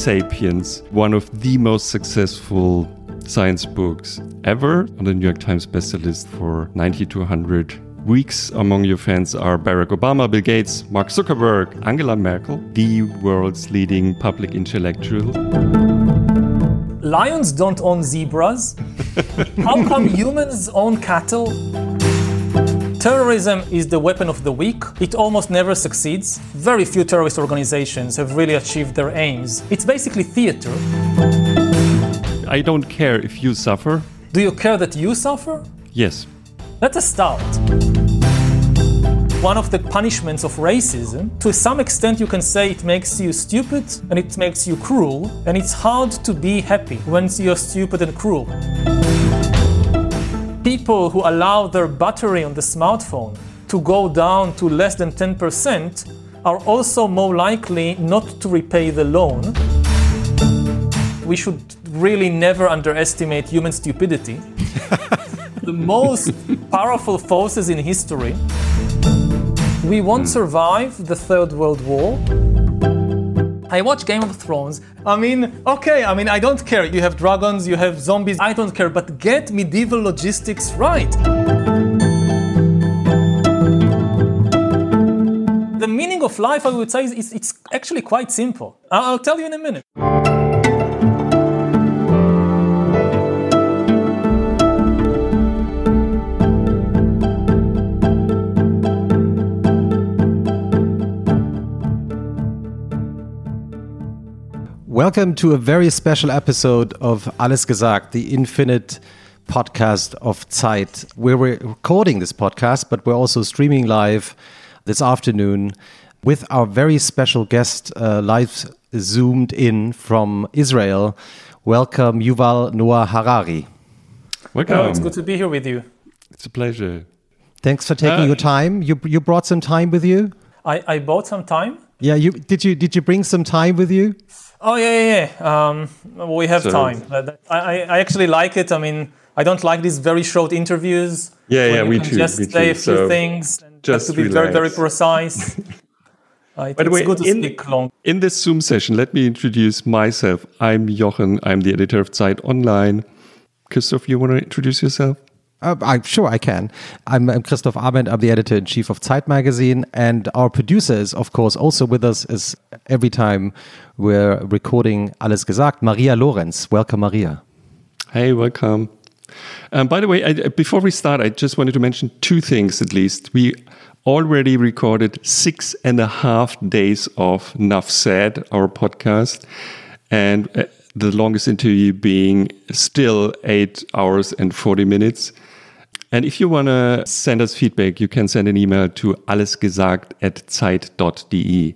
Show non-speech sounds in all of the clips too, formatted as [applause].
Sapiens, one of the most successful science books ever on the New York Times bestseller list for 90 to 100 weeks. Among your fans are Barack Obama, Bill Gates, Mark Zuckerberg, Angela Merkel, the world's leading public intellectual. Lions don't own zebras. [laughs] How come humans own cattle? Terrorism is the weapon of the weak. It almost never succeeds. Very few terrorist organizations have really achieved their aims. It's basically theater. I don't care if you suffer. Do you care that you suffer? Yes. Let us start. One of the punishments of racism, to some extent, you can say it makes you stupid and it makes you cruel, and it's hard to be happy when you're stupid and cruel people who allow their battery on the smartphone to go down to less than 10% are also more likely not to repay the loan. We should really never underestimate human stupidity. [laughs] the most powerful forces in history. We won't survive the Third World War. I watch Game of Thrones. I mean, okay, I mean, I don't care. You have dragons, you have zombies, I don't care, but get medieval logistics right. The meaning of life, I would say, is it's actually quite simple. I'll tell you in a minute. Welcome to a very special episode of Alles Gesagt, the infinite podcast of Zeit. We're recording this podcast, but we're also streaming live this afternoon with our very special guest, uh, live zoomed in from Israel. Welcome, Yuval Noah Harari. Welcome. Oh, it's good to be here with you. It's a pleasure. Thanks for taking uh, your time. You you brought some time with you. I, I bought some time. Yeah, you did you did you bring some time with you? Oh yeah, yeah, yeah. Um, we have so, time. I, I actually like it. I mean, I don't like these very short interviews. Yeah, yeah, we too. Just we say too. a few so things. just to be relax. very, very precise. [laughs] uh, By the way, in, in this Zoom session, let me introduce myself. I'm Jochen. I'm the editor of Zeit Online. Christoph, you want to introduce yourself? Uh, I'm sure I can. I'm, I'm Christoph Amend. I'm the editor in chief of Zeit magazine, and our producer is, of course, also with us. Is every time we're recording Alles Gesagt, Maria Lorenz. Welcome, Maria. Hey, welcome. Um, by the way, I, before we start, I just wanted to mention two things at least. We already recorded six and a half days of Nuff Said, our podcast, and uh, the longest interview being still eight hours and 40 minutes. And if you want to send us feedback, you can send an email to allesgesagt at zeit.de.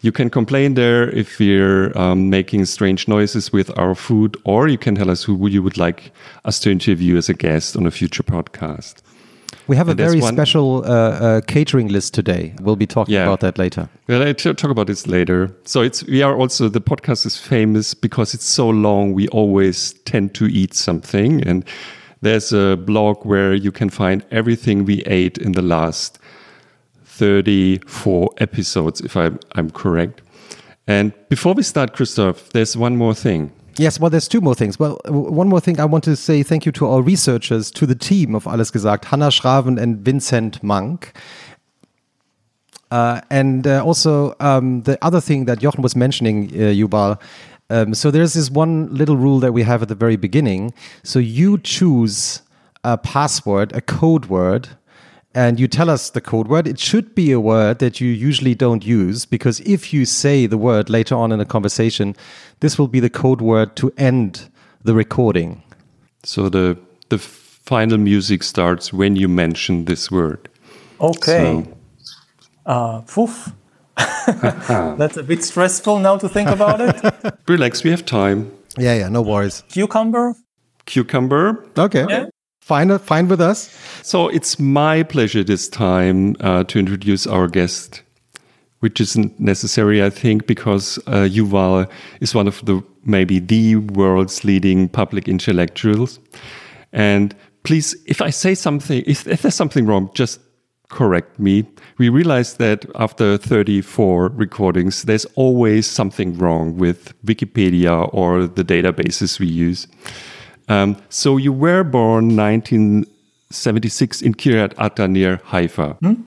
You can complain there if we're um, making strange noises with our food, or you can tell us who you would like us to interview as a guest on a future podcast. We have and a very special uh, uh, catering list today. We'll be talking yeah. about that later. Well, talk about this later. So it's we are also the podcast is famous because it's so long. We always tend to eat something, and there's a blog where you can find everything we ate in the last 34 episodes, if I'm, I'm correct. And before we start, Christoph, there's one more thing. Yes, well, there's two more things. Well, one more thing I want to say thank you to our researchers, to the team of Alles Gesagt, Hannah Schraven and Vincent Monk. Uh, and uh, also um, the other thing that Jochen was mentioning, uh, Yuval. Um, so there's this one little rule that we have at the very beginning. So you choose a password, a code word and you tell us the code word. It should be a word that you usually don't use because if you say the word later on in a conversation, this will be the code word to end the recording. So the the final music starts when you mention this word. Okay. So. Uh, poof. [laughs] That's a bit stressful now to think about it. [laughs] Relax, we have time. Yeah, yeah, no worries. Cucumber. Cucumber. Okay. Yeah fine, fine with us. So it's my pleasure this time uh, to introduce our guest, which isn't necessary, I think, because uh, Yuval is one of the maybe the world's leading public intellectuals. And please, if I say something, if, if there's something wrong, just correct me. We realized that after 34 recordings, there's always something wrong with Wikipedia or the databases we use. Um, so you were born 1976 in Kiryat Ata near Haifa. Hmm?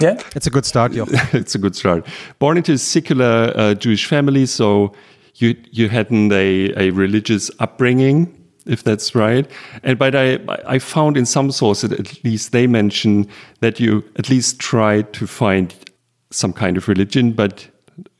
Yeah, it's a good start. yo. [laughs] it's a good start. Born into a secular uh, Jewish family, so you you hadn't a, a religious upbringing, if that's right. And but I I found in some sources at least they mention that you at least tried to find some kind of religion, but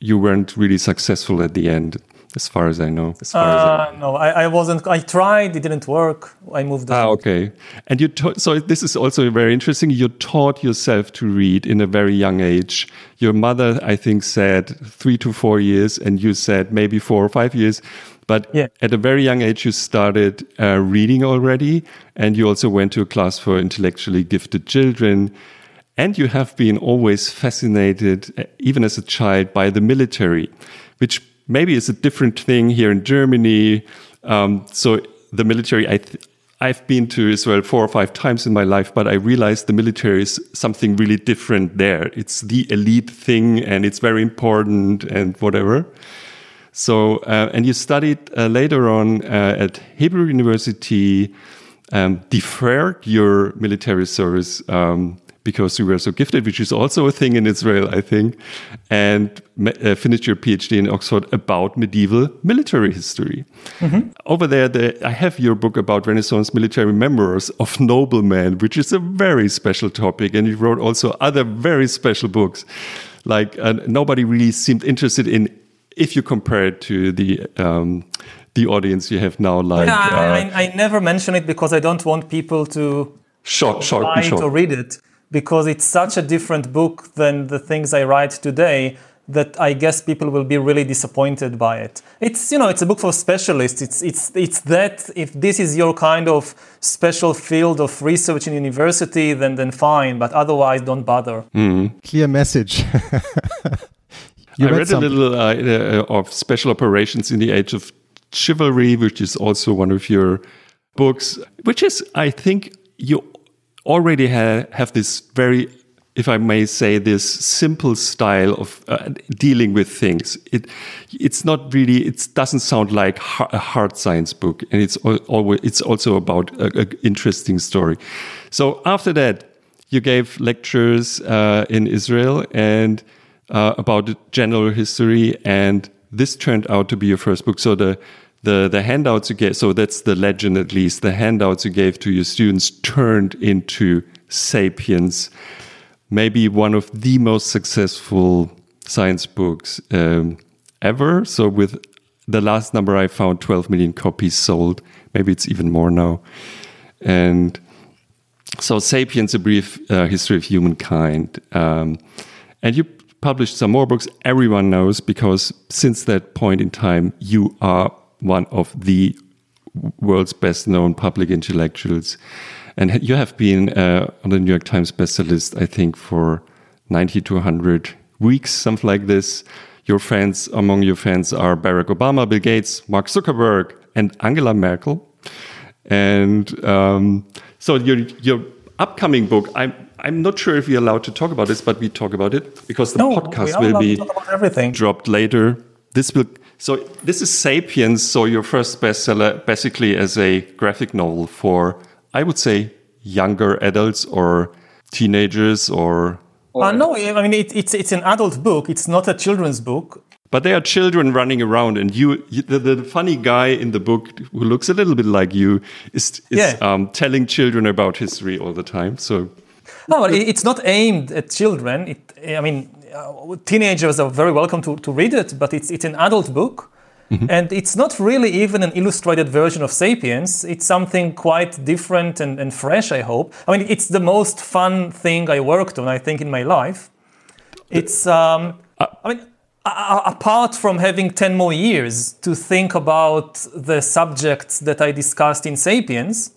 you weren't really successful at the end as far as I know. As far uh, as I, no, I, I, wasn't. I tried. It didn't work. I moved. Ah, okay. And you ta- so this is also very interesting. You taught yourself to read in a very young age. Your mother, I think, said three to four years, and you said maybe four or five years. But yeah. at a very young age, you started uh, reading already, and you also went to a class for intellectually gifted children. And you have been always fascinated, uh, even as a child, by the military, which maybe is a different thing here in Germany. Um, so the military, I I've been to Israel four or five times in my life, but I realized the military is something really different there. It's the elite thing, and it's very important, and whatever. So, uh, and you studied uh, later on uh, at Hebrew University, um, deferred your military service um, because you were so gifted, which is also a thing in Israel, I think, and uh, finished your PhD in Oxford about medieval military history. Mm-hmm. Over there, the, I have your book about Renaissance military memoirs of noblemen, which is a very special topic. And you wrote also other very special books. Like uh, nobody really seemed interested in if you compare it to the um, the audience you have now. Like, yeah, uh, I, I, never mention it because I don't want people to short, short, buy short. it or read it because it's such a different book than the things I write today that I guess people will be really disappointed by it. It's you know it's a book for specialists. It's it's it's that if this is your kind of special field of research in university, then then fine. But otherwise, don't bother. Mm. Clear message. [laughs] I read, read a little uh, uh, of special operations in the age of chivalry, which is also one of your books, which is I think you already ha have this very if I may say, this simple style of uh, dealing with things. It, it's not really, it doesn't sound like a hard science book, and it's always, it's also about an interesting story. So after that, you gave lectures uh, in Israel and uh, about general history, and this turned out to be your first book. So the the the handouts you gave, so that's the legend at least. The handouts you gave to your students turned into *Sapiens*, maybe one of the most successful science books um, ever. So with the last number I found, 12 million copies sold. Maybe it's even more now. And so, *Sapiens: A Brief uh, History of Humankind*. Um, and you published some more books. Everyone knows because since that point in time, you are one of the world's best known public intellectuals. And you have been uh, on the New York Times bestseller list, I think, for 90 to 100 weeks, something like this. Your fans, among your fans, are Barack Obama, Bill Gates, Mark Zuckerberg, and Angela Merkel. And um, so your your upcoming book, I'm I'm not sure if we're allowed to talk about this, but we talk about it because the no, podcast will be dropped later. This will so this is *Sapiens*. So your first bestseller, basically as a graphic novel for, I would say, younger adults or teenagers or. Uh, no, I mean it, it's it's an adult book. It's not a children's book. But there are children running around, and you, you the, the, funny guy in the book who looks a little bit like you, is, is yeah. um, telling children about history all the time. So. No, it's not aimed at children. It, I mean, uh, teenagers are very welcome to, to read it, but it's, it's an adult book. Mm-hmm. And it's not really even an illustrated version of Sapiens. It's something quite different and, and fresh, I hope. I mean, it's the most fun thing I worked on, I think, in my life. It's, um, uh, I mean, apart from having 10 more years to think about the subjects that I discussed in Sapiens,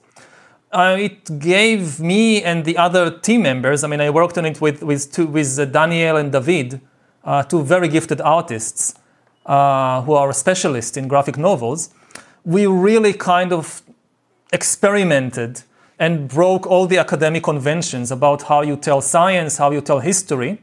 uh, it gave me and the other team members. I mean, I worked on it with with two, with uh, Daniel and David, uh, two very gifted artists uh, who are specialists in graphic novels. We really kind of experimented and broke all the academic conventions about how you tell science, how you tell history.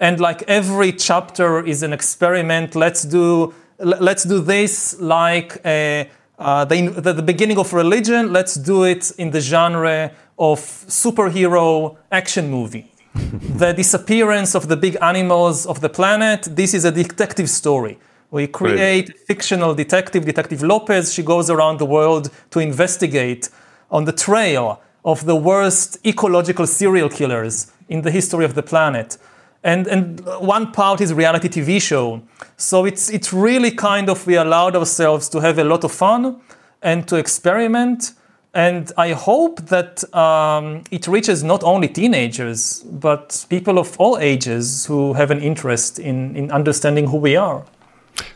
And like every chapter is an experiment. Let's do let's do this like a, uh, the, the beginning of religion. Let's do it in the genre of superhero action movie. [laughs] the disappearance of the big animals of the planet. This is a detective story. We create right. fictional detective, Detective Lopez. She goes around the world to investigate on the trail of the worst ecological serial killers in the history of the planet. And, and one part is reality TV show. So it's, it's really kind of, we allowed ourselves to have a lot of fun and to experiment. And I hope that um, it reaches not only teenagers, but people of all ages who have an interest in, in understanding who we are.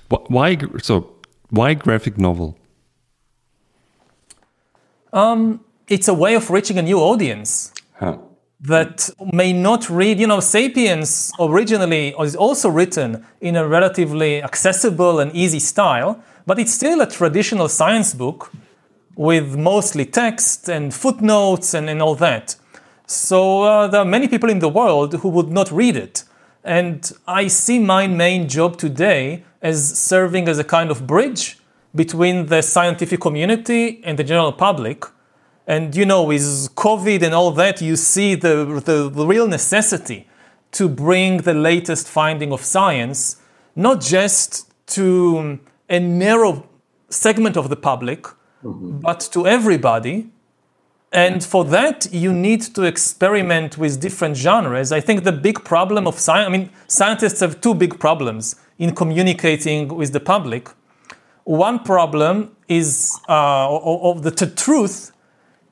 Why so? Why graphic novel? Um, it's a way of reaching a new audience huh. That may not read. You know, *Sapiens* originally is also written in a relatively accessible and easy style, but it's still a traditional science book with mostly text and footnotes and, and all that. So uh, there are many people in the world who would not read it. And I see my main job today as serving as a kind of bridge between the scientific community and the general public. And you know, with COVID and all that, you see the, the, the real necessity to bring the latest finding of science, not just to a narrow segment of the public, mm-hmm. but to everybody and for that, you need to experiment with different genres. I think the big problem of science, I mean, scientists have two big problems in communicating with the public. One problem is uh, of the truth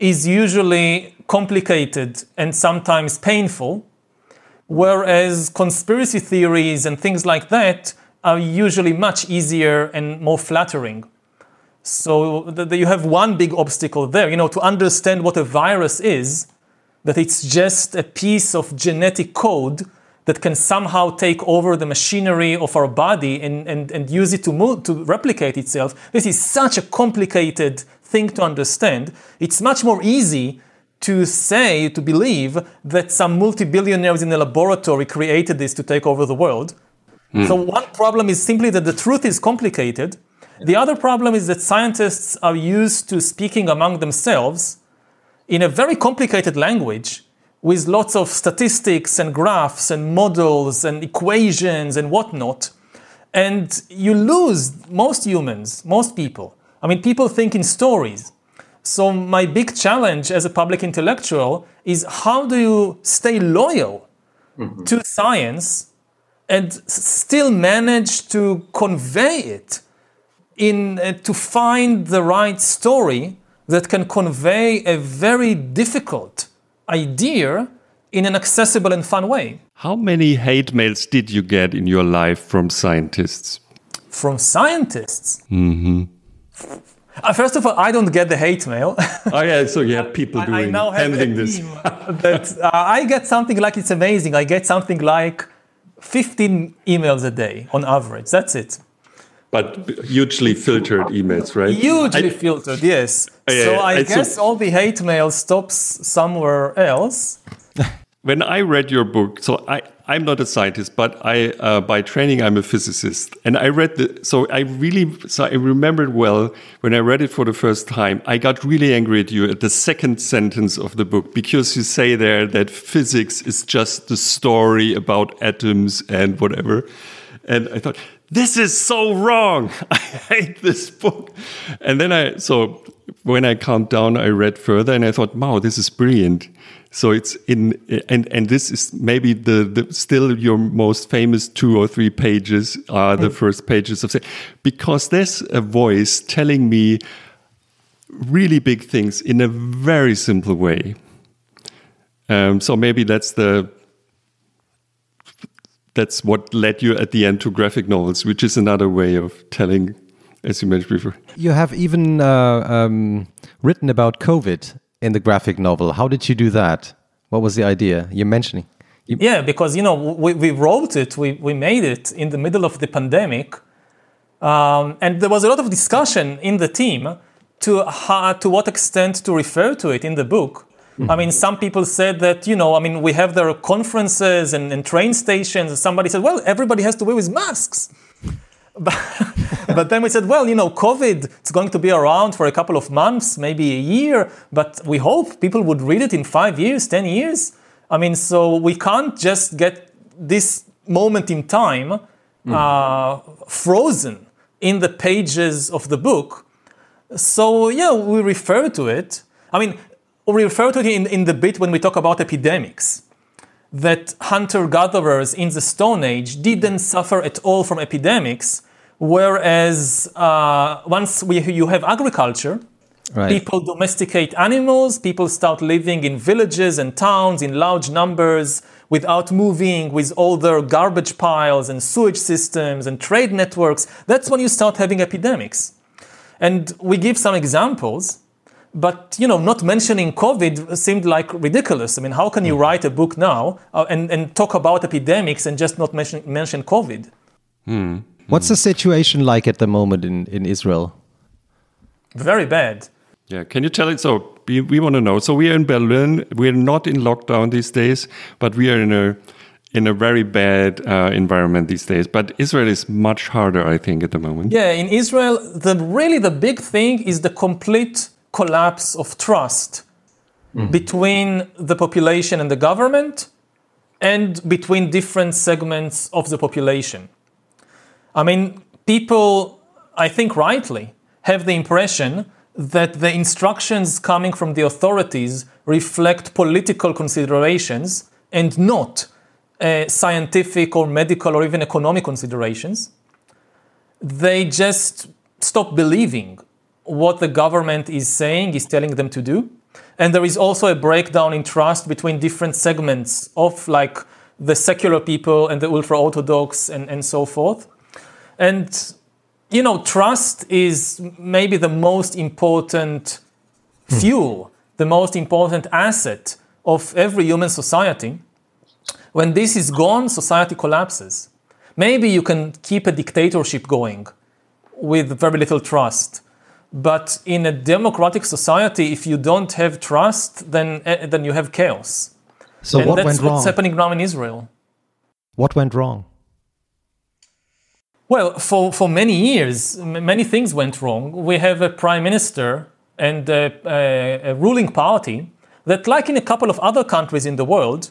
is usually complicated and sometimes painful, whereas conspiracy theories and things like that are usually much easier and more flattering. So the, the, you have one big obstacle there. You know, to understand what a virus is, that it's just a piece of genetic code that can somehow take over the machinery of our body and, and, and use it to move, to replicate itself. This is such a complicated thing to understand. It's much more easy to say, to believe that some multi-billionaires in a laboratory created this to take over the world. Mm. So one problem is simply that the truth is complicated the other problem is that scientists are used to speaking among themselves in a very complicated language with lots of statistics and graphs and models and equations and whatnot. And you lose most humans, most people. I mean, people think in stories. So, my big challenge as a public intellectual is how do you stay loyal mm-hmm. to science and still manage to convey it in uh, to find the right story that can convey a very difficult idea in an accessible and fun way. How many hate mails did you get in your life from scientists? From scientists? Mm-hmm. Uh, first of all, I don't get the hate mail. [laughs] oh yeah, so you have people doing I, I now handling this. [laughs] that uh, I get something like it's amazing. I get something like 15 emails a day on average. That's it but hugely filtered emails, right? Hugely I, filtered, yes. Yeah, so I, I guess so, all the hate mail stops somewhere else. [laughs] when I read your book, so I, I'm not a scientist, but I, uh, by training, I'm a physicist. And I read the, so I really, so I remembered well when I read it for the first time, I got really angry at you at the second sentence of the book because you say there that physics is just the story about atoms and whatever. And I thought, this is so wrong. [laughs] I hate this book. And then I, so when I calmed down, I read further and I thought, wow, this is brilliant. So it's in, and, and this is maybe the, the still your most famous two or three pages are the mm. first pages of, because there's a voice telling me really big things in a very simple way. Um, so maybe that's the that's what led you at the end to graphic novels, which is another way of telling, as you mentioned before. You have even uh, um, written about COVID in the graphic novel. How did you do that? What was the idea you're mentioning? You yeah, because you know we, we wrote it, we, we made it in the middle of the pandemic, um, and there was a lot of discussion in the team to how, to what extent to refer to it in the book. I mean, some people said that, you know, I mean, we have their conferences and, and train stations. And somebody said, well, everybody has to wear his masks. [laughs] But, but then we said, well, you know, COVID, it's going to be around for a couple of months, maybe a year, but we hope people would read it in five years, 10 years. I mean, so we can't just get this moment in time uh, frozen in the pages of the book. So, yeah, we refer to it. I mean, we refer to it in, in the bit when we talk about epidemics that hunter gatherers in the Stone Age didn't suffer at all from epidemics, whereas uh, once we, you have agriculture, Right. people domesticate animals, people start living in villages and towns in large numbers without moving, with all their garbage piles and sewage systems and trade networks. That's when you start having epidemics. And we give some examples. But you know, not mentioning COVID seemed like ridiculous. I mean, how can you write a book now uh, and, and talk about epidemics and just not mention, mention COVID? What's the situation like at the moment in, in Israel? Very bad. Yeah, can you tell it? So we, we want to know. So we are in Berlin. We're not in lockdown these days, but we are in a in a very bad uh, environment these days. But Israel is much harder, I think, at the moment. Yeah, in Israel, the really the big thing is the complete collapse of trust between the population and the government and between different segments of the population. I mean, people, I think rightly, have the impression that the instructions coming from the authorities reflect political considerations and not uh, scientific or medical or even economic considerations. They just stop believing what the government is saying, is telling them to do. And there is also a breakdown in trust between different segments of like the secular people and the ultra orthodox and, and so forth. And you know, trust is maybe the most important hmm. fuel, the most important asset of every human society. When this is gone, society collapses. Maybe you can keep a dictatorship going with very little trust. But in a democratic society, if you don't have trust, then, eh, then you have chaos. So and what that's went what's wrong? happening now in Israel. What went wrong? Well, for, for many years, m- many things went wrong. We have a prime minister and a, a, a ruling party that, like in a couple of other countries in the world,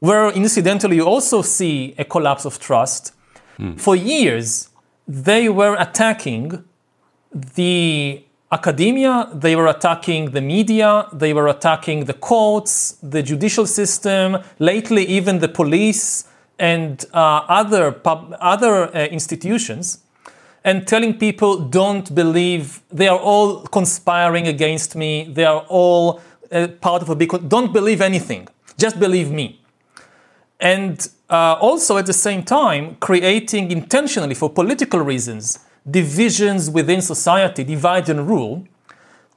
where incidentally you also see a collapse of trust, for years they were attacking the academia, they were attacking the media, they were attacking the courts, the judicial system, lately even the police and uh, other pub- other uh, institutions, and telling people don't believe they are all conspiring against me, they are all uh, part of a big. Don't believe anything, just believe me and uh, also at the same time creating intentionally for political reasons divisions within society divide and rule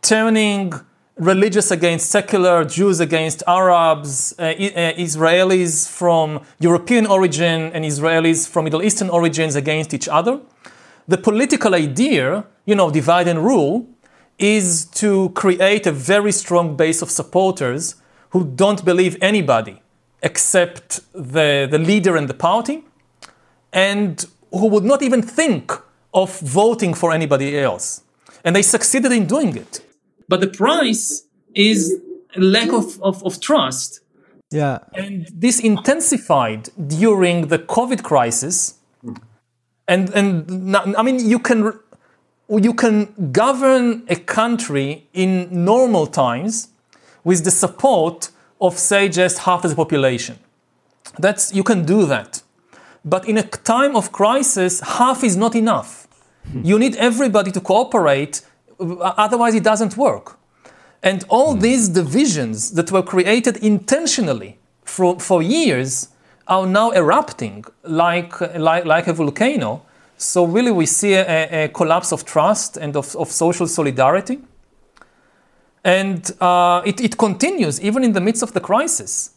turning religious against secular jews against arabs uh, uh, israelis from european origin and israelis from middle eastern origins against each other. The political idea you know divide and rule is to create a very strong base of supporters who don't believe anybody except the, the leader and the party, and who would not even think of voting for anybody else. And they succeeded in doing it. But the price is a lack of, of, of trust. Yeah. And this intensified during the COVID crisis. And, and n- I mean, you can, you can govern a country in normal times with the support of, say, just half of the population. That's, you can do that. But in a time of crisis, half is not enough. Hmm. You need everybody to cooperate, uh, otherwise, it doesn't work. And all hmm. these divisions that were created intentionally for, for years are now erupting like, like, like a volcano. So, really, we see a, a collapse of trust and of, of social solidarity. And uh, it, it continues even in the midst of the crisis.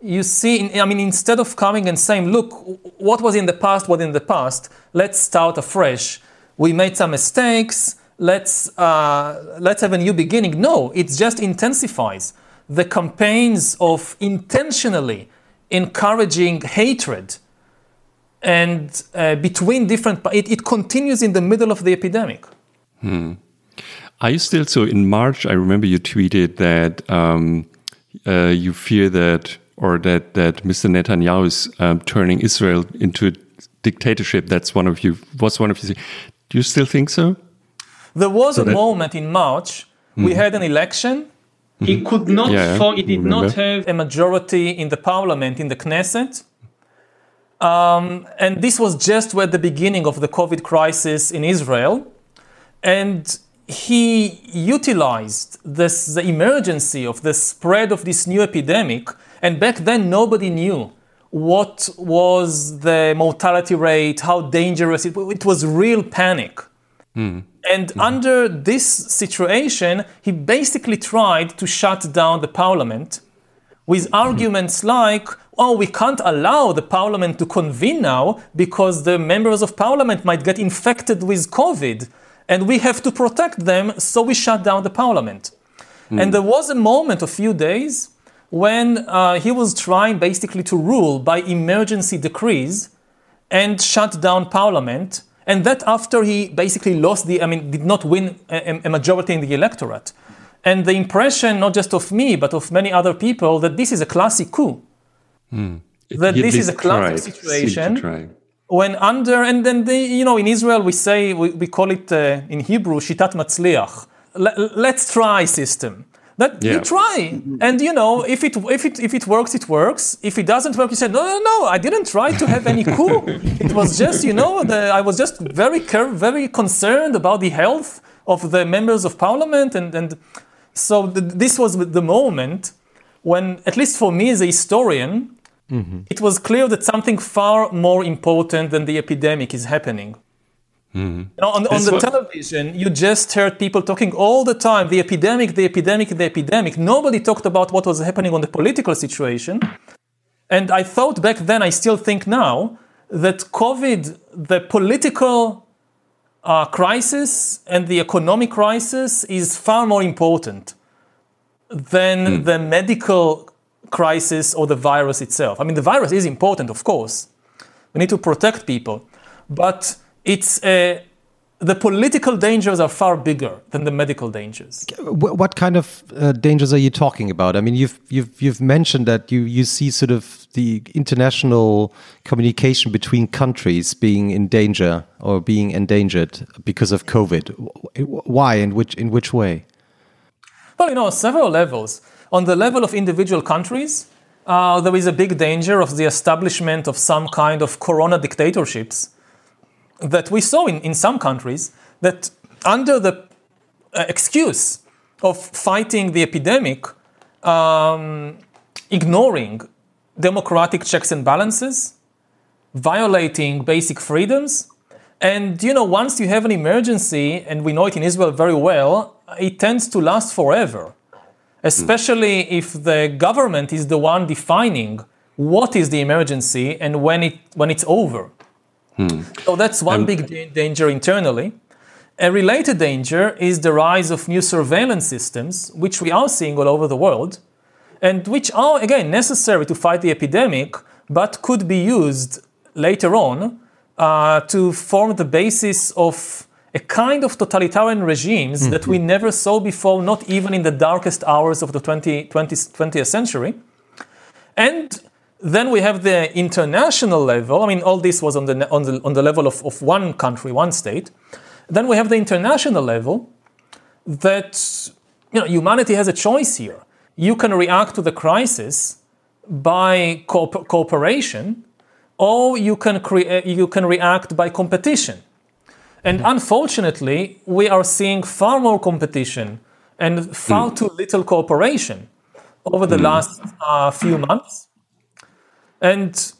You see, I mean, instead of coming and saying, look, what was in the past, what in the past, let's start afresh. We made some mistakes, let's, uh, let's have a new beginning. No, it just intensifies. the campaigns of intentionally encouraging hatred and uh, between different it, it continues in the middle of the epidemic Are you still so? In March, I remember you tweeted that um, uh, you fear that, or that that Mr. Netanyahu is um, turning Israel into a dictatorship. That's one of you. Was one of you? Do you still think so? there was a that- moment in march we had an election He could not Yeah, for, he did not have a majority in the parliament, in the Knesset. Um, and this was just at the beginning of the COVID crisis in Israel. And he utilized this, the emergency of the spread of this new epidemic. And back then, nobody knew what was the mortality rate, how dangerous it was. It was real panic. Hmm. And hmm. under this situation, he basically tried to shut down the parliament with hmm. arguments like, oh, we can't allow the parliament to convene now because the members of parliament might get infected with COVID and we have to protect them, so we shut down the parliament. And there was a moment, a few days, when uh, he was trying basically to rule by emergency decrees and shut down parliament. And that after he basically lost the, I mean, did not win a, a majority in the electorate. And the impression, not just of me, but of many other people, that this is a classic coup. That this is a classic situation when under, and then they, you know, in Israel we say, we, we call it uh, in Hebrew, shitat matzliach. Le- let's try system. That Yeah. you try, mm-hmm. and you know, if it if it if it works, it works. If it doesn't work, you say, no, no, no, I didn't try to have any coup. [laughs] it was just, you know, the, I was just very care, very concerned about the health of the members of parliament, and and so th- this was the moment when, at least for me as a historian, mm-hmm. it was clear that something far more important than the epidemic is happening. You know, on, on the what- television, you just heard people talking all the time the epidemic, the epidemic, the epidemic. Nobody talked about what was happening on the political situation. And I thought back then, I still think now, that COVID, the political uh, crisis and the economic crisis, is far more important than the medical crisis or the virus itself. I mean, the virus is important, of course. We need to protect people, but it's uh, the political dangers are far bigger than the medical dangers. What kind of uh, dangers are you talking about? I mean, you've you've you've mentioned that you you see sort of the international communication between countries being in danger or being endangered because of COVID. Why and which in which way? Well, you know, several levels. On the level of individual countries, uh, there is a big danger of the establishment of some kind of corona dictatorships that we saw in, in some countries that, under the uh, excuse of fighting the epidemic, um, ignoring democratic checks and balances, violating basic freedoms. And you know, once you have an emergency, and we know it in Israel very well, it tends to last forever. Especially if the government is the one defining what is the emergency and when it when it's over. So that's one big da- danger internally. A related danger is the rise of new surveillance systems, which we are seeing all over the world, and which are, again, necessary to fight the epidemic, but could be used later on uh, to form the basis of a kind of totalitarian regimes that we never saw before, not even in the darkest hours of the 20, 20, 20th century. And then we have the international level. I mean, all this was on the, on the, on the level of, of one country, one state. Then we have the international level that you know, humanity has a choice here. You can react to the crisis by co- cooperation, or you can, crea- you can react by competition. And mm-hmm. unfortunately, we are seeing far more competition and far mm. too little cooperation over the mm. last uh, few months. And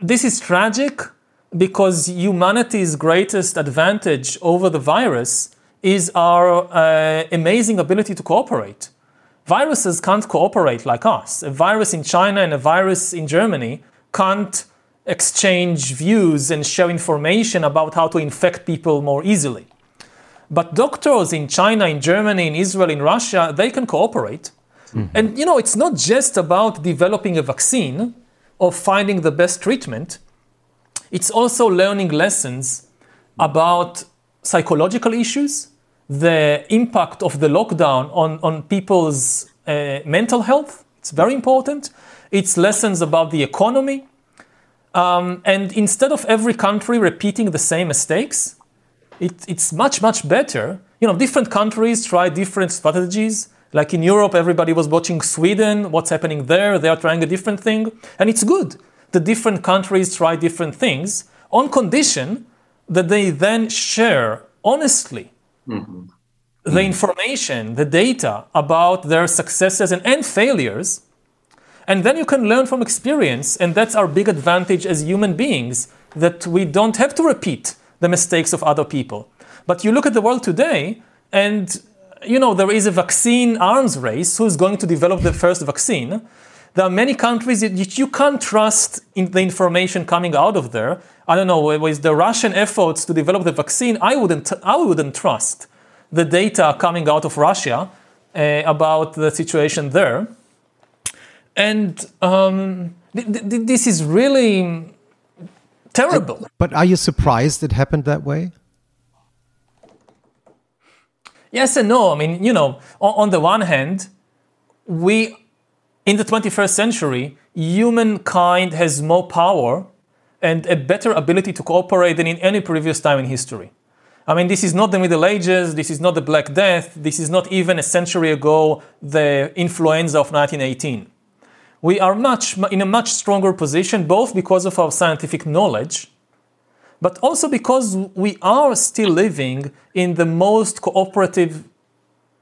this is tragic because humanity's greatest advantage over the virus is our uh, amazing ability to cooperate. Viruses can't cooperate like us. A virus in China and a virus in Germany can't exchange views and share information about how to infect people more easily. But doctors in China, in Germany, in Israel, in Russia, they can cooperate. And you know, it's not just about developing a vaccine or finding the best treatment. It's also learning lessons about psychological issues, the impact of the lockdown on, on people's uh, mental health. It's very important. It's lessons about the economy. Um, and instead of every country repeating the same mistakes, it, it's much, much better. You know, different countries try different strategies. Like in Europe, everybody was watching Sweden, what's happening there. They are trying a different thing. And it's good. The different countries try different things on condition that they then share honestly mm-hmm. the information, the data about their successes and, and failures. And then you can learn from experience. And that's our big advantage as human beings that we don't have to repeat the mistakes of other people. But you look at the world today, and you know there is a vaccine arms race. Who's going to develop the first vaccine? There are many countries that you can't trust in the information coming out of there. I don't know with the Russian efforts to develop the vaccine. I wouldn't. I wouldn't trust the data coming out of Russia uh, about the situation there. And um, th- th- this is really terrible. But are you surprised it happened that way? Yes and no. I mean, you know, on, the one hand, we, in the 21st century, humankind has more power and a better ability to cooperate than in any previous time in history. I mean, this is not the Middle Ages, this is not the Black Death, this is not even a century ago the influenza of 1918. We are much in a much stronger position, both because of our scientific knowledge, but also because we are still living in the most cooperative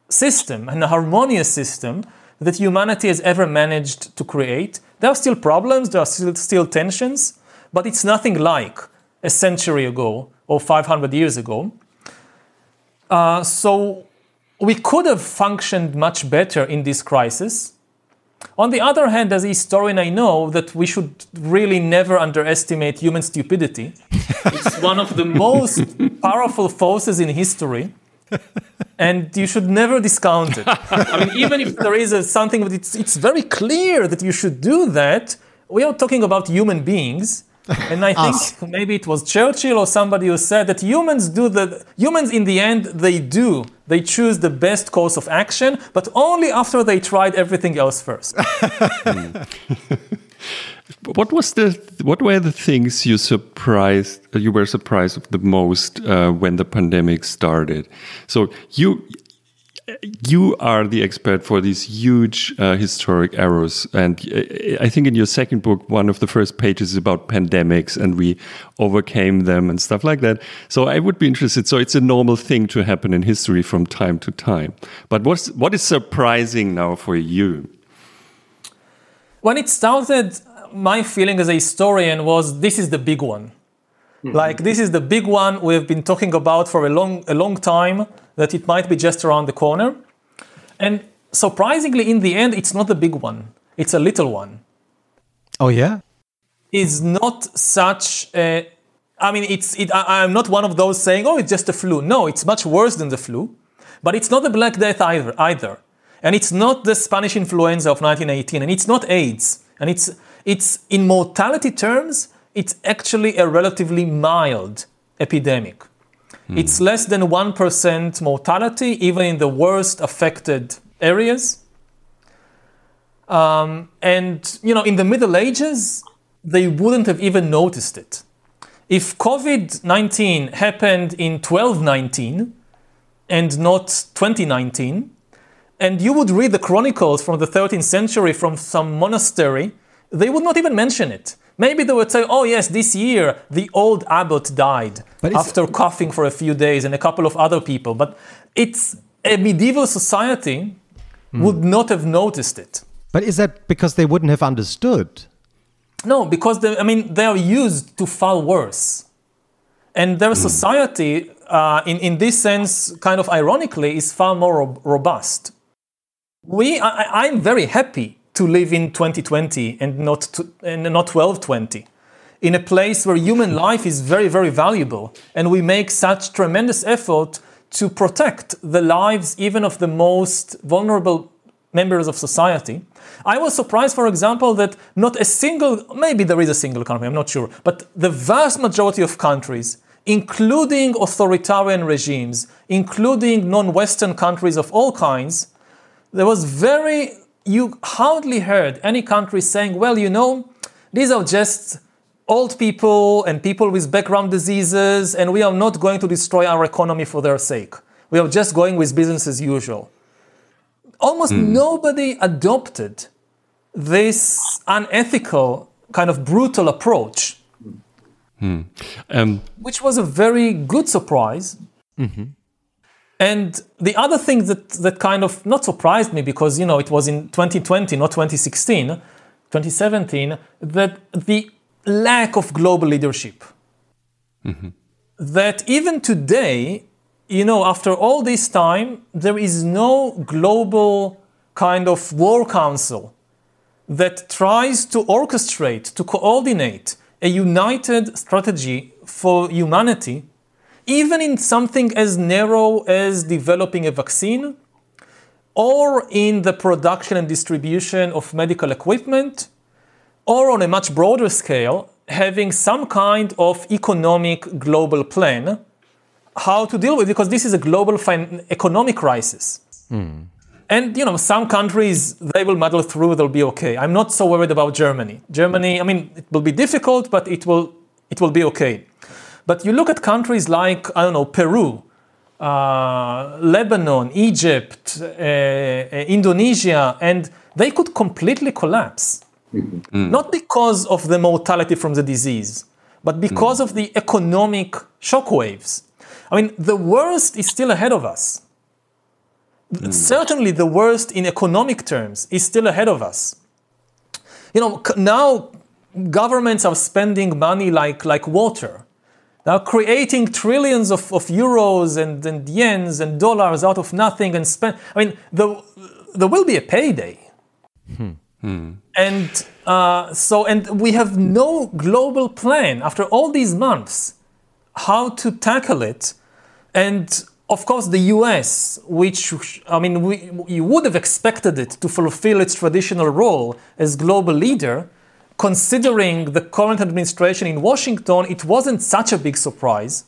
system and a harmonious system that humanity has ever managed to create. There are still problems, there are still, still tensions, but it's nothing like a century ago or 500 years ago. Uh, so we could have functioned much better in this crisis. On the other hand, as a historian, I know that we should really never underestimate human stupidity. [laughs] it's one of the most powerful forces in history, and you should never discount it. I mean, even if there is a, something that it's, it's very clear that you should do that, we are talking about human beings [laughs] and I think maybe it was Churchill or somebody who said that humans do the humans in the end they do they choose the best course of action, but only after they tried everything else first. [laughs] what was the what were the things you surprised you were surprised of the most uh, when the pandemic started? So you you are the expert for these huge uh, historic errors. And uh, I think in your second book, one of the first pages is about pandemics and we overcame them and stuff like that. So I would be interested. So it's a normal thing to happen in history from time to time. But what's, what is surprising now for you? When it started, my feeling as a historian was this is the big one. Mm -hmm. Like, this is the big one we've been talking about for a long, a long time that it might be just around the corner. And surprisingly, in the end, it's not the big one, it's a little one. Oh, yeah? Is not such a. I mean, it's, it, I, I'm not one of those saying, oh, it's just a flu. No, it's much worse than the flu. But it's not the Black Death either. either. And it's not the Spanish influenza of 1918. And it's not AIDS. And it's, it's in mortality terms, it's actually a relatively mild epidemic. Mm. It's less than 1% mortality, even in the worst affected areas. Um, and, you know, in the Middle Ages, they wouldn't have even noticed it. If COVID 19 happened in 1219 and not 2019, and you would read the chronicles from the 13th century from some monastery, they would not even mention it. Maybe they would say, oh, yes, this year the old abbot died after coughing for a few days and a couple of other people. But it's a medieval society mm. would not have noticed it. But is that because they wouldn't have understood? No, because they, I mean they are used to far worse, and their mm. society, uh, in in this sense, kind of ironically, is far more robust. We, I, I'm very happy to live in 2020 and not to, and not 1220 in a place where human life is very very valuable and we make such tremendous effort to protect the lives even of the most vulnerable members of society. I was surprised, for example, that not a single, maybe there is a single country, I'm not sure, but the vast majority of countries, including authoritarian regimes, including non Western countries of all kinds, there was very, you hardly heard any country saying, well, you know, these are just old people and people with background diseases, and we are not going to destroy our economy for their sake. We are just going with business as usual. Almost mm. nobody adopted this unethical, kind of brutal approach, mm. um, which was a very good surprise. Mm-hmm. And the other thing that, that kind of not surprised me because you know it was in 2020, not 2016, 2017, that the lack of global leadership. Mm-hmm. That even today, you know, after all this time, there is no global kind of war council that tries to orchestrate, to coordinate a united strategy for humanity, even in something as narrow as developing a vaccine or in the production and distribution of medical equipment or on a much broader scale, having some kind of economic global plan how to deal with it, because this is a global fin- economic crisis. Mm. And you know, some countries they will muddle through; they'll be okay. I'm not so worried about Germany. Germany, I mean, it will be difficult, but it will it will be okay. But you look at countries like I don't know Peru, uh, Lebanon, Egypt, uh, uh, Indonesia, and they could completely collapse. Mm. Not because of the mortality from the disease, but because mm. of the economic shockwaves. I mean, the worst is still ahead of us. Mm. Certainly, the worst in economic terms is still ahead of us. You know, now governments are spending money like, like water. Now, creating trillions of, of euros and, and yens and dollars out of nothing and spend. I mean, the, there will be a payday. Hmm. Hmm. And uh, so, and we have no global plan after all these months how to tackle it. And of course, the US, which, I mean, we, you would have expected it to fulfill its traditional role as global leader, considering the current administration in Washington, it wasn't such a big surprise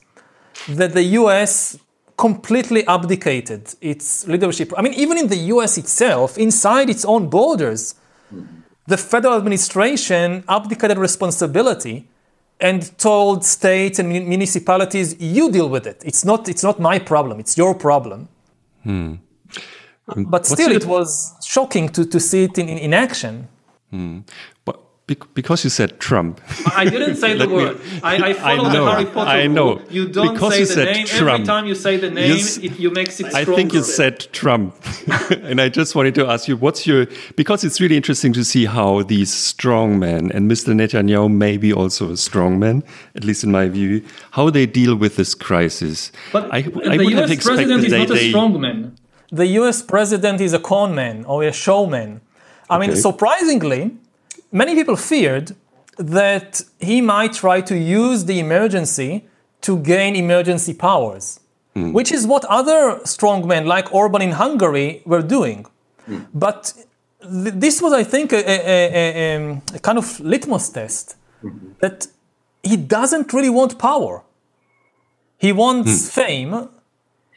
that the US completely abdicated its leadership. I mean, even in the US itself, inside its own borders, the federal administration abdicated responsibility and told states and municipalities, you deal with it. It's not, it's not my problem, it's your problem. Hmm. But still, it was shocking to, to see it in, in, in action. Hmm because you said Trump. I didn't say the [laughs] word. I, I [laughs] follow I know, the Harry Potter I know. Rule. You don't because say you the name. Trump. Every time you say the name, you, it, you makes it stronger. I think you said Trump. [laughs] and I just wanted to ask you, what's your, because it's really interesting to see how these strong men, and Mr. Netanyahu may be also a strong man, at least in my view, how they deal with this crisis. But I, I the US president is not a strong man. The US president is a con man or a showman. I okay. mean, surprisingly, many people feared that he might try to use the emergency to gain emergency powers, mm. which is what other strongmen like Orban in Hungary were doing. Mm. But th- this was, I think, a, a, a, a kind of litmus test mm-hmm. that he doesn't really want power. He wants mm. fame.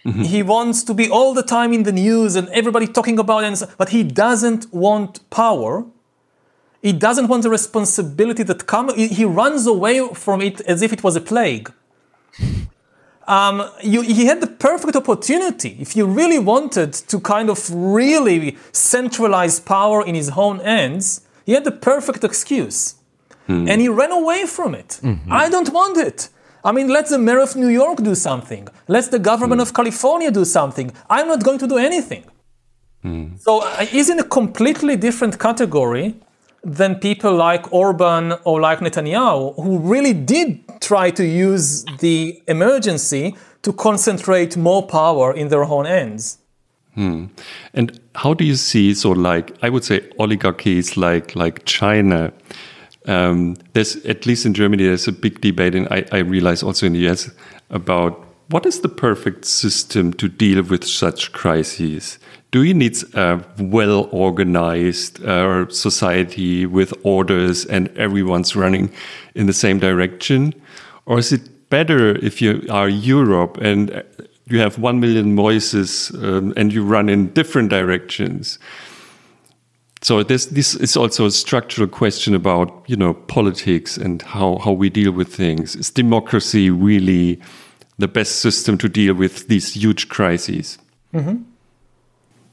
Mm-hmm. He wants to be all the time in the news and everybody talking about it, but he doesn't want power. He doesn't want the responsibility that comes. He runs away from it as if it was a plague. Um, you, he had the perfect opportunity. If he really wanted to kind of really centralize power in his own hands, he had the perfect excuse. Hmm. And he ran away from it. Mm-hmm. I don't want it. I mean, let the mayor of New York do something. Let the government hmm. of California do something. I'm not going to do anything. Hmm. So uh, he's in a completely different category than people like Orban or like Netanyahu, who really did try to use the emergency to concentrate more power in their own hands. Hmm. And how do you see so like I would say oligarchies like like China? Um, there's at least in Germany there's a big debate, and I, I realize also in the US about what is the perfect system to deal with such crises. Do you need a well organized uh, society with orders and everyone's running in the same direction? Or is it better if you are Europe and you have one million voices um, and you run in different directions? So this this is also a structural question about you know politics and how how we deal with things. Is democracy really the best system to deal with these huge crises? Mm -hmm.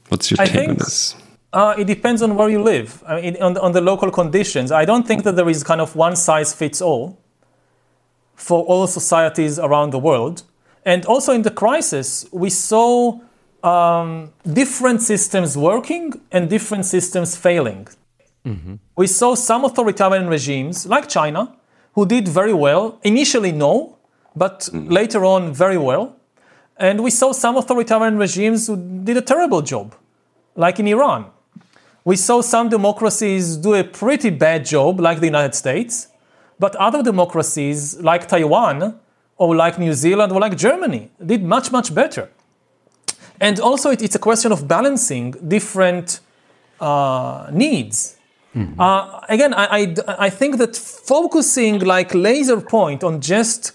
What's your I take on this? Uh, it depends on where you live, I mean, on, on the local conditions. I don't think that there is kind of one size fits all for all societies around the world. And also in the crisis, we saw um, different systems working and different systems failing. Mm-hmm. We saw some authoritarian regimes, like China, who did very well. Initially, no, but mm-hmm. later on, very well. And we saw some authoritarian regimes who did a terrible job, like in Iran. We saw some democracies do a pretty bad job, like the United States, but other democracies, like Taiwan, or like New Zealand, or like Germany, did much, much better. And also, it, it's a question of balancing different uh, needs. Mm-hmm. Uh, again, I, I, I think that focusing like laser point on just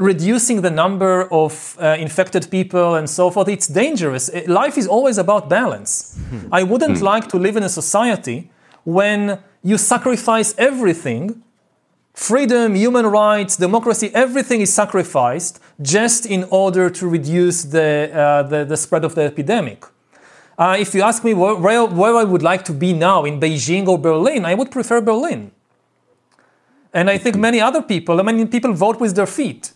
reducing the number of uh, infected people and so forth, it's dangerous. Life is always about balance. Mm-hmm. I wouldn't mm-hmm. like to live in a society when you sacrifice everything freedom, human rights, democracy, everything is sacrificed just in order to reduce the, uh, the, the, spread of the epidemic. Uh, if you ask me where, where, where I would like to be now, in Beijing or Berlin, I would prefer Berlin. And I think many other people, I mean, people vote with their feet.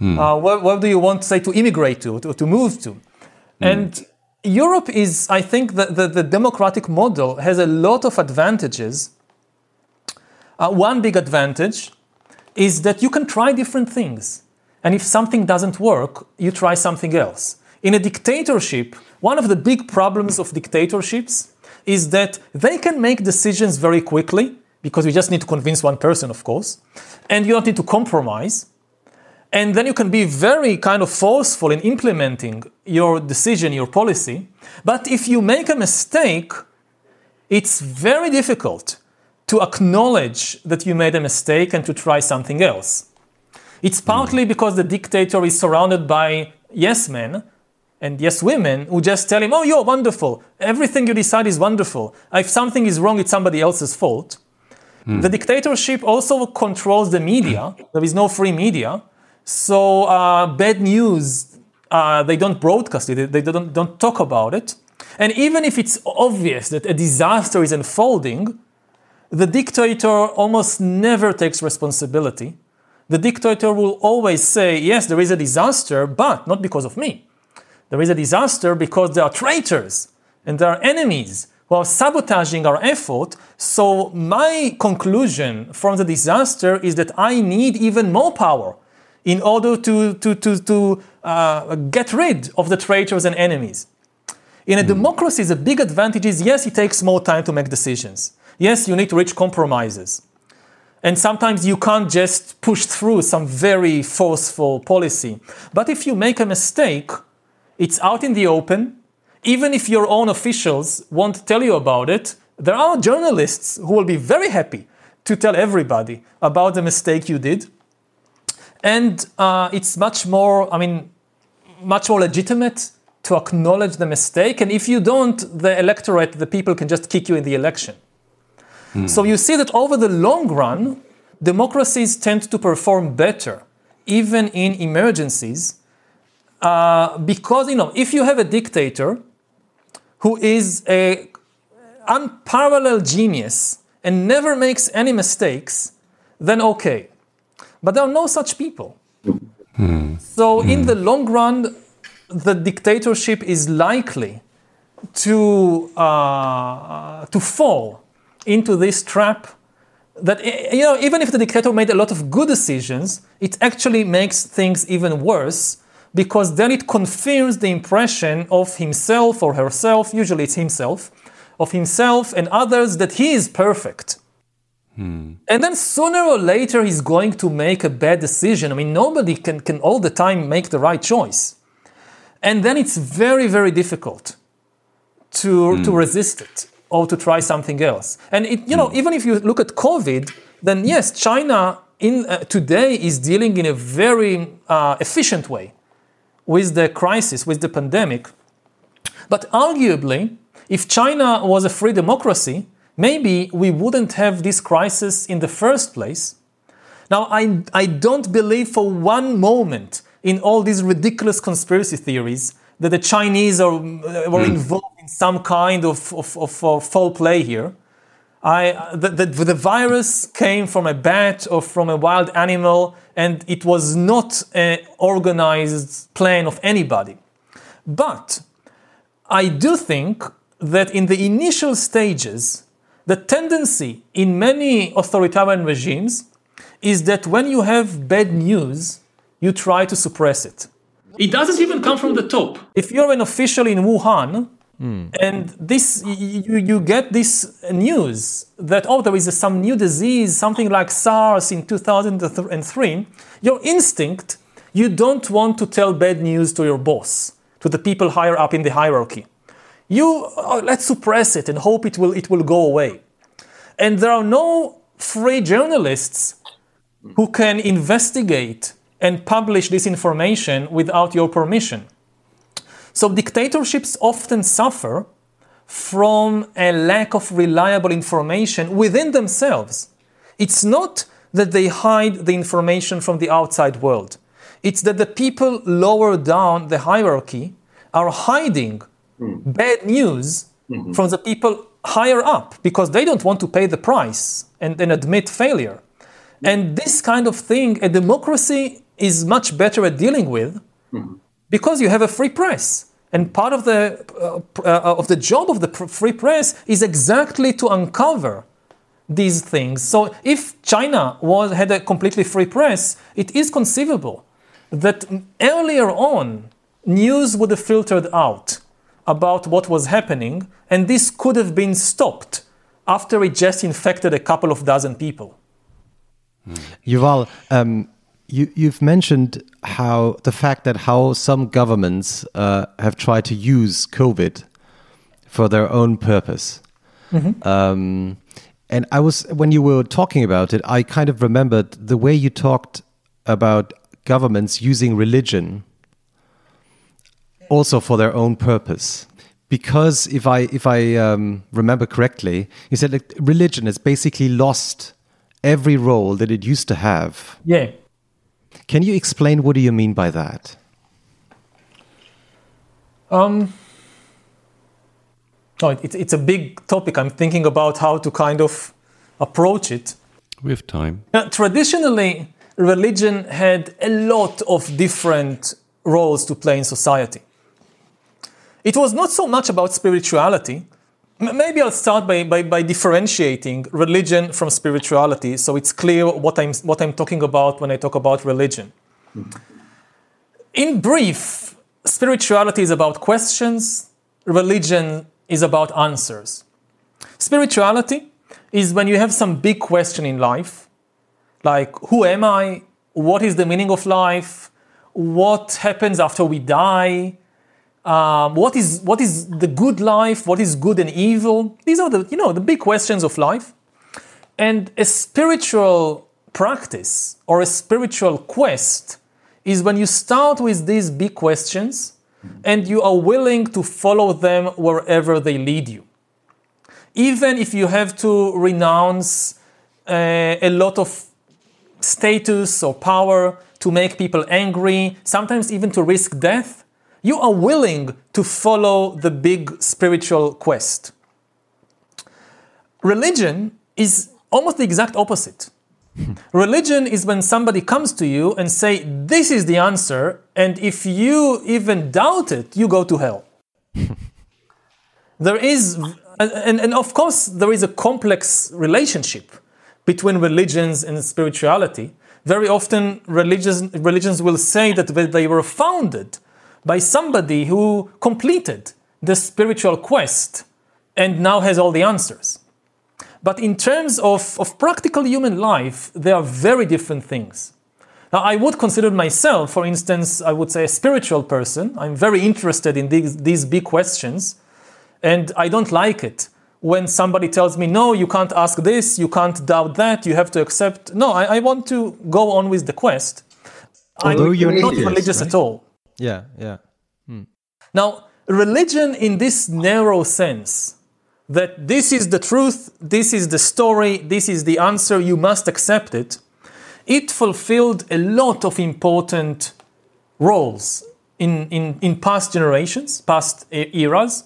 Mm. Uh, where, where, do you want, to say, to immigrate to, to, to move to? Mm. And Europe is, I think, the, the, the, democratic model has a lot of advantages. Uh, one big advantage is that you can try different things. And if something doesn't work, you try something else. In a dictatorship, one of the big problems of dictatorships is that they can make decisions very quickly, because you just need to convince one person, of course, and you don't need to compromise. And then you can be very kind of forceful in implementing your decision, your policy. But if you make a mistake, it's very difficult to acknowledge that you made a mistake and to try something else. It's partly because the dictator is surrounded by yes men and yes women who just tell him, Oh, you're wonderful. Everything you decide is wonderful. If something is wrong, it's somebody else's fault. Mm. The dictatorship also controls the media. There is no free media. So uh, bad news, uh, they don't broadcast it, they don't, don't talk about it. And even if it's obvious that a disaster is unfolding, the dictator almost never takes responsibility. The dictator will always say, Yes, there is a disaster, but not because of me. There is a disaster because there are traitors and there are enemies who are sabotaging our effort. So, my conclusion from the disaster is that I need even more power in order to, to, to, to uh, get rid of the traitors and enemies. In a mm. democracy, the big advantage is yes, it takes more time to make decisions. Yes, you need to reach compromises. And sometimes you can't just push through some very forceful policy. But if you make a mistake, it's out in the open. Even if your own officials won't tell you about it, there are journalists who will be very happy to tell everybody about the mistake you did and uh, it's much more, I mean, much more legitimate to acknowledge the mistake. And if you don't, the electorate, the people can just kick you in the election. Mm. So you see that over the long run, democracies tend to perform better, even in emergencies, uh, because you know if you have a dictator who is a unparalleled genius and never makes any mistakes, then okay. But there are no such people. Hmm. So, hmm. in the long run, the dictatorship is likely to, uh, to fall into this trap that you know even if the dictator made a lot of good decisions it actually makes things even worse because then it confirms the impression of himself or herself usually it's himself of himself and others that he is perfect Hmm. And then sooner or later, he's going to make a bad decision. I mean, nobody can, can all the time make the right choice. And then it's very, very difficult to, to resist it or to try something else. And it, you know, even if you look at COVID, then yes, China in uh, today is dealing in a very uh, efficient way with the crisis, with the pandemic. But arguably, if China was a free democracy, maybe we wouldn't have this crisis in the first place. Now, I, I don't believe for one moment in all these ridiculous conspiracy theories that the Chinese are, uh, were involved in some kind of, of, of, of foul play here. I, the, the, the virus came from a bat or from a wild animal, and it was not an organized plan of anybody. But I do think that in the initial stages, the tendency in many authoritarian regimes is that when you have bad news, you try to suppress it. It doesn't even come from the top. If you're an official in Wuhan, hmm. and this you, you get this news that oh there is a, some new disease something like SARS in 2003 your instinct you don't want to tell bad news to your boss to the people higher up in the hierarchy you oh, let's suppress it and hope it will it will go away and there are no free journalists who can investigate and publish this information without your permission so dictatorships often suffer from a lack of reliable information within themselves. It's not that they hide the information from the outside world. It's that the people lower down the hierarchy are hiding bad news from the people higher up because they don't want to pay the price and, and admit failure. And this kind of thing, a democracy is much better at dealing with because you have a free press. And part of the, uh, uh, of the job of the pr- free press is exactly to uncover these things. So if China was, had a completely free press, it is conceivable that earlier on news would have filtered out about what was happening, and this could have been stopped after it just infected a couple of dozen people. Yuval, um, you, you've mentioned how the fact that how some governments uh, have tried to use COVID for their own purpose. Um, and I was when you were talking about it, I kind of remembered the way you talked about governments using religion also for their own purpose. Because if I if I um, remember correctly, you said like, religion has basically lost every role that it used to have. Yeah. Can you explain what do you mean by that? Um, oh, it, it's a big topic. I'm thinking about how to kind of approach it. We have time. Now, traditionally, religion had a lot of different roles to play in society. It was not so much about spirituality. M- Maybe I'll start by, by, by differentiating religion from spirituality so it's clear what I'm, what I'm talking about when I talk about religion. In brief, spirituality is about questions, religion is about answers. Spirituality is when you have some big question in life, like who am I? What is the meaning of life? What happens after we die? Um, what is what is the good life? What is good and evil? These are the you know the big questions of life. And a spiritual practice or a spiritual quest is when you start with these big questions and you are willing to follow them wherever they lead you. Even if you have to renounce uh, a lot of status or power to make people angry, sometimes even to risk death, you are willing to follow the big spiritual quest. Religion is almost the exact opposite. [laughs] Religion is when somebody comes to you and say, "This is the answer," and if you even doubt it, you go to hell. [laughs] there is, and, and of course, there is a complex relationship between religions and spirituality. Very often, religions, religions will say that they were founded by somebody who completed the spiritual quest and now has all the answers. But in terms of, of practical human life, they are very different things. Now, I would consider myself, for instance, I would say a spiritual person. I'm very interested in these, these big questions. And I don't like it when somebody tells me, no, you can't ask this, you can't doubt that, you have to accept. No, I, I want to go on with the quest. Although I'm you're not atheist, religious right? at all. Yeah, yeah. Hmm. Now, religion in this narrow sense, that this is the truth, this is the story, this is the answer, you must accept it, it fulfilled a lot of important roles in, in, in past generations, past eras,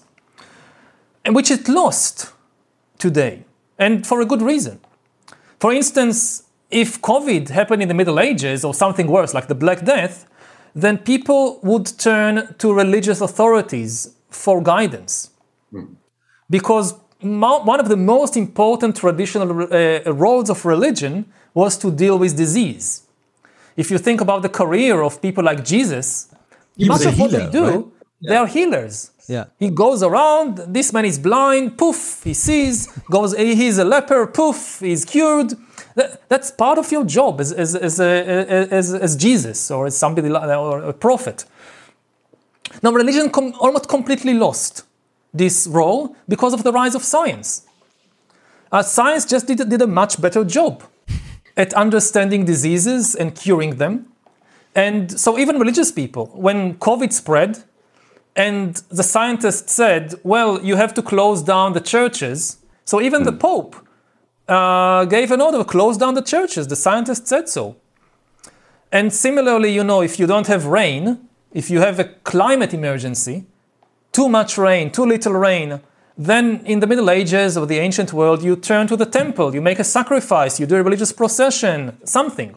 and which it lost today, and for a good reason. For instance, if COVID happened in the Middle Ages or something worse like the Black Death, then people would turn to religious authorities for guidance. Because one of the most important traditional uh, roles of religion was to deal with disease. If you think about the career of people like Jesus, He was much a of what they healer, do, right? they are healers. Yeah. He goes around, this man is blind, poof, he sees, goes, he's a leper, poof, he's cured. That, that's part of your job as, as, as, a, as, as Jesus or as somebody like, or a prophet. Now, religion com- almost completely lost this role because of the rise of science. Uh, science just did, did a much better job at understanding diseases and curing them. And so, even religious people, when COVID spread, and the scientists said, well, you have to close down the churches. So even the Pope uh, gave an order, close down the churches. The scientists said so. And similarly, you know, if you don't have rain, if you have a climate emergency, too much rain, too little rain, then in the Middle Ages or the ancient world, you turn to the temple, you make a sacrifice, you do a religious procession, something.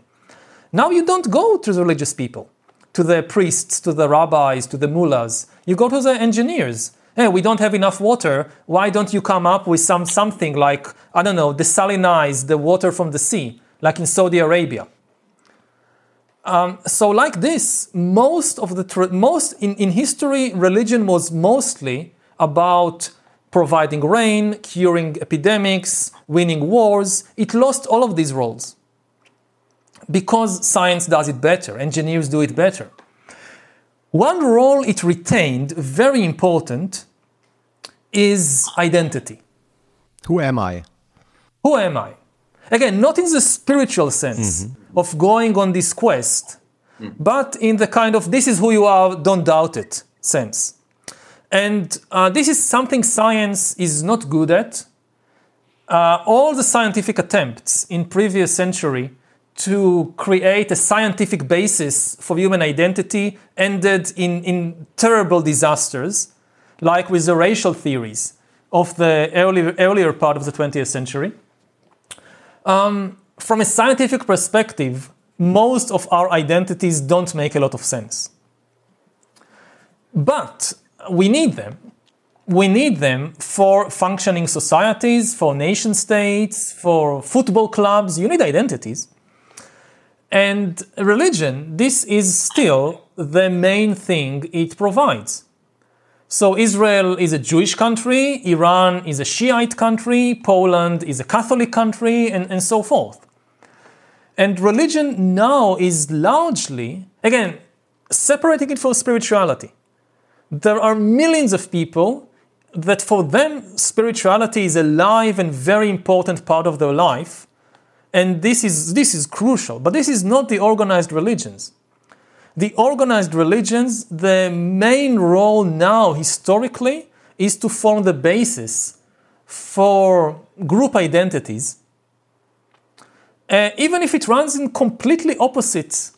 Now you don't go to the religious people, to the priests, to the rabbis, to the mullahs. You go to the engineers. Hey, we don't have enough water. Why don't you come up with some something like I don't know, desalinize the water from the sea, like in Saudi Arabia? Um, so, like this, most of the most in, in history, religion was mostly about providing rain, curing epidemics, winning wars. It lost all of these roles because science does it better, engineers do it better. One role it retained, very important, is identity. Who am I? Who am I? Again, not in the spiritual sense of going on this quest, but in the kind of this is who you are, don't doubt it sense. And uh, this is something science is not good at. Uh, all the scientific attempts in previous century to create a scientific basis for human identity ended in, in terrible disasters, like with the racial theories of the early, earlier part of the 20th century. Um, from a scientific perspective, most of our identities don't make a lot of sense. But we need them. We need them for functioning societies, for nation states, for football clubs. You need identities. And religion, this is still the main thing it provides. So Israel is a Jewish country, Iran is a Shiite country, Poland is a Catholic country, and, and so forth. And religion now is largely, again, separating it from spirituality. There are millions of people that for them spirituality is a live and very important part of their life. And this is, this is crucial, but this is not the organized religions the organized religions, the main role now historically is to form the basis for group identities, uh, even if it runs in completely opposite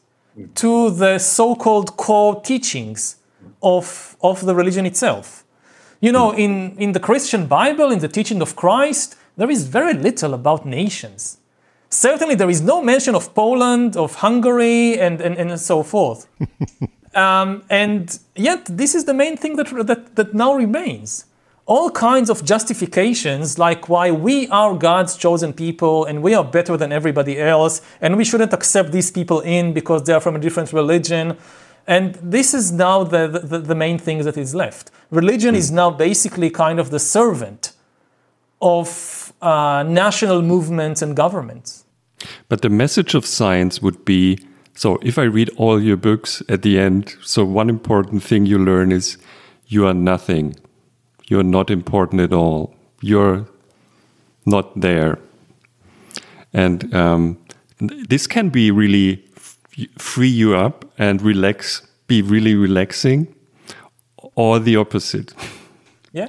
to the so-called core teachings of, of the religion itself. You know, in, in the Christian Bible, in the teaching of Christ, there is very little about nations. Certainly, there is no mention of Poland, of Hungary, and, and, and so forth. [laughs] um, and yet, this is the main thing that, that, that now remains. All kinds of justifications, like why we are God's chosen people and we are better than everybody else, and we shouldn't accept these people in because they are from a different religion. And this is now the, the, the main thing that is left. Religion is now basically kind of the servant of uh, national movements and governments. But the message of science would be so if I read all your books at the end, so one important thing you learn is you are nothing. you're not important at all. You're not there. And um, this can be really free you up and relax, be really relaxing, or the opposite. Yeah.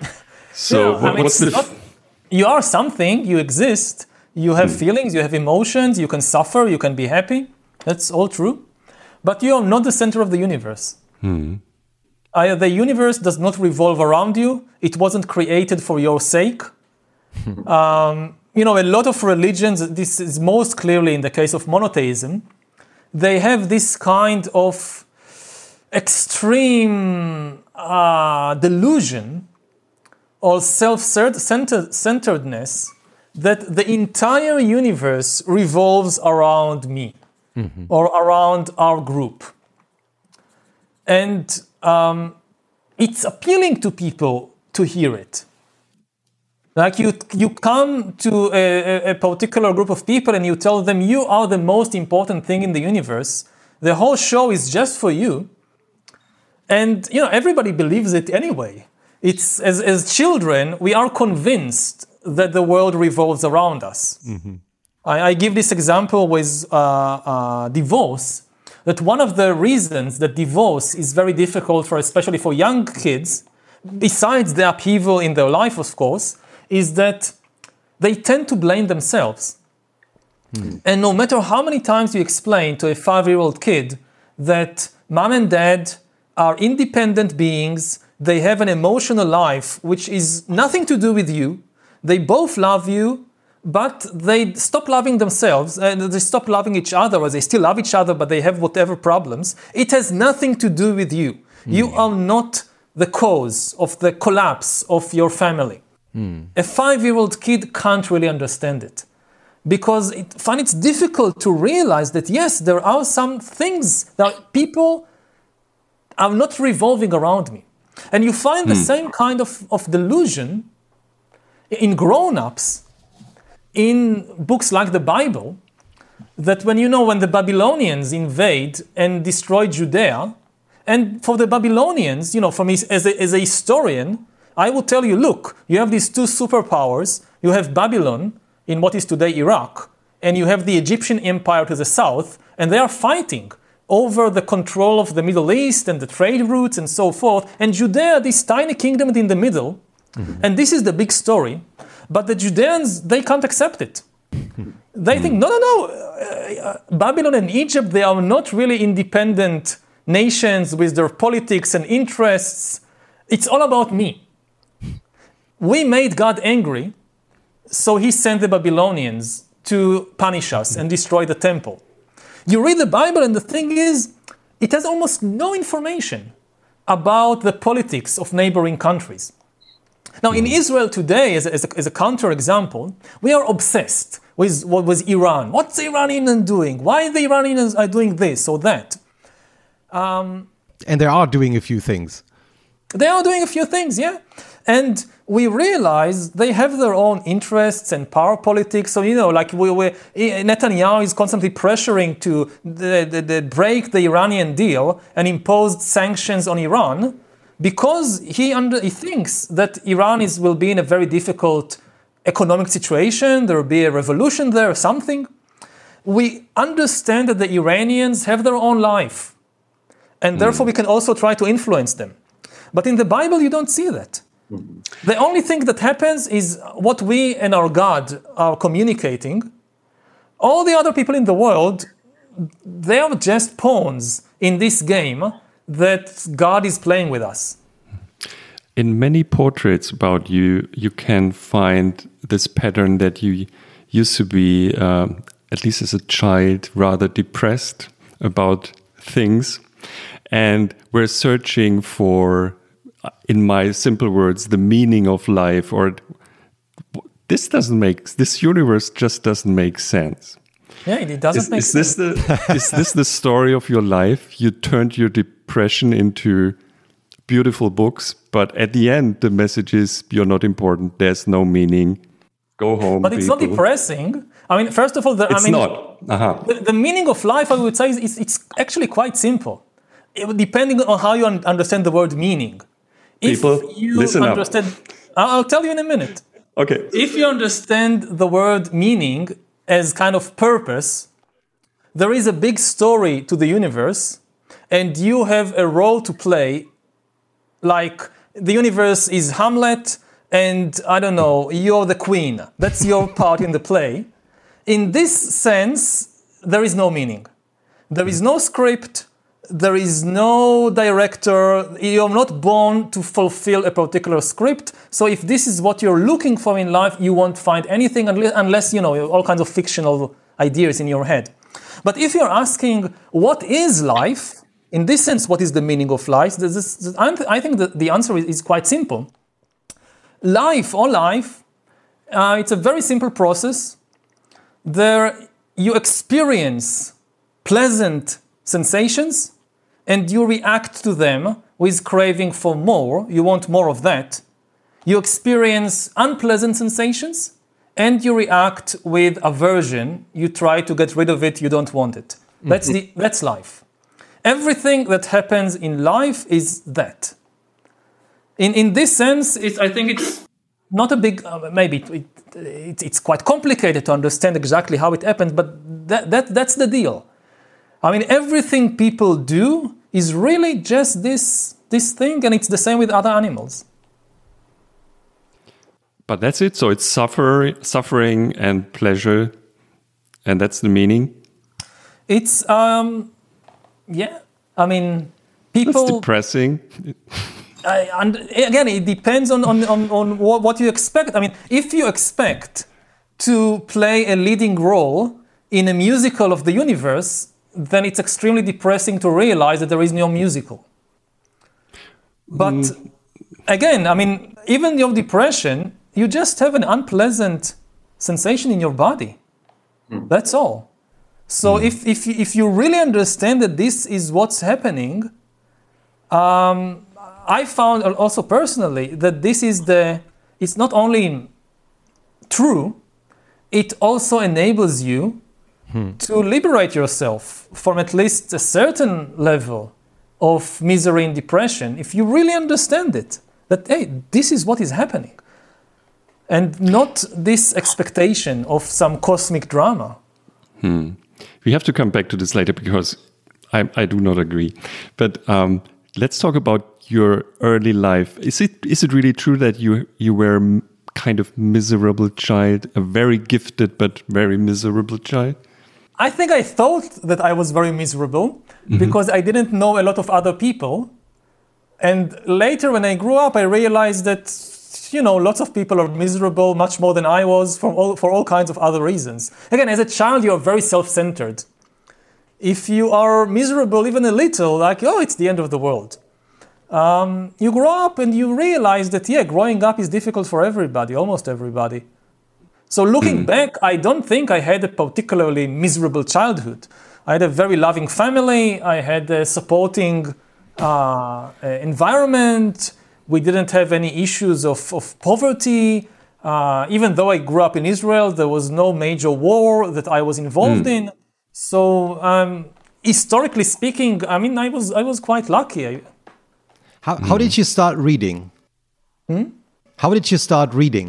[laughs] So, Yeah, I mean, what's the not- you are something, you exist, you have feelings, you have emotions, you can suffer, you can be happy. That's all true. But you are not the center of the universe. Uh, the universe does not revolve around you, it wasn't created for your sake. um, you know, a lot of religions, this is most clearly in the case of monotheism, they have this kind of extreme uh, delusion or self-centeredness that the entire universe revolves around me or around our group. And um, it's appealing to people to hear it. Like you you come to a, a- a particular group of people and you tell them you are the most important thing in the universe. The whole show is just for you. And you know everybody believes it anyway. It's as, as children we are convinced that the world revolves around us. I, I give this example with uh, uh, divorce that one of the reasons that divorce is very difficult for especially for young kids besides the upheaval in their life of course is that they tend to blame themselves. And no matter how many times you explain to a five year old kid that mom and dad are independent beings, they have an emotional life which is nothing to do with you, they both love you, but they stop loving themselves and they stop loving each other, or they still love each other, but they have whatever problems. It has nothing to do with you. You hmm. are not the cause of the collapse of your family. Hmm. A five year old kid can't really understand it because it find it's difficult to realize that yes, there are some things that people are not revolving around me. And you find the hmm. same kind of, of delusion in grown-ups in books like the Bible, that when you know when the Babylonians invade and destroy Judea, and for the Babylonians, you know, for me as a, as a historian, I will tell you, look, you have these two superpowers. You have Babylon in what is today Iraq, and you have the Egyptian Empire to the south, and they are fighting over the control of the Middle East and the trade routes and so forth. And Judea, this tiny kingdom in the middle, and this is the big story. But the Judeans, they can't accept it. [laughs] They think, no, no, no, uh, Babylon and Egypt, they are not really independent nations with their politics and interests. It's all about me. We made God angry, so he sent the Babylonians to punish us and destroy the temple. You read the Bible, and the thing is, it has almost no information about the politics of neighboring countries. Now, in hmm. Israel today, as a, as a, as a counterexample, we are obsessed with what was Iran. What's the Iranians doing? Why the Iranians are doing this or that? Um, and they are doing a few things. They are doing a few things, yeah. And we realize they have their own interests and power politics. So, you know, like we, we, Netanyahu is constantly pressuring to the, the, the break the Iranian deal and impose sanctions on Iran because he, under, he thinks that Iran is, will be in a very difficult economic situation. There will be a revolution there or something. We understand that the Iranians have their own life and mm. therefore we can also try to influence them. But in the Bible, you don't see that. Mm-hmm. The only thing that happens is what we and our God are communicating. All the other people in the world, they are just pawns in this game that God is playing with us. in many portraits about you, you can find this pattern that you used to be, um, at least as a child, rather depressed about things, and were searching for, uh, in my simple words, the meaning of life. Or this doesn't make this universe just doesn't make sense. Yeah, it doesn't Is, make is sense. this the is this the story of your life? You turned your depression into beautiful books, but at the end, the message is you're not important. There's no meaning. Go home. But it's not depressing. I mean, first of all, the, It's I mean, not. Uh-huh. the, the meaning of life, I would say, is it's, actually quite simple, It- depending on how you un- understand the word meaning. People, if you listen up. understand, I'll I'll tell you in a minute. Okay. If you understand the word meaning as kind of purpose, there is a big story to the universe, and you have a role to play. Like the universe is Hamlet, and I don't know, you're the queen. That's your part in the play. In this sense, there is no meaning. There is no script. There is no director. You're not born to fulfill a particular script. So if this is what you're looking for in life, you won't find anything unless, you know all kinds of fictional ideas in your head. But if you're asking what is life, in this sense, what is the meaning of life? Is, I think that the answer is, is quite simple. Life or life, uh, it's a very simple process. There you experience pleasant sensations and you react to them with craving for more. You want more of that. You experience unpleasant sensations and you react with aversion. You try to get rid of it, you don't want it. That's, the, that's life. Everything that happens in life is that. In, in this sense, it's, I think it's not a big, uh, maybe it, it, it's quite complicated to understand exactly how it happens, but that, that, that's the deal. I mean, everything people do is really just this, this thing, and it's the same with other animals. But that's it. So it's suffer, suffering and pleasure, and that's the meaning. It's um, yeah. I mean, That's people. depressing. I, and again, it depends on, on, on, on what, what you expect. I mean, if you expect to play a leading role in a musical of the universe, then it's extremely depressing to realize that there is no musical. But mm. again, I mean, even your depression, you just have an unpleasant sensation in your body. Hmm. That's all. So hmm. if, if, you- if you really understand that this is what's happening, um, I found also personally that this is the, it's not only true, it also enables you hmm. to liberate yourself from at least a certain level of misery and depression if you really understand it. That, hey, this is what is happening. And not this expectation of some cosmic drama. Hmm. We have to come back to this later because I, I do not agree. But um, let's talk about your early life. Is it is it really true that you you were kind of miserable child, a very gifted but very miserable child? I think I thought that I was very miserable because I didn't know a lot of other people. And later, when I grew up, I realized that, you know, lots of people are miserable much more than I was for all, for all kinds of other reasons. Again, as a child, you are very self centered. If you are miserable even a little, like, oh, it's the end of the world. Um, you grow up and you realize that, yeah, growing up is difficult for everybody, almost everybody. So looking back, I don't think I had a particularly miserable childhood. I had a very loving family. I had a supporting uh, environment. We didn't have any issues of, of poverty. Uh, even though I grew up in Israel, there was no major war that I was involved in. So um, historically speaking, I mean, I was I was quite lucky. I, How, how did you start reading? How did you start reading?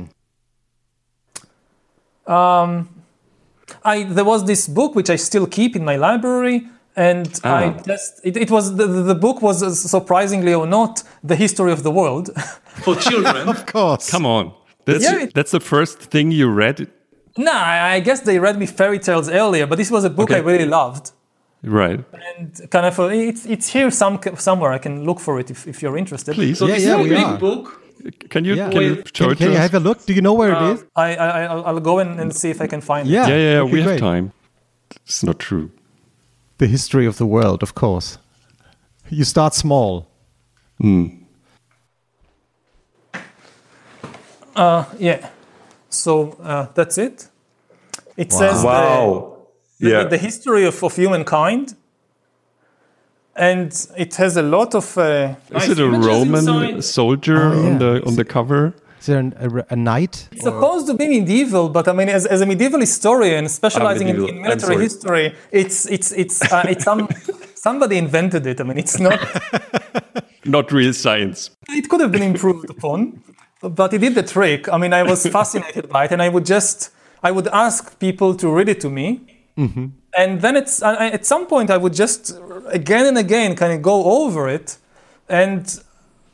I there was this book which I still keep in my library, and I Ah. just it, it was the, the the book was uh, surprisingly or not the history of the world [laughs] for children. Of course. Come on, that's Yeah, it- that's the first thing you read, nah, I I guess they read me fairy tales earlier, but this was a book I really loved, right? and kind of uh, it's it's here some somewhere. I can look for it if, if you're interested. Please, So Yeah, this yeah, is a we big are. book. can you Yeah. can you show Can, it can to you us? have a look? Do you know where Uh, it is? I, I I'll, I'll go and, and see if I can find it. Yeah. Yeah, yeah, yeah. We have great. time. It's not true. The history of the world, of course. You start small. Yeah. So uh, that's it. It says the- the, Yeah. the history of, of humankind. And it has a lot of. Uh, Is it a Roman soldier Oh, on the on the cover? Is there an, a, a knight? it's supposed to be medieval, but I mean, as, as a medieval historian specializing in, medieval. in I'm military history, it's it's it's uh, it's some [laughs] somebody invented it. I mean, it's not. [laughs] not real science. It could have been improved upon, but it did the trick. I mean, I was fascinated by it, and I would just, I would ask people to read it to me, mm-hmm. and then it's at some point I would just again and again kind of go over it, and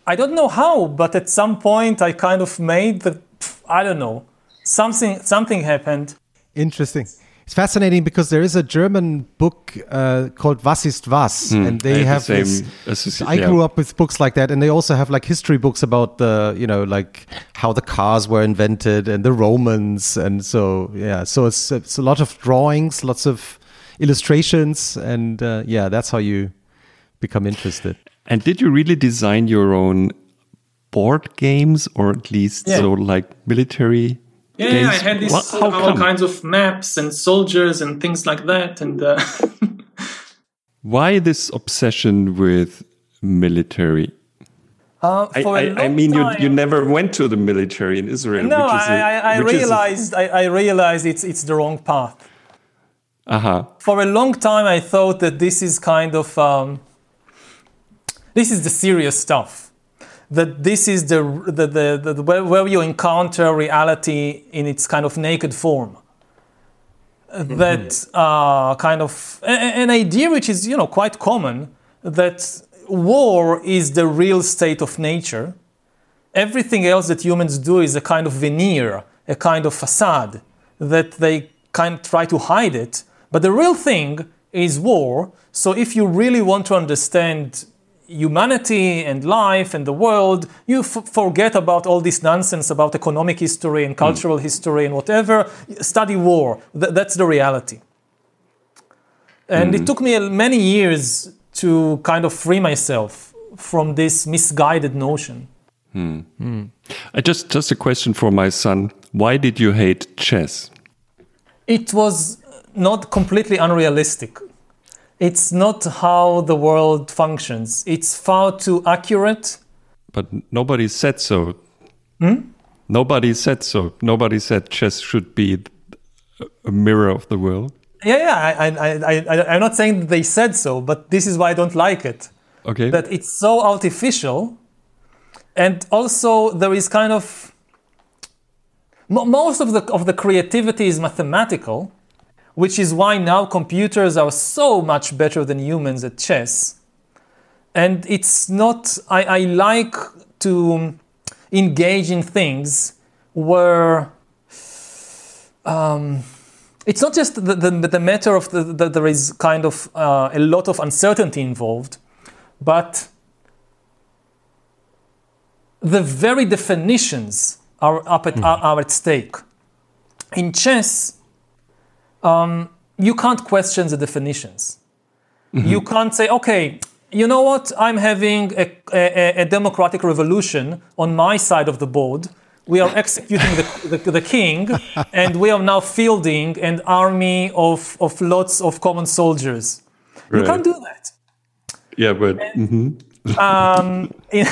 I don't know how, but at some point I kind of made the, I don't know, something something happened. Interesting. It's fascinating because there is a German book uh, called Was ist was, Hmm, and they I have the this. same associ- I yeah. grew up with books like that, and they also have like history books about the, you know, like how the cars were invented and the Romans, and so yeah, so it's it's a lot of drawings, lots of illustrations, and uh, yeah, that's how you become interested. And did you really design your own board games, or at least Yeah. so like military? Yeah, games? I had this Wha- all come? kinds of maps and soldiers and things like that, and uh, [laughs] Why this obsession with military? uh, I, for a I, I long mean, you, time- you never went to the military in Israel. No, which is a- I, I, I which realized I, I realized it's it's the wrong path. Uh-huh. For a long time, I thought that this is kind of um, this is the serious stuff. That this is the the, the, the, the where, where you encounter reality in its kind of naked form. That uh, kind of a- an idea which is you know quite common that war is the real state of nature. Everything else that humans do is a kind of veneer, a kind of facade that they kind of try to hide it. But the real thing is war. So if you really want to understand humanity and life and the world, you f- forget about all this nonsense about economic history and hmm. cultural history and whatever. Study war. Th- that's the reality. And it hmm. took me many years to kind of free myself from this misguided notion. I just just a question for my son. Why did you hate chess? it was not completely unrealistic. It's not how the world functions. It's far too accurate. But nobody said so. Hmm? Nobody said so. Nobody said chess should be a mirror of the world. Yeah, yeah. I, I, I, I, I'm not saying that they said so, but this is why I don't like it. Okay. That it's so artificial, and also there is kind of mo- most of the of the creativity is mathematical, which is why now computers are so much better than humans at chess. And it's not. I, I like to engage in things where um, it's not just the, the, the matter of the, that there is kind of uh, a lot of uncertainty involved, but the very definitions are up at, are, are at stake. In chess, um, you can't question the definitions. You can't say, okay, you know what? I'm having a, a, a democratic revolution on my side of the board. We are executing the, [laughs] the, the king, [laughs] and we are now fielding an army of, of lots of common soldiers. You can't do that. yeah, but mhm. Um, [laughs] in,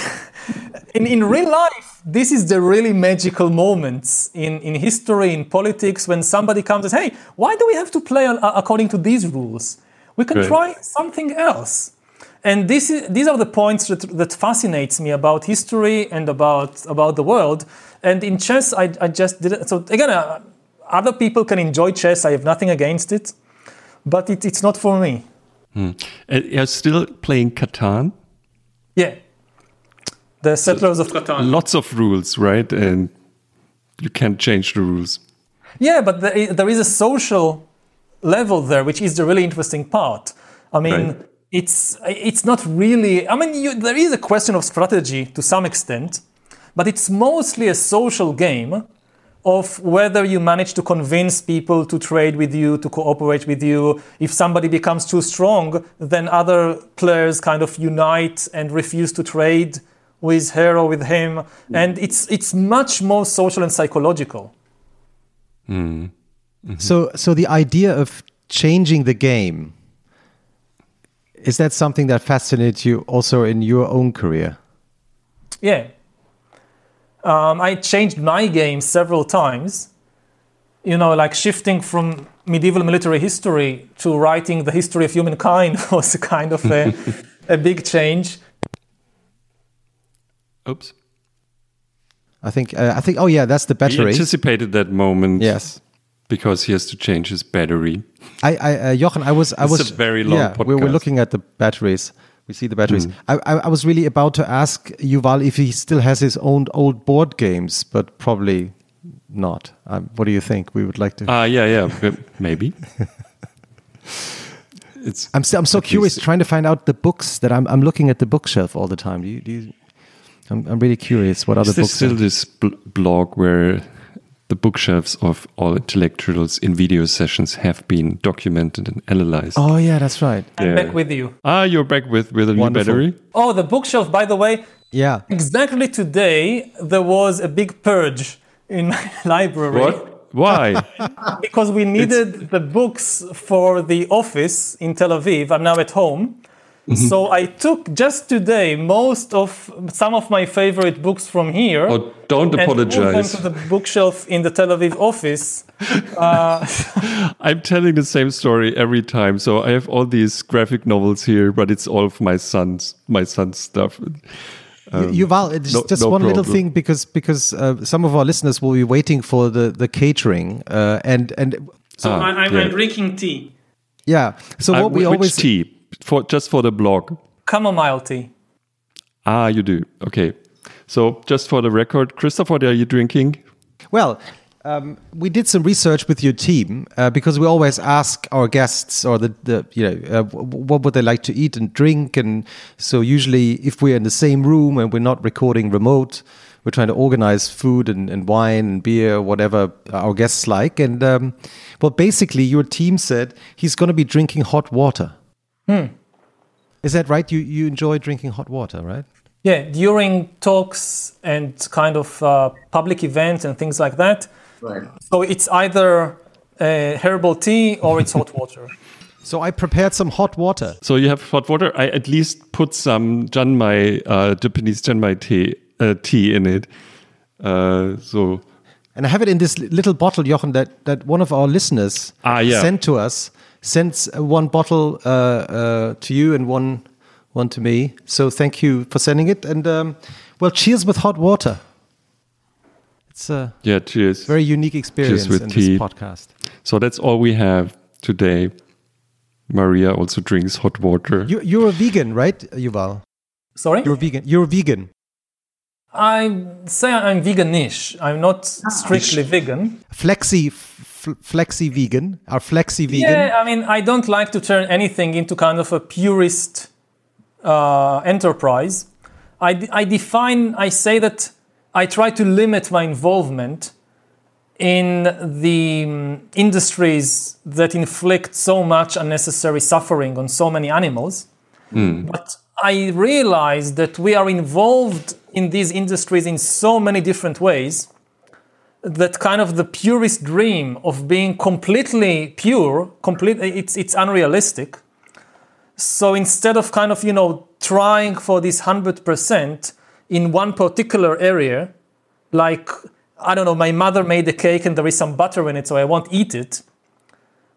in, in real life, this is the really magical moments in, in history, in politics, when somebody comes and says, hey, why do we have to play a- according to these rules? We can Right. try something else. And this is, these are the points that, that fascinates me about history and about, about the world. And in chess, I, I just didn't. So again, uh, other people can enjoy chess. I have nothing against it, but it, it's not for me. Uh, you're still playing Catan. Yeah. The settlers of Catan. Lots of rules, right? And you can't change the rules. Yeah, but there is a social level there, which is the really interesting part. I mean, Right. it's it's not really. I mean, you, there is a question of strategy to some extent, but it's mostly a social game of whether you manage to convince people to trade with you, to cooperate with you. If somebody becomes too strong, then other players kind of unite and refuse to trade with her or with him, and it's it's much more social and psychological. So, so the idea of changing the game is that something that fascinates you also in your own career? Yeah. Um, I changed my game several times. You know, like shifting from medieval military history to writing the history of humankind [laughs] was a kind of a, [laughs] a big change. Oops. I think. Uh, I think. Oh yeah, that's the battery. He anticipated that moment. yes. Because he has to change his battery. I, I uh, Jochen, I was, I It's was very long yeah, We were looking at the batteries. We see the batteries. Hmm. I, I, I was really about to ask Yuval if he still has his own old board games, but probably not. Um, what do you think? We would like to. Ah, yeah, yeah, maybe. [laughs] it's I'm, still, I'm so curious, least- trying to find out the books that I'm. I'm looking at the bookshelf all the time. Do you? Do you I'm, I'm really curious. What other Is still are- this bl- blog where the bookshelves of all intellectuals in video sessions have been documented and analyzed? Oh yeah, that's right. I'm Yeah. back with you. Ah, you're back with with a new battery. Oh, the bookshelf, by the way, Yeah. exactly today there was a big purge in [laughs] my library. What? Why? [laughs] Because we needed the books for the office in Tel Aviv. I'm now at home. Mm-hmm. So I took just today most of some of my favorite books from here. oh, don't and moved them apologize. to the bookshelf in the Tel Aviv office. [laughs] I'm telling the same story every time. So I have all these graphic novels here, but it's all of my son's my son's stuff. You Yuval, it's no- just no one little thing because because uh, some of our listeners will be waiting for the the catering uh, and and So Ah, I, I'm, yeah. I'm drinking tea, yeah. So Uh, what we which always tea for just for the blog. chamomile tea. Ah, you do. Okay. So just for the record, Christoph, what are you drinking? Well, um, we did some research with your team uh, because we always ask our guests or the, the you know uh, w- what would they like to eat and drink, and so usually if we're in the same room and we're not recording remote, we're trying to organize food and, and wine and beer, whatever our guests like. And um, well, basically, your team said he's going to be drinking hot water. Is that right? You you enjoy drinking hot water, right? Yeah, during talks and kind of uh, public events and things like that. Right. So it's either uh, herbal tea or it's hot water. [laughs] So I prepared some hot water. So you have hot water. I at least put some Genmai, uh, Japanese Genmai tea, uh, tea in it. Uh, so And I have it in this little bottle, Jochen, that, that one of our listeners Ah, yeah. sent to us. Sends uh, one bottle uh, uh, to you and one one to me. So thank you for sending it. And um, well, cheers with hot water. It's a yeah, cheers. very unique experience with in tea. this podcast. so that's all we have today. Maria also drinks hot water. You, you're a vegan, right, Yuval? Sorry? You're vegan. You're vegan. I say I'm veganish. I'm not strictly vegan. Flexi, f- flexi vegan. Are flexi vegan? Yeah, I mean, I don't like to turn anything into kind of a purist uh, enterprise. I, d- I define, I say that I try to limit my involvement in the mm, industries that inflict so much unnecessary suffering on so many animals. But I realize that we are involved in these industries in so many different ways that kind of the purest dream of being completely pure, complete, it's, it's unrealistic. So instead of kind of, you know, trying for this 100% in one particular area, like, I don't know, my mother made a cake and there is some butter in it, so I won't eat it.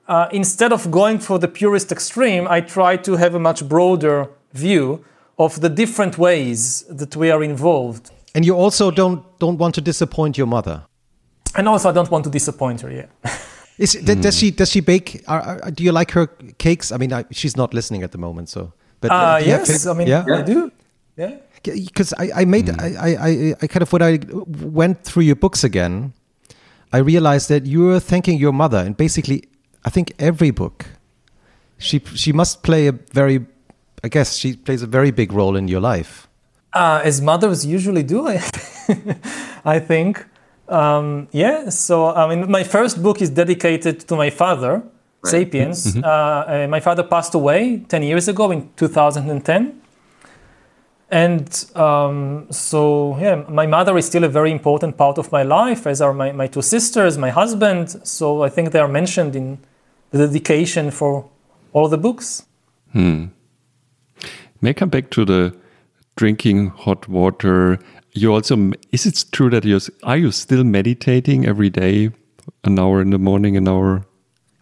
Uh, instead of going for the purest extreme, I try to have a much broader view of the different ways that we are involved. And you also don't don't want to disappoint your mother. And also, I don't want to disappoint her, yeah. [laughs] Is, th- Does she does she bake? Are, are, do you like her cakes? I mean, I, she's not listening at the moment, so. But Uh, do you have yes, I mean, yeah, I do. Yeah. because I, I made I, I, I, I kind of when I went through your books again, I realized that you were thanking your mother, and basically, I think every book, she she must play a very, I guess she plays a very big role in your life. Uh, as mothers usually do, I, [laughs] I think. Um, yeah, so I mean, my first book is dedicated to my father, Sapiens. Uh, uh, my father passed away 10 years ago in 2010. And um, so, yeah, my mother is still a very important part of my life, as are my, my two sisters, my husband. So I think they are mentioned in the dedication for all the books. Hmm. May I come back to the drinking hot water. You also is it true that you are you still meditating every day, an hour in the morning, an hour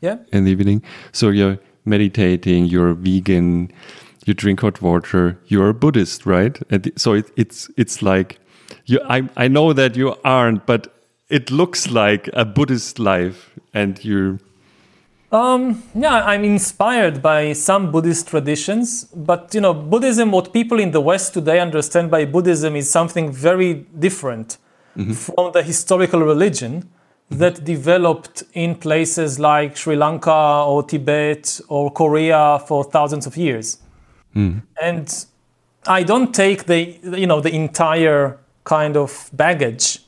Yeah. in the evening? So you're meditating. You're vegan. You drink hot water. You're a Buddhist, right? And so it, it's it's like you, I, I know that you aren't, but it looks like a Buddhist life, and you. Um, yeah, I'm inspired by some Buddhist traditions, but you know, Buddhism, what people in the West today understand by Buddhism is something very different mm-hmm. from the historical religion that developed in places like Sri Lanka or Tibet or Korea for thousands of years. Mm. And I don't take the you know the entire kind of baggage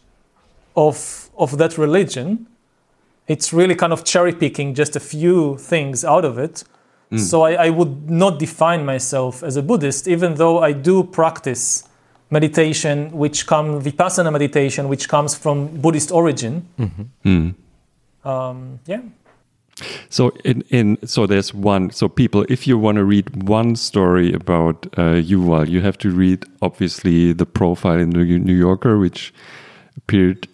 of of that religion. It's really kind of cherry picking just a few things out of it. Mm. So I, I, would not define myself as a Buddhist, even though I do practice meditation, which comes vipassana meditation, which comes from Buddhist origin. Mm-hmm. Mm. Um, yeah. So in in so there's one. So people, if you want to read one story about uh, Yuval, you have to read obviously the profile in the New Yorker, which appeared,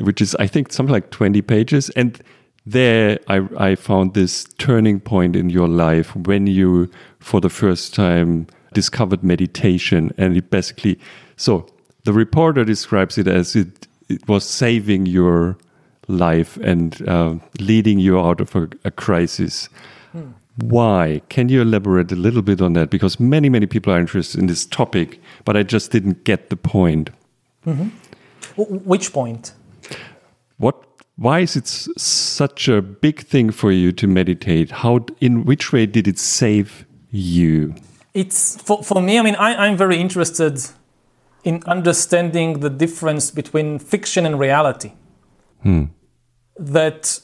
which is I think something like twenty pages, and there I I found this turning point in your life when you for the first time discovered meditation, and it basically so the reporter describes it as it, it was saving your life and uh, leading you out of a, a crisis. Hmm. Why? Can you elaborate a little bit on that? Because many, many people are interested in this topic, but I just didn't get the point. Mm -hmm. Which point? What? Why is it such a big thing for you to meditate? How? In which way did it save you? It's for, for me. I mean, I, I'm very interested in understanding the difference between fiction and reality. Hmm. That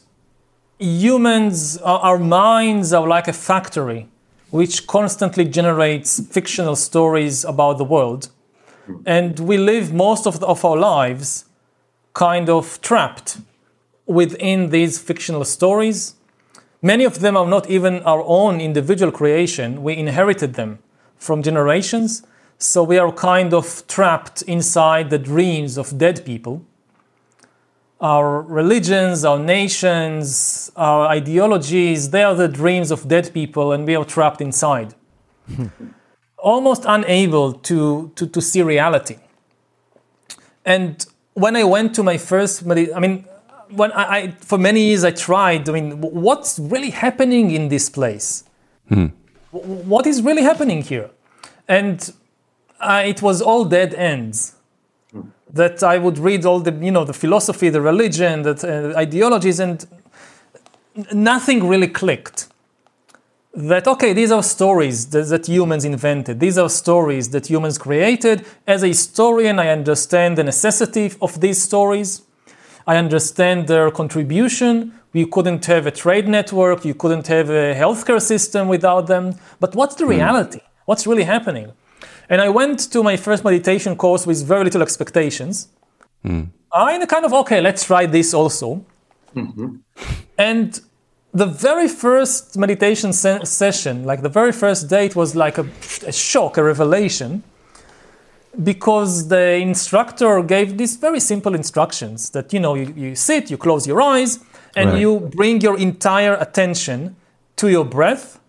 humans, our minds are like a factory which constantly generates fictional stories about the world. And we live most of, the, of our lives kind of trapped within these fictional stories. Many of them are not even our own individual creation, we inherited them from generations. So we are kind of trapped inside the dreams of dead people our religions, our nations, our ideologies, they are the dreams of dead people, and we are trapped inside. [laughs] Almost unable to, to, to see reality. And when I went to my first, med- I mean, when I, I, for many years I tried, I mean, what's really happening in this place? Hmm. What is really happening here? And uh, it was all dead ends that I would read all the, you know, the philosophy, the religion, the uh, ideologies, and nothing really clicked. That okay, these are stories that, that, humans invented. These are stories that humans created. As a historian, I understand the necessity of these stories. I understand their contribution. We couldn't have a trade network. You couldn't have a healthcare system without them. But what's the hmm. reality? What's really happening? And I went to my first meditation course with very little expectations. Mm. I kind of, okay, let's try this also. Mm-hmm. And the very first meditation se- session, like the very first date, was like a, a shock, a revelation, because the instructor gave these very simple instructions that, you know, you, you sit, you close your eyes, and right. you bring your entire attention to your breath,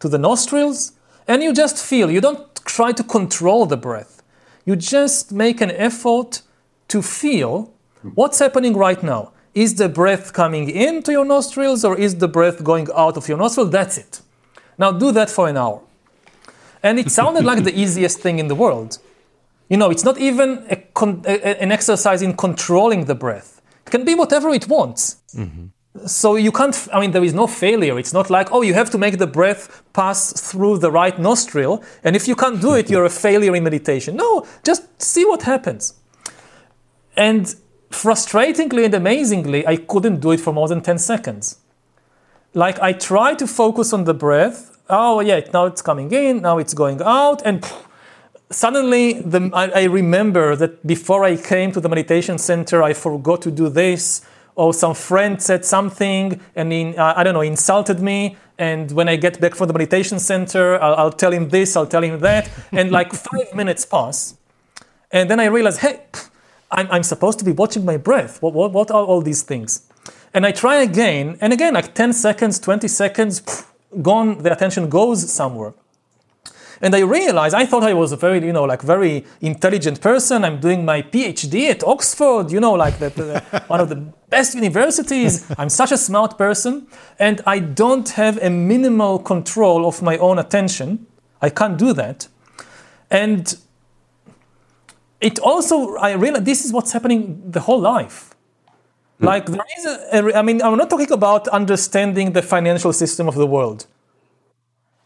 to the nostrils, and you just feel. You don't try to control the breath. You just make an effort to feel what's happening right now. Is the breath coming into your nostrils or is the breath going out of your nostril? That's it. Now do that for an hour. And it sounded like the [laughs] easiest thing in the world. You know, it's not even a con- a, an exercise in controlling the breath. It can be whatever it wants. Mm-hmm so you can't i mean there is no failure it's not like oh you have to make the breath pass through the right nostril and if you can't do it you're a failure in meditation no just see what happens and frustratingly and amazingly i couldn't do it for more than 10 seconds like i try to focus on the breath oh yeah now it's coming in now it's going out and suddenly the, I, I remember that before i came to the meditation center i forgot to do this or some friend said something and in, uh, I don't know, insulted me. And when I get back from the meditation center, I'll, I'll tell him this, I'll tell him that. and like [laughs] five minutes pass. And then I realize, hey, I'm, I'm supposed to be watching my breath. What, what, what are all these things? And I try again. And again, like 10 seconds, 20 seconds, gone, the attention goes somewhere. And I realized I thought I was a very, you know, like very intelligent person. I'm doing my PhD at Oxford, you know, like the, the, [laughs] one of the best universities. I'm such a smart person, and I don't have a minimal control of my own attention. I can't do that. And it also, I realize this is what's happening the whole life. Hmm. Like there is a, a, I mean, I'm not talking about understanding the financial system of the world.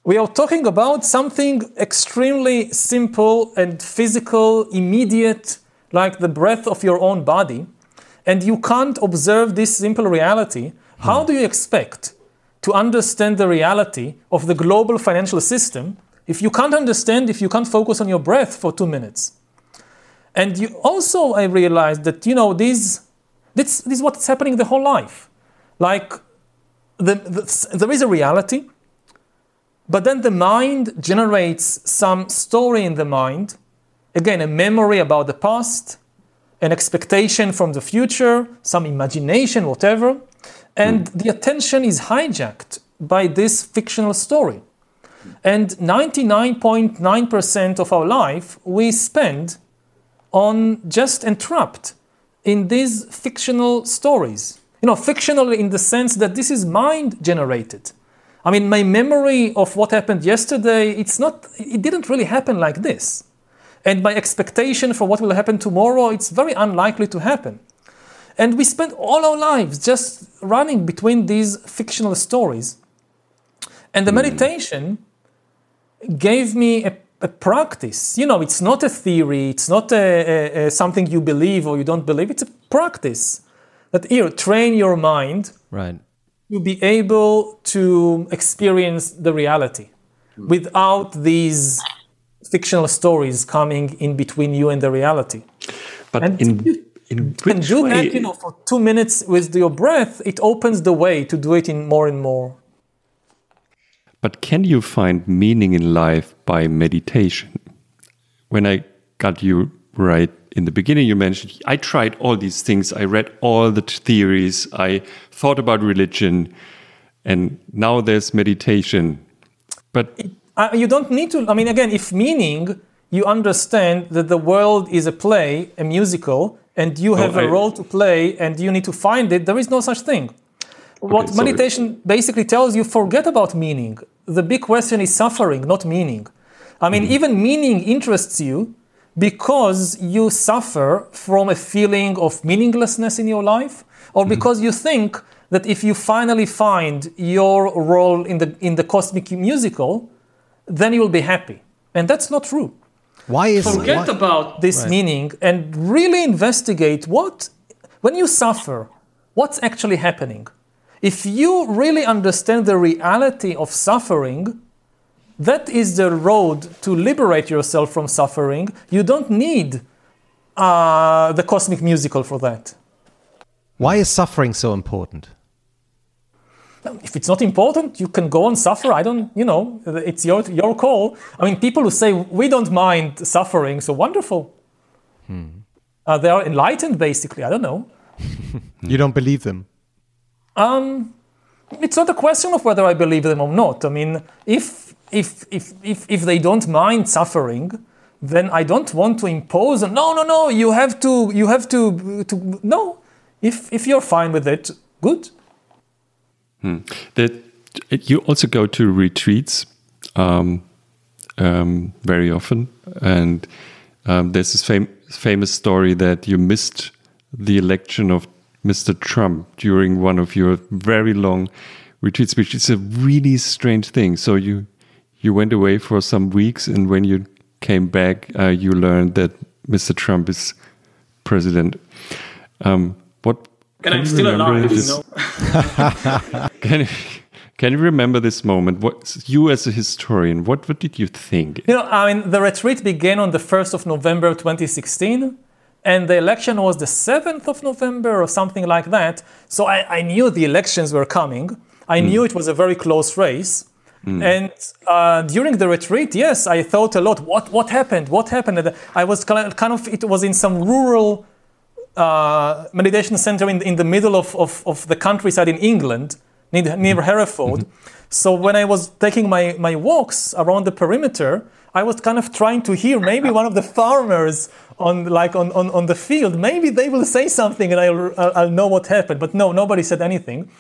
We are talking about something extremely simple and physical, immediate, like the breath of your own body, and you can't observe this simple reality. Hmm. How do you expect to understand the reality of the global financial system if you can't understand, if you can't focus on your breath for two minutes? And you also, I realized that, you know, these this, this is what's happening the whole life. Like, the, the, there is a reality, but then the mind generates some story in the mind. Again, a memory about the past, an expectation from the future, some imagination, whatever. And mm. the attention is hijacked by this fictional story. And 99.9% of our life we spend on just entrapped in these fictional stories. You know, fictional in the sense that this is mind generated. I mean, my memory of what happened yesterday, it's not, it didn't really happen like this. And my expectation for what will happen tomorrow, it's very unlikely to happen. And we spend all our lives just running between these fictional stories. And the mm. meditation gave me a a practice. You know, it's not a theory, it's not a, a, a something you believe or you don't believe, it's a practice. That here, train your mind right. to be able to experience the reality without these fictional stories coming in between you and the reality. But and in, you in can do way? that, you know, for two minutes with your breath, it opens the way to do it in more and more. But can you find meaning in life by meditation? When I got you right in the beginning, you mentioned I tried all these things, I read all the theories, I thought about religion, and now there's meditation. But uh, you don't need to, I mean, again, if meaning, you understand that the world is a play, a musical, and you have oh, a role to play and you need to find it, there is no such thing. Okay, what sorry. meditation basically tells you forget about meaning the big question is suffering, not meaning. I mean, mm. even meaning interests you because you suffer from a feeling of meaninglessness in your life, or mm. because you think that if you finally find your role in the, in the cosmic musical, then you will be happy. And that's not true. Why is Forget why? about this right. meaning and really investigate what, when you suffer, what's actually happening. If you really understand the reality of suffering, that is the road to liberate yourself from suffering. You don't need uh, the cosmic musical for that. Why is suffering so important? If it's not important, you can go and suffer. I don't, you know, it's your, your call. I mean, people who say we don't mind suffering, so wonderful. Hmm. Uh, they are enlightened, basically. I don't know. [laughs] you don't believe them? Um, it's not a question of whether I believe them or not. I mean, if if if if, if they don't mind suffering, then I don't want to impose. No, no, no. You have to. You have to. To no. If if you're fine with it, good. Hmm. That you also go to retreats um, um, very often, and um, there's this fam- famous story that you missed the election of Mr. Trump during one of your very long retreats, which is a really strange thing. So you you went away for some weeks, and when you came back, uh, you learned that Mr. Trump is president. Um, what? And I'm still alive. This, you know? [laughs] can, can you remember this moment? What you as a historian? What what did you think? You know, I mean, the retreat began on the first of November, 2016 and the election was the 7th of November or something like that. So I, I knew the elections were coming. I mm. knew it was a very close race. Mm. And uh, during the retreat, yes, I thought a lot. What what happened? What happened? I was kind of it was in some rural uh, meditation center in, in the middle of, of, of the countryside in England, near, near mm-hmm. Hereford. Mm-hmm. So when I was taking my, my walks around the perimeter, I was kind of trying to hear maybe one of the farmers on like on, on, on the field, maybe they will say something and I'll, I'll know what happened. But no, nobody said anything.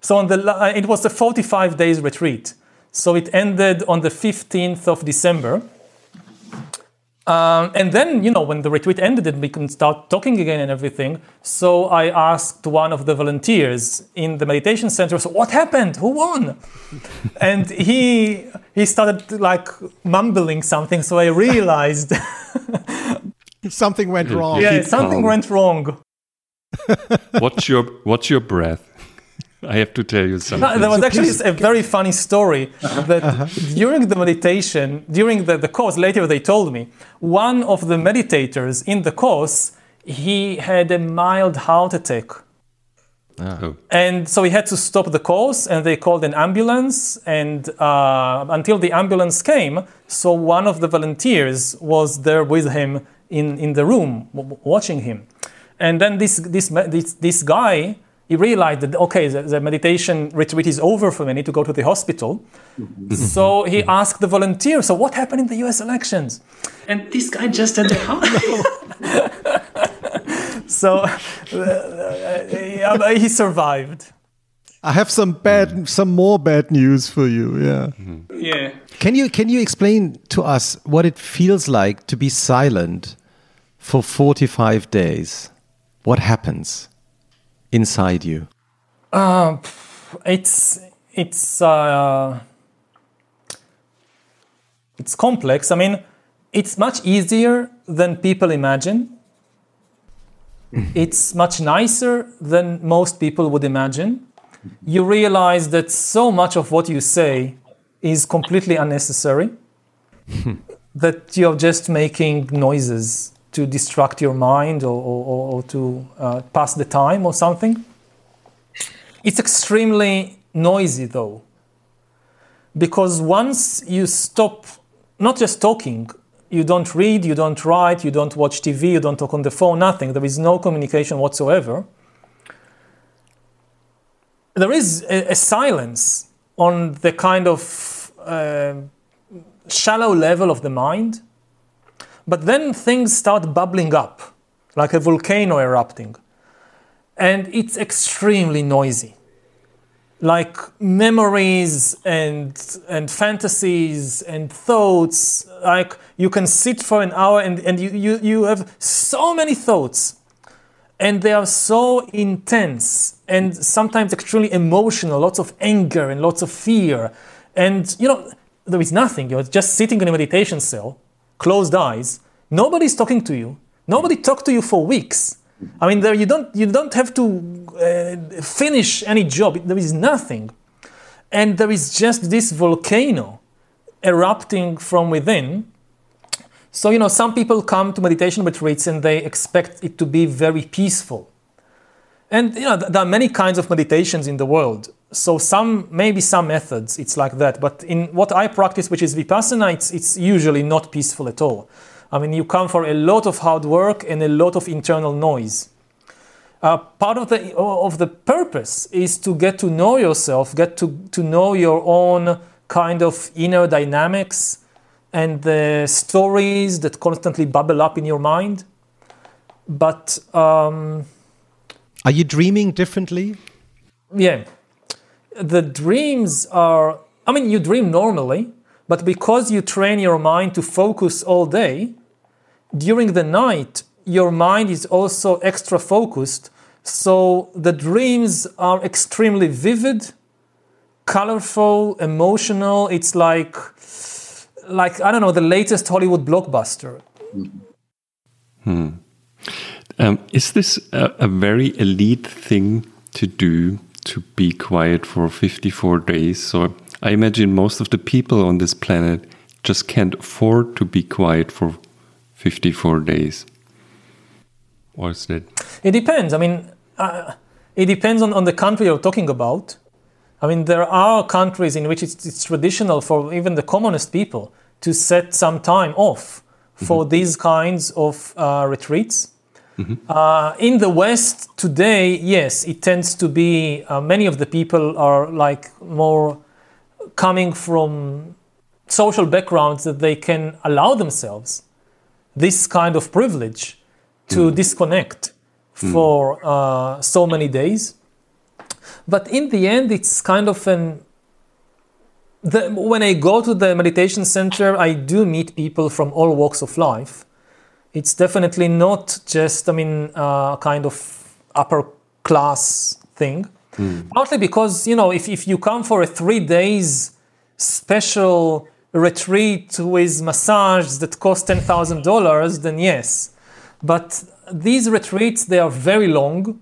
So on the it was a 45 days retreat. So it ended on the 15th of December. Um, and then, you know, when the retreat ended and we can start talking again and everything, so I asked one of the volunteers in the meditation center, so what happened? Who won? [laughs] and he he started like mumbling something, so I realized [laughs] something went wrong. Yeah, something went wrong. [laughs] what's your what's your breath? I have to tell you something. No, there was actually a very funny story that uh-huh. during the meditation, during the, the course, later they told me, one of the meditators in the course, he had a mild heart attack. Ah. Oh. And so he had to stop the course, and they called an ambulance. And uh, until the ambulance came, so one of the volunteers was there with him in, in the room, w- watching him. And then this, this, this, this guy he realized that okay the, the, meditation retreat is over for me i need to go to the hospital. Mm-hmm. so he asked the volunteer so what happened in the us elections? And this guy just had said [laughs] so uh, uh, he survived. I have some bad some more bad news for you yeah. Yeah. Can you can you explain to us what it feels like to be silent for 45 days? What happens inside you? Uh, it's it's uh, it's complex. I mean, it's much easier than people imagine. it's much nicer than most people would imagine. You realize that so much of what you say is completely unnecessary. [laughs] that you're just making noises to distract your mind or, or, or to uh, pass the time or something. It's extremely noisy though, because once you stop not just talking, you don't read, you don't write, you don't watch TV, you don't talk on the phone, nothing. There is no communication whatsoever. There is a, a silence on the kind of uh, shallow level of the mind but then things start bubbling up, like a volcano erupting. And it's extremely noisy. Like memories and, and fantasies and thoughts. Like you can sit for an hour and, and you, you, you have so many thoughts. And they are so intense and sometimes extremely emotional, lots of anger and lots of fear. And you know, there is nothing. You're just sitting in a meditation cell closed eyes, nobody's talking to you. Nobody talked to you for weeks. I mean, there you don't you don't have to uh, finish any job. There is nothing, and there is just this volcano erupting from within. So you know, some people come to meditation retreats and they expect it to be very peaceful. And you know, there are many kinds of meditations in the world. So some, maybe some methods, it's like that. But in what I practice, which is vipassana, it's, it's usually not peaceful at all. I mean, you come for a lot of hard work and a lot of internal noise. Uh, part of the of the purpose is to get to know yourself, get to, to know your own kind of inner dynamics and the stories that constantly bubble up in your mind. But um, are you dreaming differently? Yeah, the dreams are, I mean, you dream normally, but because you train your mind to focus all day, during the night, your mind is also extra focused. So the dreams are extremely vivid, colorful, emotional. It's like, like I don't know, the latest Hollywood blockbuster. Hmm. Um, is this a, a very elite thing to do to be quiet for 54 days. So I imagine most of the people on this planet just can't afford to be quiet for 54 days. Or is that? It depends. I mean, uh, it depends on, on the country you're talking about. I mean, there are countries in which it's, it's traditional for even the commonest people to set some time off for mm-hmm. these kinds of uh, retreats. Mm-hmm. Uh, in the West today, yes, it tends to be uh, many of the people are like more coming from social backgrounds that they can allow themselves this kind of privilege to disconnect for uh, so many days. But in the end, it's kind of an the, when I go to the meditation center, I do meet people from all walks of life. It's definitely not just, I mean, uh, kind of upper class thing. Partly because, you know, if, if you come for a three days special retreat with massage that cost $10,000, then yes. But these retreats, they are very long.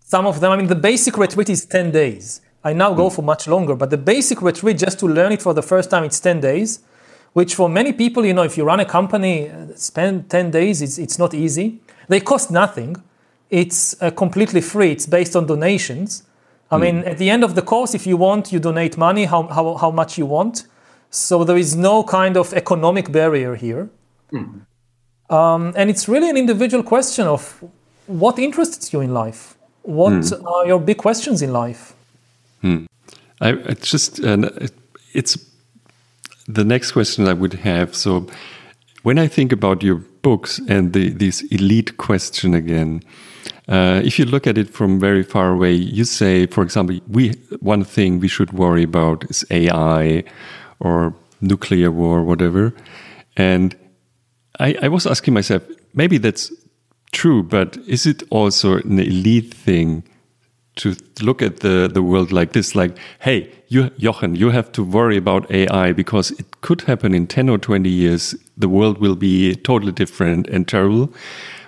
Some of them, I mean, the basic retreat is 10 days. I now go for much longer, but the basic retreat, just to learn it for the first time, it's 10 days, which for many people, you know, if you run a company, uh, spend 10 days, it's, it's not easy. They cost nothing. It's uh, completely free. It's based on donations. I mean, at the end of the course, if you want, you donate money, how, how, how much you want. So there is no kind of economic barrier here. Um, and it's really an individual question of what interests you in life? What are your big questions in life? I it's just uh, it's the next question I would have. So when I think about your books and the, this elite question again, uh, if you look at it from very far away, you say, for example, we one thing we should worry about is AI or nuclear war, whatever. And I, I was asking myself, maybe that's true, but is it also an elite thing to look at the, the world like this? Like, hey, you, Jochen, you have to worry about AI because it could happen in 10 or 20 years. The world will be totally different and terrible.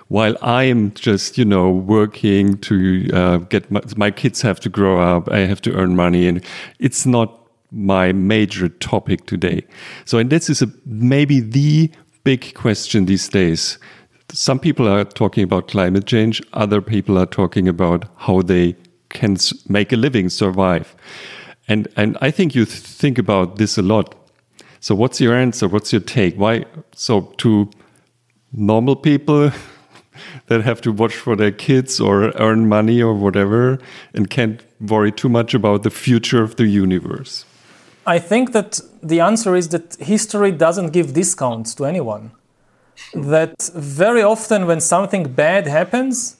While I am just, you know, working to uh, get my, my kids have to grow up, I have to earn money, and it's not my major topic today. So, and this is a, maybe the big question these days. Some people are talking about climate change, other people are talking about how they can make a living, survive. And, and I think you think about this a lot. So, what's your answer? What's your take? Why? So, to normal people [laughs] that have to watch for their kids or earn money or whatever and can't worry too much about the future of the universe. I think that the answer is that history doesn't give discounts to anyone. That very often, when something bad happens,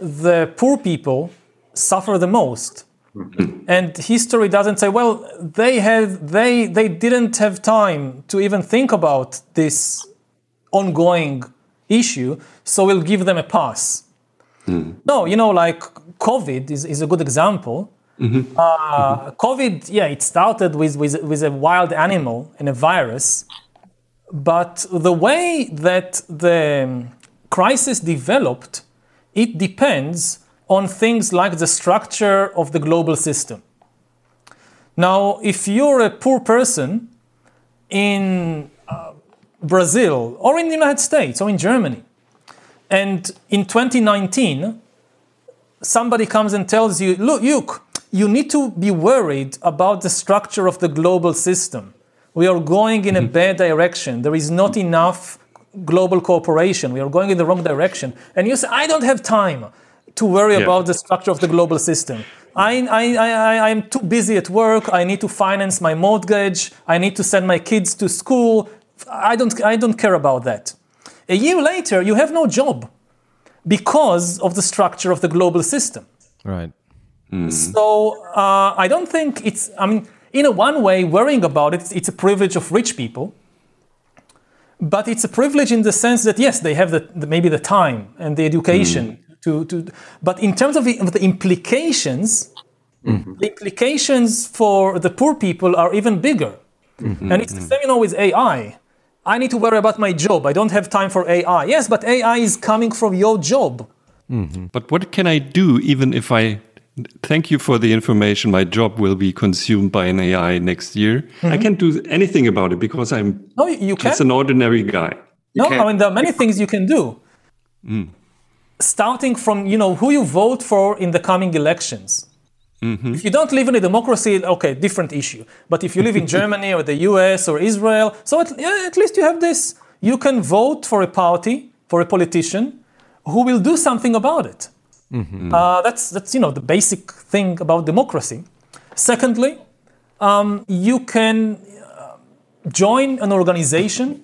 the poor people suffer the most. Mm-hmm. And history doesn't say, well, they had they they didn't have time to even think about this ongoing issue, so we'll give them a pass. Mm-hmm. No, you know, like COVID is, is a good example. Mm-hmm. Uh, COVID, yeah, it started with, with, with a wild animal and a virus, but the way that the crisis developed, it depends on things like the structure of the global system. Now, if you're a poor person in uh, Brazil or in the United States or in Germany, and in 2019, somebody comes and tells you, look, look, you need to be worried about the structure of the global system. We are going in a bad direction. There is not enough global cooperation. We are going in the wrong direction. And you say, I don't have time to worry Yeah. about the structure of the global system. I, I, I, I am too busy at work. I need to finance my mortgage. I need to send my kids to school. I don't, I don't care about that. A year later, you have no job because of the structure of the global system. Right. So uh, I don't think it's. I mean, in a one way, worrying about it, it's a privilege of rich people. But it's a privilege in the sense that yes, they have the, the maybe the time and the education to, to. But in terms of the, of the implications, mm-hmm. the implications for the poor people are even bigger. Mm-hmm. And it's the same, you know, with AI. I need to worry about my job. I don't have time for AI. Yes, but AI is coming from your job. Mm-hmm. But what can I do even if I thank you for the information? My job will be consumed by an AI next year. I can't do anything about it because I'm No, you can. just an ordinary guy. No, can't- I mean there are many things you can do. Mm. Starting from you know who you vote for in the coming elections. If you don't live in a democracy, okay, different issue. But if you live in [laughs] Germany or the U.S. or Israel, so at, yeah, at least you have this. You can vote for a party, for a politician, who will do something about it. Uh, that's that's you know the basic thing about democracy. Secondly, um, you can join an organization.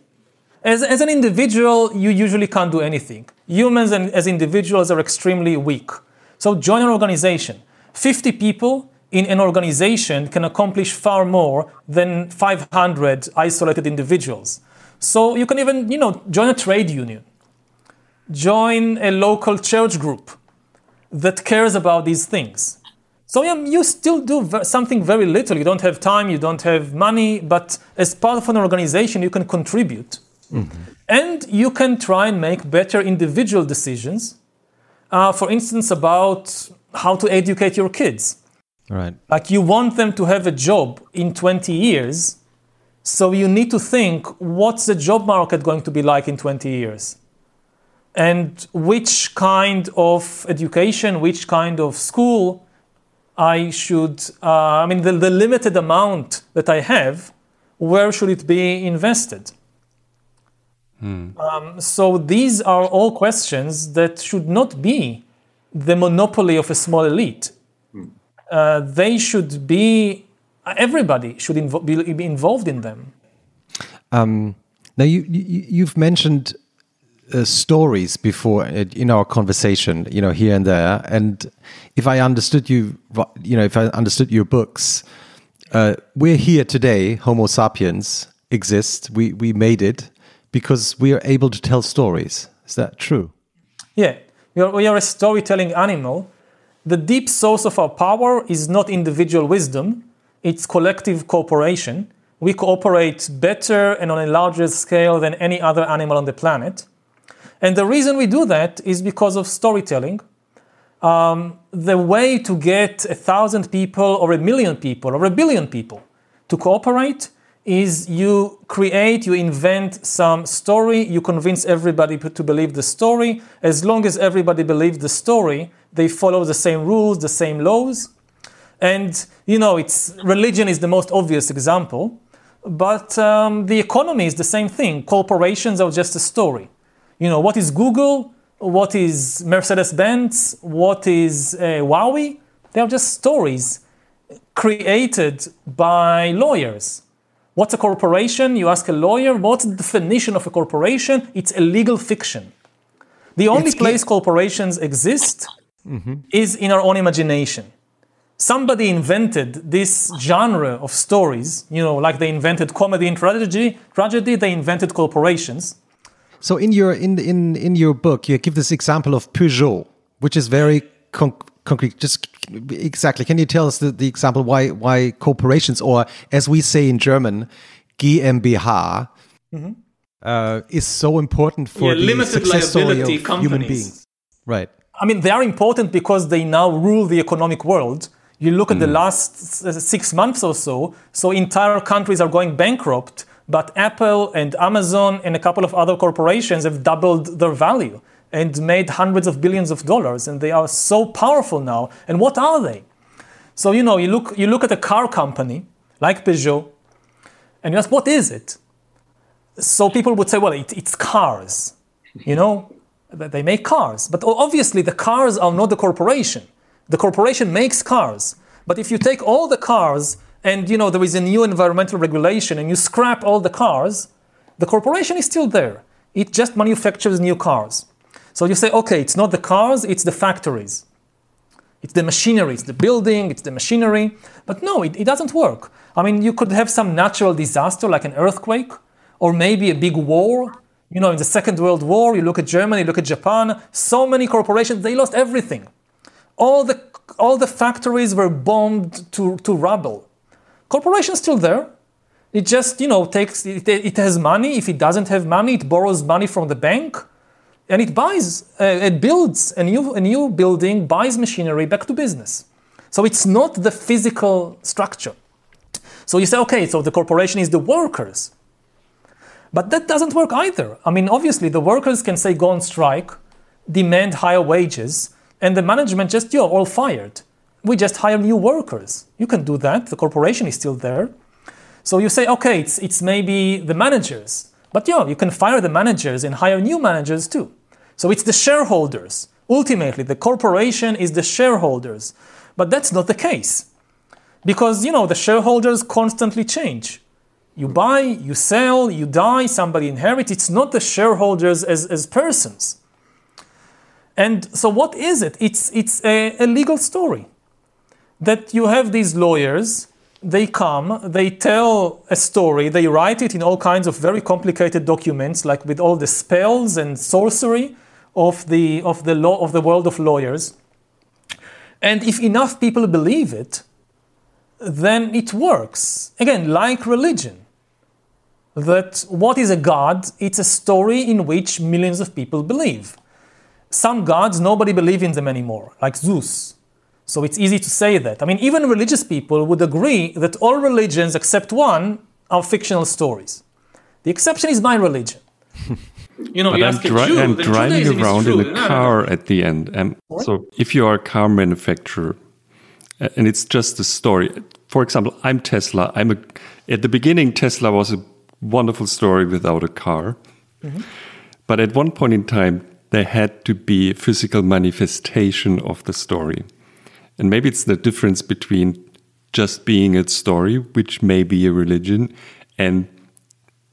As, as an individual, you usually can't do anything. Humans and as individuals are extremely weak. So join an organization. 50 people in an organization can accomplish far more than 500 isolated individuals. So you can even, you know, join a trade union. Join a local church group that cares about these things. So yeah, you still do something very little. You don't have time, you don't have money, but as part of an organization, you can contribute. And you can try and make better individual decisions. Uh, for instance, about how to educate your kids. Right. Like you want them to have a job in 20 years, so you need to think what's the job market going to be like in 20 years? And which kind of education, which kind of school I should, uh, I mean, the, the limited amount that I have, where should it be invested? Um, so these are all questions that should not be the monopoly of a small elite. Uh, they should be, everybody should invo- be, be involved in them. Um, now you, you you've mentioned uh, stories before in our conversation, you know, here and there. And if I understood you, you know, if I understood your books, uh, we're here today. Homo sapiens exist. We we made it because we are able to tell stories. Is that true? Yeah, we are, we are a storytelling animal. The deep source of our power is not individual wisdom, it's collective cooperation. We cooperate better and on a larger scale than any other animal on the planet. And the reason we do that is because of storytelling. Um, the way to get a thousand people or a million people or a billion people to cooperate is you create, you invent some story, you convince everybody to believe the story. As long as everybody believes the story, they follow the same rules, the same laws. And you know, it's religion is the most obvious example, but um, the economy is the same thing. Corporations are just a story. You know, what is Google? What is Mercedes Benz? What is uh, Huawei? They are just stories created by lawyers. What's a corporation? You ask a lawyer, what's the definition of a corporation? It's a legal fiction. The only It's- place corporations exist mm-hmm. is in our own imagination. Somebody invented this genre of stories, you know, like they invented comedy and tragedy, tragedy, they invented corporations. So in your in in in your book, you give this example of Peugeot, which is very concrete. Just exactly, can you tell us the, the example why why corporations, or as we say in German, GmbH, uh, is so important for Mm-hmm. Yeah, the limited success story liability of human companies. beings? Right. I mean, they are important because they now rule the economic world. You look at the last six months or so, so entire countries are going bankrupt, but Apple and Amazon and a couple of other corporations have doubled their value and made hundreds of billions of dollars, and they are so powerful now. And what are they? So you know, you look you look at a car company like Peugeot, and you ask, what is it? So people would say, well, it, it's cars, you know, they make cars. But obviously, the cars are not the corporation. The corporation makes cars. But if you take all the cars and you know there is a new environmental regulation and you scrap all the cars, the corporation is still there. It just manufactures new cars. So you say, okay, it's not the cars, it's the factories. It's the machinery, it's the building, it's the machinery. But no, it, it doesn't work. I mean, you could have some natural disaster like an earthquake or maybe a big war. You know, in the Second World War, you look at Germany, you look at Japan, so many corporations, they lost everything. All the, all the factories were bombed to, to rubble. Corporation's still there. It just, you know, takes, it, it has money. If it doesn't have money, it borrows money from the bank and it buys, uh, it builds a new, a new building, buys machinery back to business. So it's not the physical structure. So you say, okay, so the corporation is the workers. But that doesn't work either. I mean, obviously, the workers can say go on strike, demand higher wages, and the management just, you're all fired. We just hire new workers. You can do that. The corporation is still there. So you say, okay, it's, it's maybe the managers. But yeah, you can fire the managers and hire new managers too. So it's the shareholders. Ultimately, the corporation is the shareholders. But that's not the case. Because, you know, the shareholders constantly change. You buy, you sell, you die, somebody inherits. It's not the shareholders as, as persons. And so, what is it? It's, it's a, a legal story that you have these lawyers, they come, they tell a story, they write it in all kinds of very complicated documents, like with all the spells and sorcery of the, of the law of the world of lawyers. And if enough people believe it, then it works. Again, like religion. That what is a god? It's a story in which millions of people believe. Some gods, nobody believes in them anymore, like Zeus. So it's easy to say that. I mean, even religious people would agree that all religions except one are fictional stories. The exception is my religion. [laughs] You know, But I'm, dri- Jew, I'm driving Judaism around in a No, no, no. car at the end. Um, so if you are a car manufacturer, and it's just a story. For example, I'm Tesla. I'm a. At the beginning, Tesla was a wonderful story without a car, Mm-hmm. but at one point in time, there had to be a physical manifestation of the story, and maybe it's the difference between just being a story, which may be a religion, and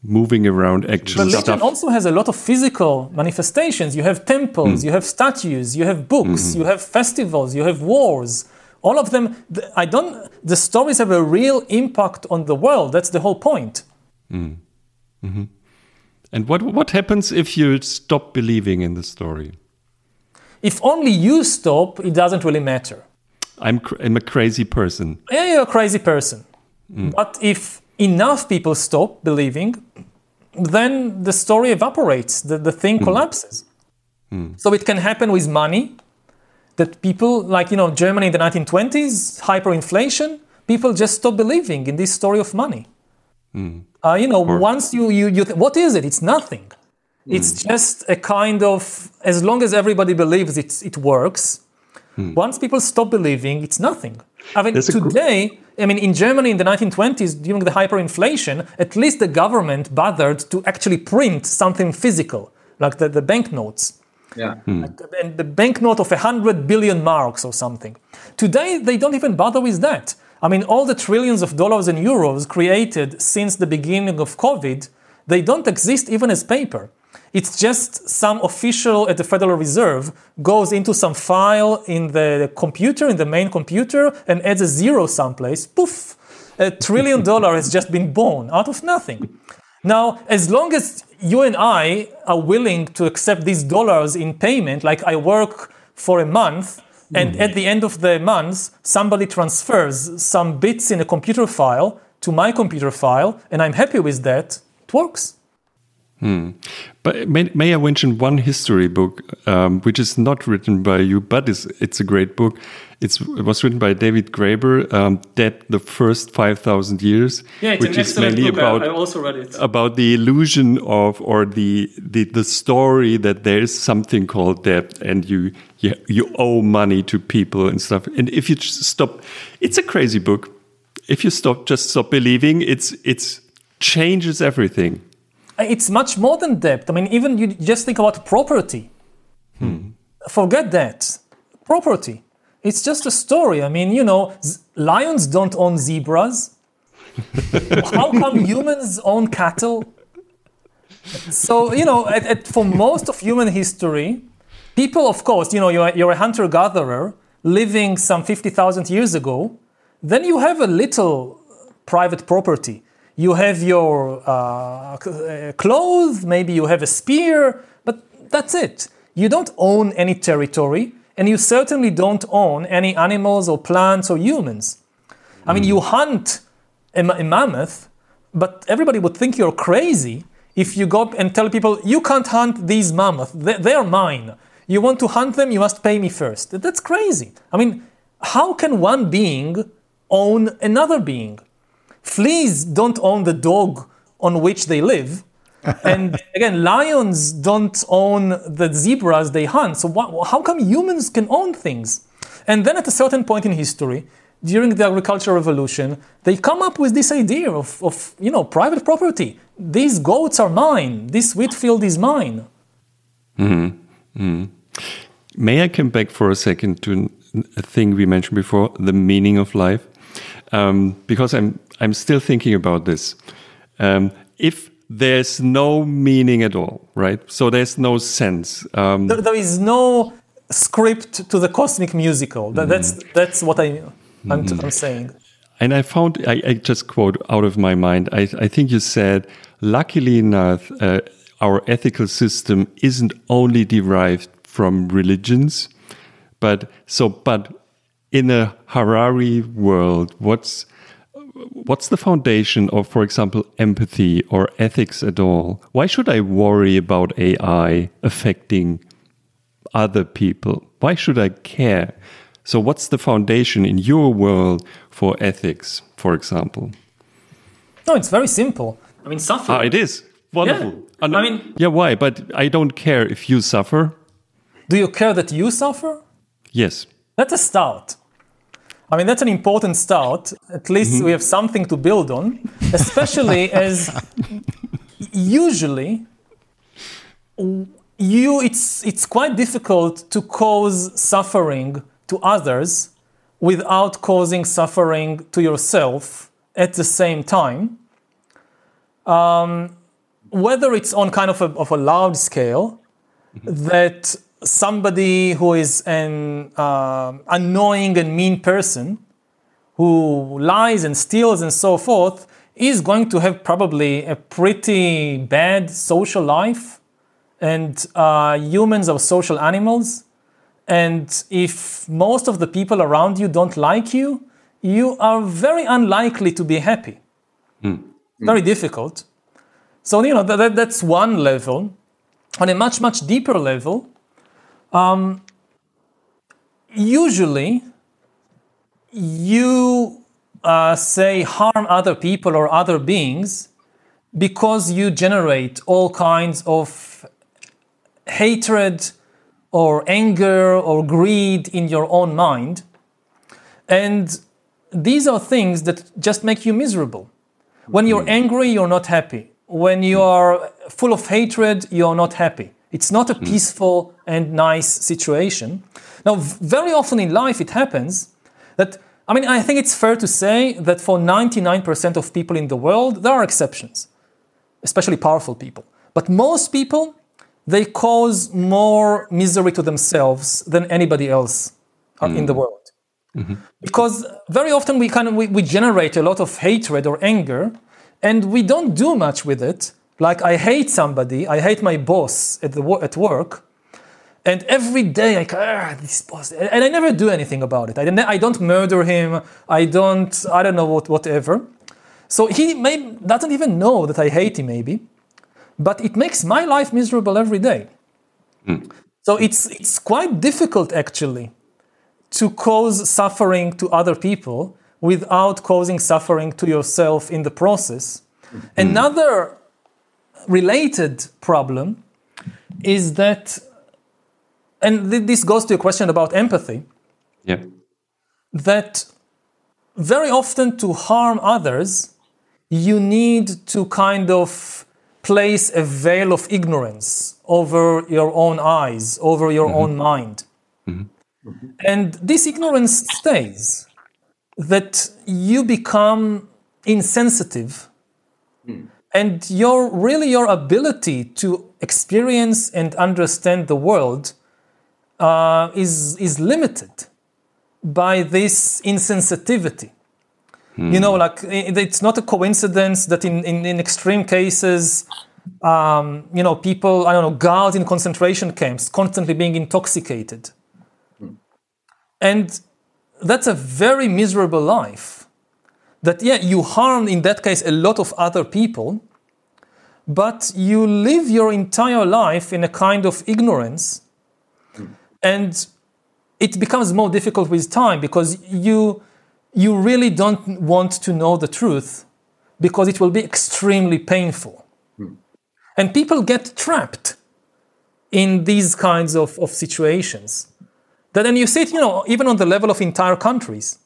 moving around actual Religion stuff. also has a lot of physical manifestations. You have temples, hmm. you have statues, you have books, hmm. you have festivals, you have wars. All of them, I don't, the stories have a real impact on the world. That's the whole point. Hmm. Mm-hmm. And what what happens if you stop believing in the story? If only you stop, it doesn't really matter. I'm cr- I'm a crazy person. Yeah, you're a crazy person. But if enough people stop believing, then the story evaporates, the, the thing collapses. So it can happen with money, that people, like, you know, Germany in the 1920s, hyperinflation, people just stop believing in this story of money. Uh, you know, once you, you, you th- what is it? It's nothing. It's just a kind of, as long as everybody believes it's, it works, once people stop believing, it's nothing. I mean, gr- today, I mean, in Germany in the 1920s, during the hyperinflation, at least the government bothered to actually print something physical, like the, the banknotes. Yeah. Hmm. And the banknote of 100 billion marks or something. Today, they don't even bother with that. I mean, all the trillions of dollars and euros created since the beginning of COVID, they don't exist even as paper. It's just some official at the Federal Reserve goes into some file in the computer, in the main computer, and adds a zero someplace. Poof! A trillion [laughs] dollar has just been born out of nothing. Now, as long as you and I are willing to accept these dollars in payment, like I work for a month, and mm. at the end of the month, somebody transfers some bits in a computer file to my computer file, and I'm happy with that, it works. But may, may I mention one history book, um, which is not written by you, but is, it's a great book. It's, it was written by David Graeber, um, Debt the First 5,000 Years, Yeah, it's which an is excellent mainly book. about, I, I also read it. about the illusion of, or the, the, the story that there is something called debt and you, you, you owe money to people and stuff. And if you just stop, it's a crazy book. If you stop, just stop believing, it's, it's changes everything. It's much more than debt. I mean, even you just think about property. Hmm. Forget that. Property. It's just a story. I mean, you know, z- lions don't own zebras. [laughs] How come humans own cattle? So, you know, at, at, for most of human history, people, of course, you know, you're, you're a hunter gatherer living some 50,000 years ago, then you have a little private property. You have your uh, uh, clothes, maybe you have a spear, but that's it. You don't own any territory, and you certainly don't own any animals or plants or humans. I mean, you hunt a, a mammoth, but everybody would think you're crazy if you go and tell people, you can't hunt these mammoths, they, they're mine. You want to hunt them, you must pay me first. That's crazy. I mean, how can one being own another being? Fleas don't own the dog on which they live. [laughs] and again, lions don't own the zebras they hunt. So wha- how come humans can own things? And then at a certain point in history, during the agricultural revolution, they come up with this idea of, of you know, private property. These goats are mine. This wheat field is mine. Hmm. May I come back for a second to a thing we mentioned before, the meaning of life, um, because I'm I'm still thinking about this. Um, if there's no meaning at all, right? So there's no sense. Um, There, there is no script to the cosmic musical. That, That's that's what I I'm, I'm saying. And I found, I, I just quote out of my mind, I, I think you said, luckily enough, uh, our ethical system isn't only derived from religions, but so, but in a Harari world, what's, what's the foundation of, for example, empathy or ethics at all? Why should I worry about AI affecting other people? Why should I care? So, what's the foundation in your world for ethics, for example? No, it's very simple. I mean, suffer. Ah, it is wonderful. Yeah. Ah, I mean- yeah, why? But I don't care if you suffer. Do you care that you suffer? Yes. That's a start. I mean, that's an important start. At least we have something to build on, especially [laughs] as usually you it's it's quite difficult to cause suffering to others without causing suffering to yourself at the same time. Um, whether it's on kind of a, of a large scale, that somebody who is an um annoying and mean person who lies and steals and so forth is going to have probably a pretty bad social life and uh, humans are social animals. And if most of the people around you don't like you you are very unlikely to be happy. Very difficult. So you know that- that's one level. On a much much deeper level um, usually you uh, say harm other people or other beings because you generate all kinds of hatred or anger or greed in your own mind. And these are things that just make you miserable. When you're angry you're not happy. When you are full of hatred you're not happy it's not a hmm. peaceful and nice situation. Now very often in life it happens that i mean i think it's fair to say that for 99% of people in the world there are exceptions especially powerful people. But most people they cause more misery to themselves than anybody else uh, in the hmm. world. Mm-hmm. Because very often we kind of we, we generate a lot of hatred or anger and we don't do much with it like i hate somebody i hate my boss at the at work and every day I go, ah, this boss, and I never do anything about it. I, don't- I don't murder him. I don't, I don't know what, whatever. So he may, doesn't even know that I hate him, maybe, but it makes my life miserable every day. So it's it's quite difficult actually to cause suffering to other people without causing suffering to yourself in the process. Another related problem is that, and th- this goes to a question about empathy, Yeah. that very often to harm others, you need to kind of place a veil of ignorance over your own eyes, over your mm-hmm. own mind. Mm-hmm. And this ignorance stays, that you become insensitive and your really your ability to experience and understand the world uh, is is limited by this insensitivity. You know, like it's not a coincidence that in, in, in extreme cases, um, you know, people, I don't know, guards in concentration camps constantly being intoxicated. And that's a very miserable life. That, yeah, you harm in that case a lot of other people, but you live your entire life in a kind of ignorance. And it becomes more difficult with time because you you really don't want to know the truth because it will be extremely painful. Hmm. And people get trapped in these kinds of, of situations. That then you see it you know even on the level of entire countries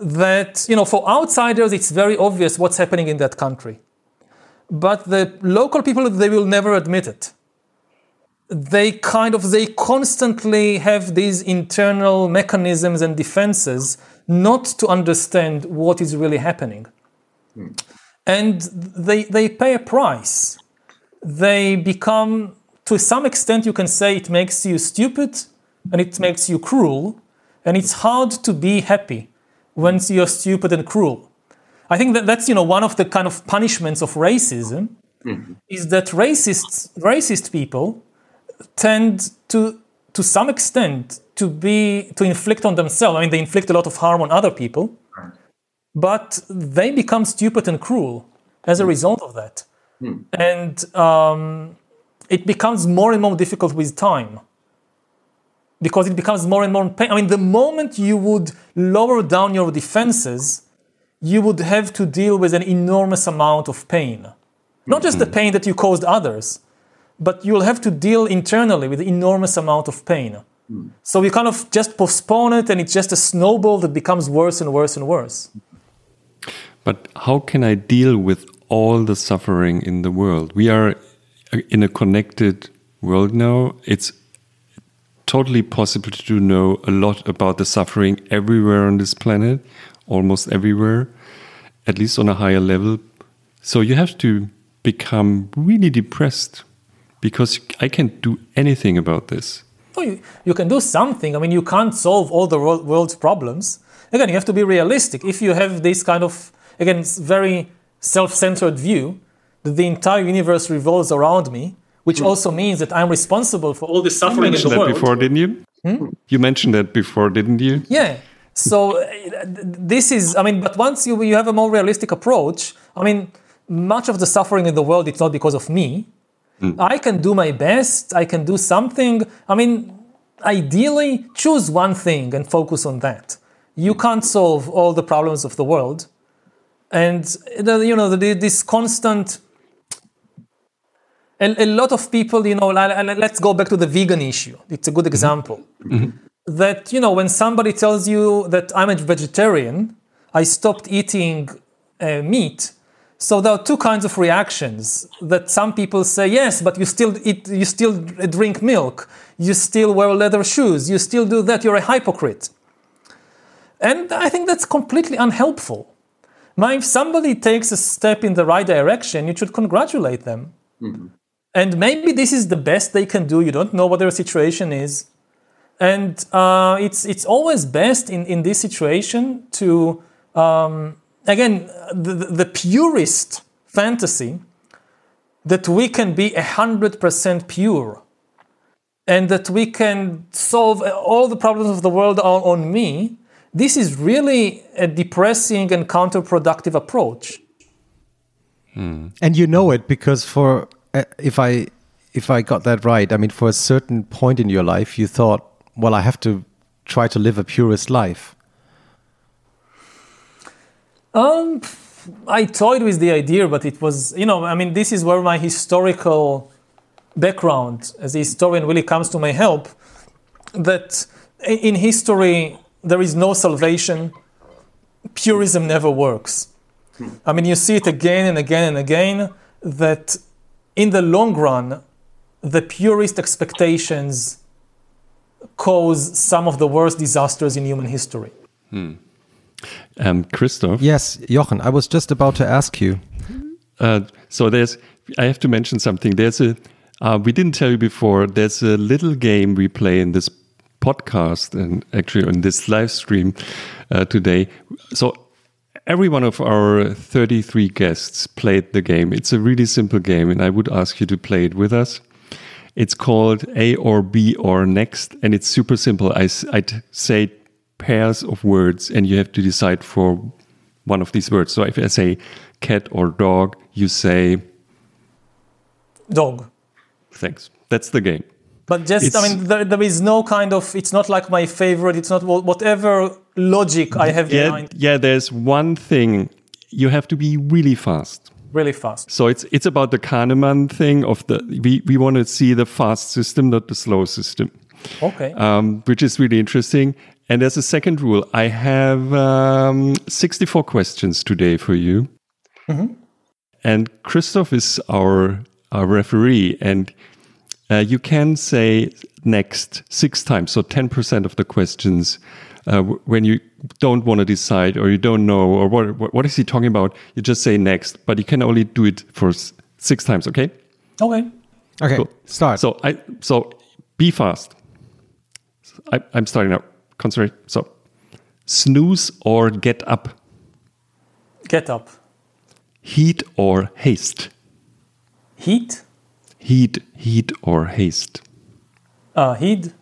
that you know for outsiders it's very obvious what's happening in that country but the local people they will never admit it they kind of they constantly have these internal mechanisms and defenses not to understand what is really happening hmm. and they, they pay a price. They become, to some extent, you can say it makes you stupid and it makes you cruel, and it's hard to be happy when you're stupid and cruel. I think that that's you know one of the kind of punishments of racism mm-hmm. is that racists racist people tend to to some extent to be to inflict on themselves. I mean, they inflict a lot of harm on other people, but they become stupid and cruel as a mm. result of that, mm. and um, it becomes more and more difficult with time because it becomes more and more pain. I mean, the moment you would lower down your defenses, you would have to deal with an enormous amount of pain. Not just the mm-hmm. pain that you caused others, but you'll have to deal internally with enormous amount of pain. Mm. So you kind of just postpone it, and it's just a snowball that becomes worse and worse and worse. But how can I deal with all the suffering in the world? We are uh, in a connected world now. It's totally possible to know a lot about the suffering everywhere on this planet, almost everywhere, at least on a higher level. So you have to become really depressed because I can't do anything about this. Oh, you, you can do something. I mean, you can't solve all the world's problems. Again, you have to be realistic. If you have this kind of, again, very self centered view that the entire universe revolves around me, which hmm. also means that I'm responsible for all the You suffering in the mentioned that before, didn't you? Hmm? You mentioned that before, didn't you? Yeah. So uh, this is, I mean, but once you, you have a more realistic approach, I mean, much of the suffering in the world, it's not because of me. Hmm. I can do my best. I can do something. I mean, ideally, choose one thing and focus on that. You can't solve all the problems of the world. And, uh, you know, this constant a, a lot of people, you know, let's go back to the vegan issue. It's a good mm-hmm. example. Mm-hmm. That, you know, when somebody tells you that I'm a vegetarian, I stopped eating uh, meat. So there are two kinds of reactions that some people say, yes, but you still eat, you still drink milk, you still wear leather shoes, you still do that, you're a hypocrite. And I think that's completely unhelpful. Now, if somebody takes a step in the right direction, you should congratulate them. And maybe this is the best they can do. You don't know what their situation is. And uh, it's, it's always best in, in this situation to, um, again, the, the purest fantasy that we can be 100% pure and that we can solve all the problems of the world on, on me. This is really a depressing and counterproductive approach. and you know it because for uh, if i if i got that right i mean for a certain point in your life you thought well i have to try to live a purist life Um, I toyed with the idea, but it was, you know, I mean, this is where my historical background as a historian really comes to my help. That in history, there is no salvation. Purism never works. I mean, you see it again and again and again that in the long run, the purist expectations cause some of the worst disasters in human history. Um, Christoph. yes jochen i was just about to ask you Uh, so there's, I have to mention something. There's a, uh, we didn't tell you before. There's a little game we play in this podcast and actually on this live stream uh, today. So every one of our 33 guests played the game. It's a really simple game, and I would ask you to play it with us. It's called A or B or Next, and it's super simple. I, s- I t- say pairs of words, and you have to decide for one of these words. So if I say cat or dog, you say Dog. thanks. That's the game. But just, I mean, there, there is no kind of, it's not like my favorite, it's not whatever logic I have Yeah, behind yeah. There's one thing you have to be really fast. Really fast. So it's it's about the Kahneman thing of the we we want to see the fast system, not the slow system, Okay. um, which is really interesting. And there's a second rule. I have um, 64 questions today for you, and Christoph is our our referee, and uh, you can say next six times, so 10% of the questions uh, when you don't want to decide or you don't know or what, what what is he talking about, you just say next. But you can only do it for s- six times. Okay. Okay. Okay, Cool. start. So I so be fast. I, I'm starting now. Concentrate. So snooze or get up. Get up. Heat or haste. Heat. Heat, heat or haste. Uh, heed.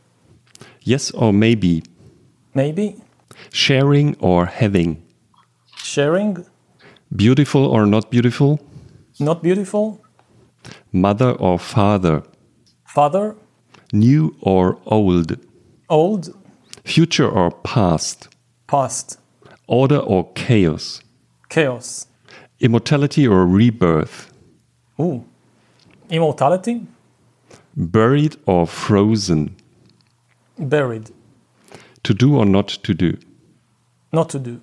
Yes or maybe. Maybe. Sharing or having. Sharing. Beautiful or not beautiful. Not beautiful. Mother or father. Father. New or old. Old. Future or past. Past. Order or chaos. Chaos. Immortality or rebirth. Ooh. Immortality. Buried or frozen. Buried. To do or not to do. Not to do.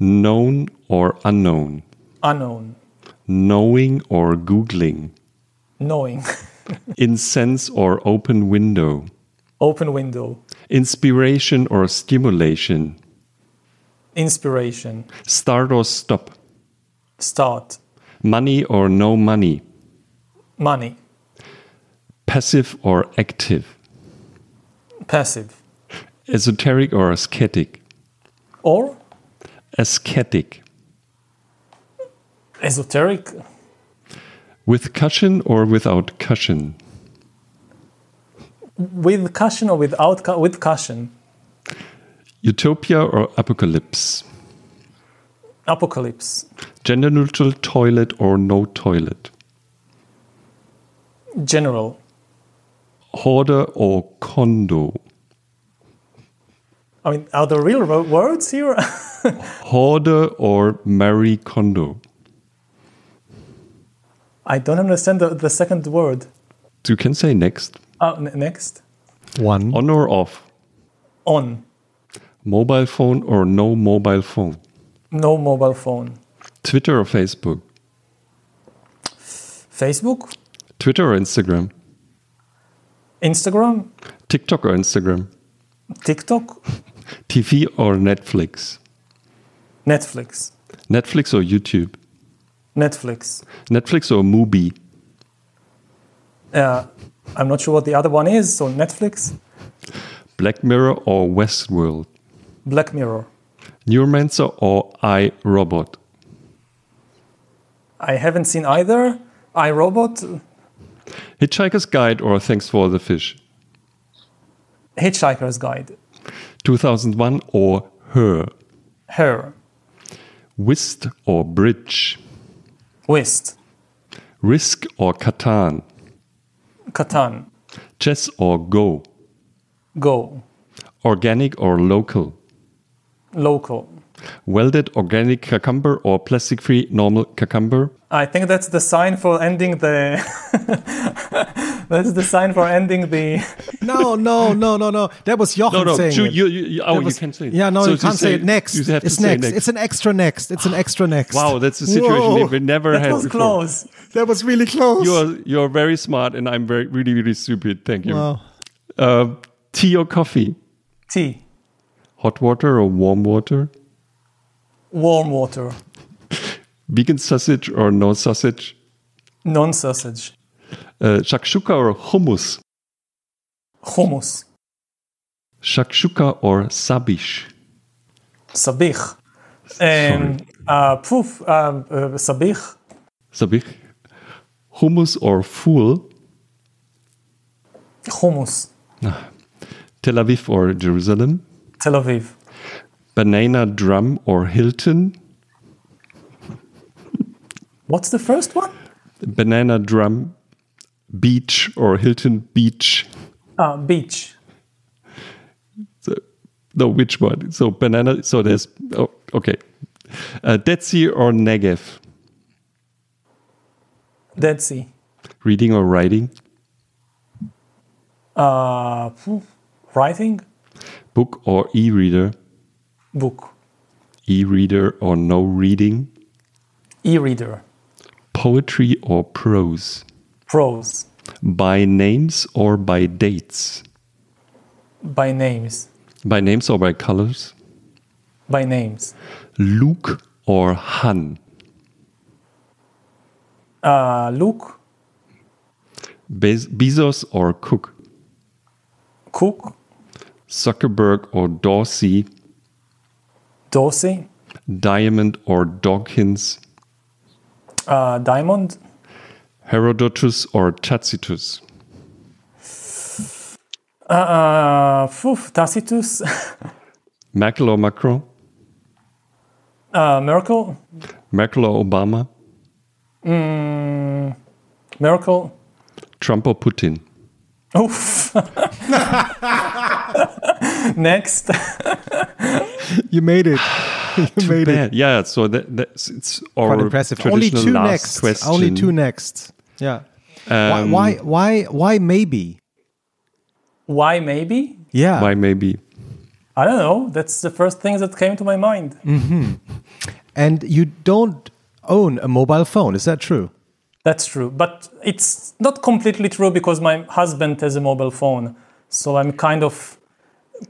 Known or unknown. Unknown. Knowing or googling. Knowing. [laughs] Incense or open window. Open window. Inspiration or stimulation. Inspiration. Start or stop. Start. Money or no money. Money. Passive or active. Passive. Esoteric or ascetic. Or Ascetic. esoteric. With cushion or without cushion. With cushion or without cu- with cushion. Utopia or apocalypse. Apocalypse. Gender neutral toilet or no toilet. General. Hoarder or Kondo. I mean, are there real words here? [laughs] Hoarder or Marie Kondo. I don't understand the, the second word. You can say next. Uh, n- next. One. On or off. On. Mobile phone or no mobile phone. No mobile phone. Twitter or Facebook. Facebook. Twitter or Instagram. Instagram. TikTok or Instagram. TikTok. TV or Netflix. Netflix. Netflix or YouTube. Netflix. Netflix or Mubi. Uh, I'm not sure what the other one is. So Netflix. Black Mirror or Westworld. Black Mirror. Neuromancer or iRobot. I haven't seen either. iRobot. Hitchhiker's Guide or Thanks for the Fish. Hitchhiker's Guide. 2001 or Her. Her. Whist or Bridge. Whist. Risk or Catan. Catan. Chess or Go. Go. Organic or local. Local. Welded organic cucumber or plastic free normal cucumber. I think that's the sign for ending the. [laughs] that's the sign for ending the. No, no, no, no, no. That was Jochen No, no, saying you, it. you, you, oh, was- you can say it. Yeah, no, So you can't say, it next. You have it's to say next. next. It's an extra next. It's an extra next. wow, that's a situation Whoa. we never That had was before. close. That was really close. You're you're very smart, and I'm very really really stupid. Thank you. Wow. Uh, tea or coffee? Tea. Hot water or warm water? Warm water. Vegan sausage or no sausage? Non sausage. Uh, shakshuka or hummus? Hummus. Shakshuka or sabish? Sabich. Um, uh, poof. Um, uh, sabich. Sabich? Hummus or fool? Hummus. Tel Aviv or Jerusalem? Tel Aviv. Banana drum or Hilton? What's the first one? Banana drum, beach or Hilton beach? Uh, beach. So, no, which one? So banana. So there's oh, okay. Uh, Dead Sea or Negev? Dead Sea. Reading or writing? Uh, writing. Book or e-reader? Book. E-reader or no reading? E-reader. Poetry or prose? Prose. By names or by dates? By names. By names or by colors? by names. Luke or Han? Uh, Luke, Bez- Bezos or Cook? Cook, Zuckerberg or Dorsey? Dorsey, Diamond or Dawkins? uh, Diamond, Herodotus or Tacitus? uh, uh, phew, Tacitus, [laughs] Merkel or Macron? uh, Merkel, Merkel or Obama? Merkel. Trump or Putin? Oof. [laughs] [laughs] [laughs] Next. You made it. [sighs] you made it. Bad. Yeah, so that, that's it's our Quite impressive. Only two next. question. Only two next. Yeah. Um, why? Why? Why? Maybe. Why maybe? Yeah. Why maybe? I don't know. That's the first thing that came to my mind. And you don't own a mobile phone. Is that true? That's true. But it's not completely true because my husband has a mobile phone. So I'm kind of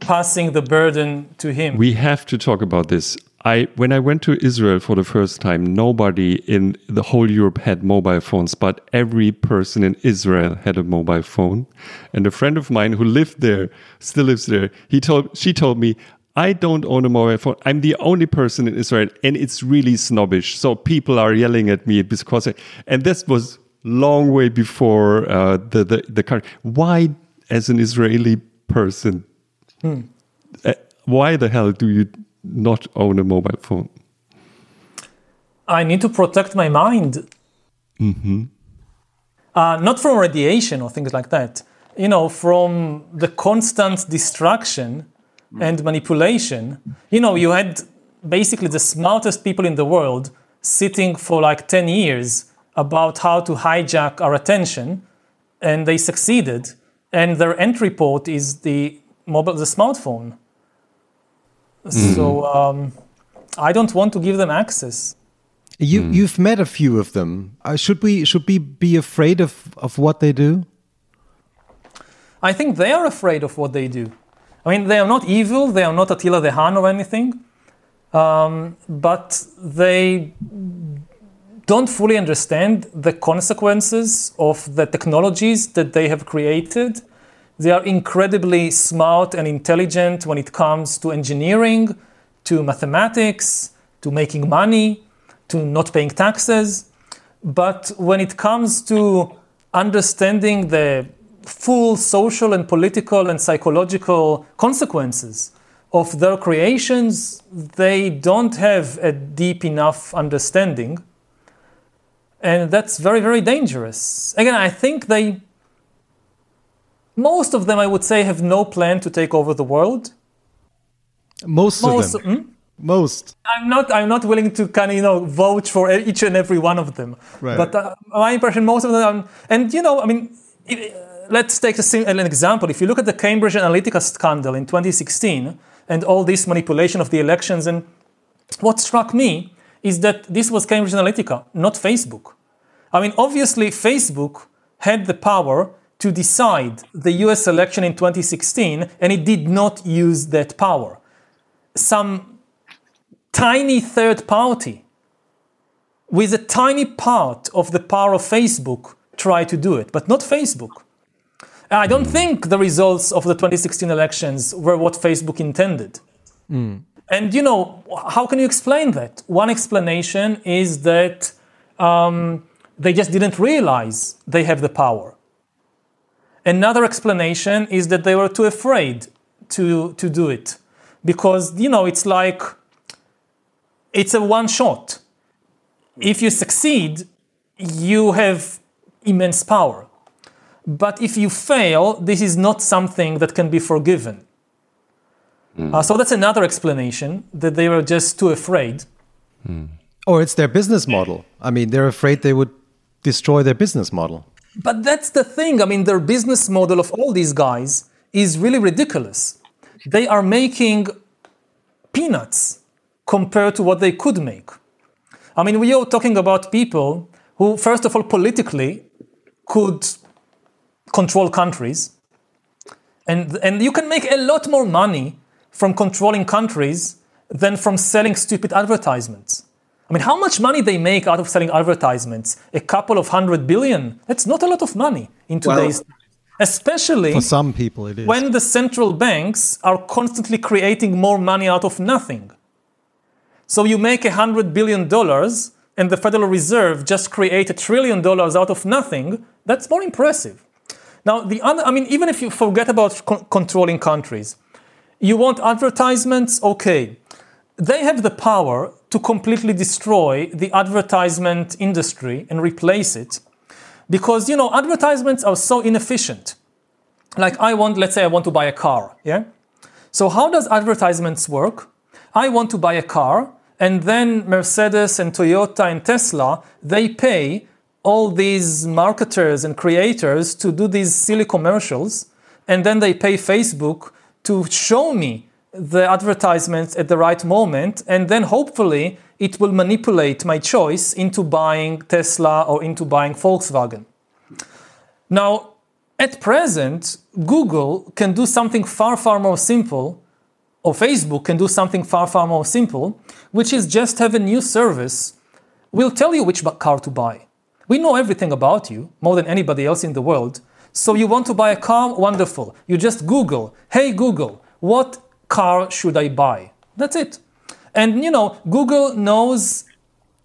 passing the burden to him. We have to talk about this. I when I went to Israel for the first time, nobody in the whole Europe had mobile phones, but every person in Israel had a mobile phone. And a friend of mine who lived there, still lives there, he told she told me, I don't own a mobile phone. I'm the only person in Israel, and it's really snobbish. So people are yelling at me because, I, and this was long way before uh, the the the car. Why, as an Israeli person, uh, why the hell do you not own a mobile phone? I need to protect my mind. Uh, not from radiation or things like that. You know, from the constant distraction and manipulation. You know, you had basically the smartest people in the world sitting for like 10 years about how to hijack our attention, and they succeeded. And their end report is the mobile, the smartphone. So um, I don't want to give them access. You you've met a few of them. Uh, should we should we be afraid of of what they do? I think they are afraid of what they do. I mean, they are not evil, they are not Attila the Hun or anything, um, but they don't fully understand the consequences of the technologies that they have created. They are incredibly smart and intelligent when it comes to engineering, to mathematics, to making money, to not paying taxes. But when it comes to understanding the full social and political and psychological consequences of their creations, they don't have a deep enough understanding. And that's very, very dangerous. Again, I think they, most of them, I would say, have no plan to take over the world. Most, Most, of them. Hmm? Most. I'm not. I'm not willing to kind of you know vouch for each and every one of them. Right. But uh, my impression, most of them, are, and you know, I mean, if, uh, let's take a, an example. If you look at the Cambridge Analytica scandal in 2016 and all this manipulation of the elections, and what struck me is that this was Cambridge Analytica, not Facebook. I mean, obviously, Facebook had the power to decide the US election in 2016, and it did not use that power. Some tiny third party with a tiny part of the power of Facebook tried to do it, but not Facebook. I don't think the results of the 2016 elections were what Facebook intended. And you know, how can you explain that? One explanation is that um, they just didn't realize they have the power. Another explanation is that they were too afraid to, to do it because, you know, it's like it's a one shot. If you succeed, you have immense power. But if you fail, this is not something that can be forgiven. Uh, so that's another explanation that they were just too afraid. Or it's their business model. I mean, they're afraid they would destroy their business model. But that's the thing. I mean, their business model of all these guys is really ridiculous. They are making peanuts compared to what they could make. I mean, we are talking about people who, first of all, politically could control countries. And, and you can make a lot more money from controlling countries than from selling stupid advertisements. I mean, how much money they make out of selling advertisements? A couple of hundred billion? That's not a lot of money in today's, especially For some people, it is. when the central banks are constantly creating more money out of nothing. So you make a hundred billion dollars, and the Federal Reserve just create a trillion dollars out of nothing. That's more impressive. Now, the other, I mean, even if you forget about con- controlling countries, you want advertisements, okay. They have the power to completely destroy the advertisement industry and replace it because, you know, advertisements are so inefficient. Like, I want, let's say, I want to buy a car, yeah? So, how does advertisements work? I want to buy a car, and then Mercedes and Toyota and Tesla, they pay all these marketers and creators to do these silly commercials, and then they pay Facebook to show me the advertisements at the right moment, and then hopefully it will manipulate my choice into buying Tesla or into buying Volkswagen. Now, at present, Google can do something far, far more simple, or Facebook can do something far, far more simple, which is just have a new service. We'll tell you which car to buy. We know everything about you, more than anybody else in the world. So you want to buy a car? Wonderful. You just Google, hey Google, what car should I buy? That's it. And you know, Google knows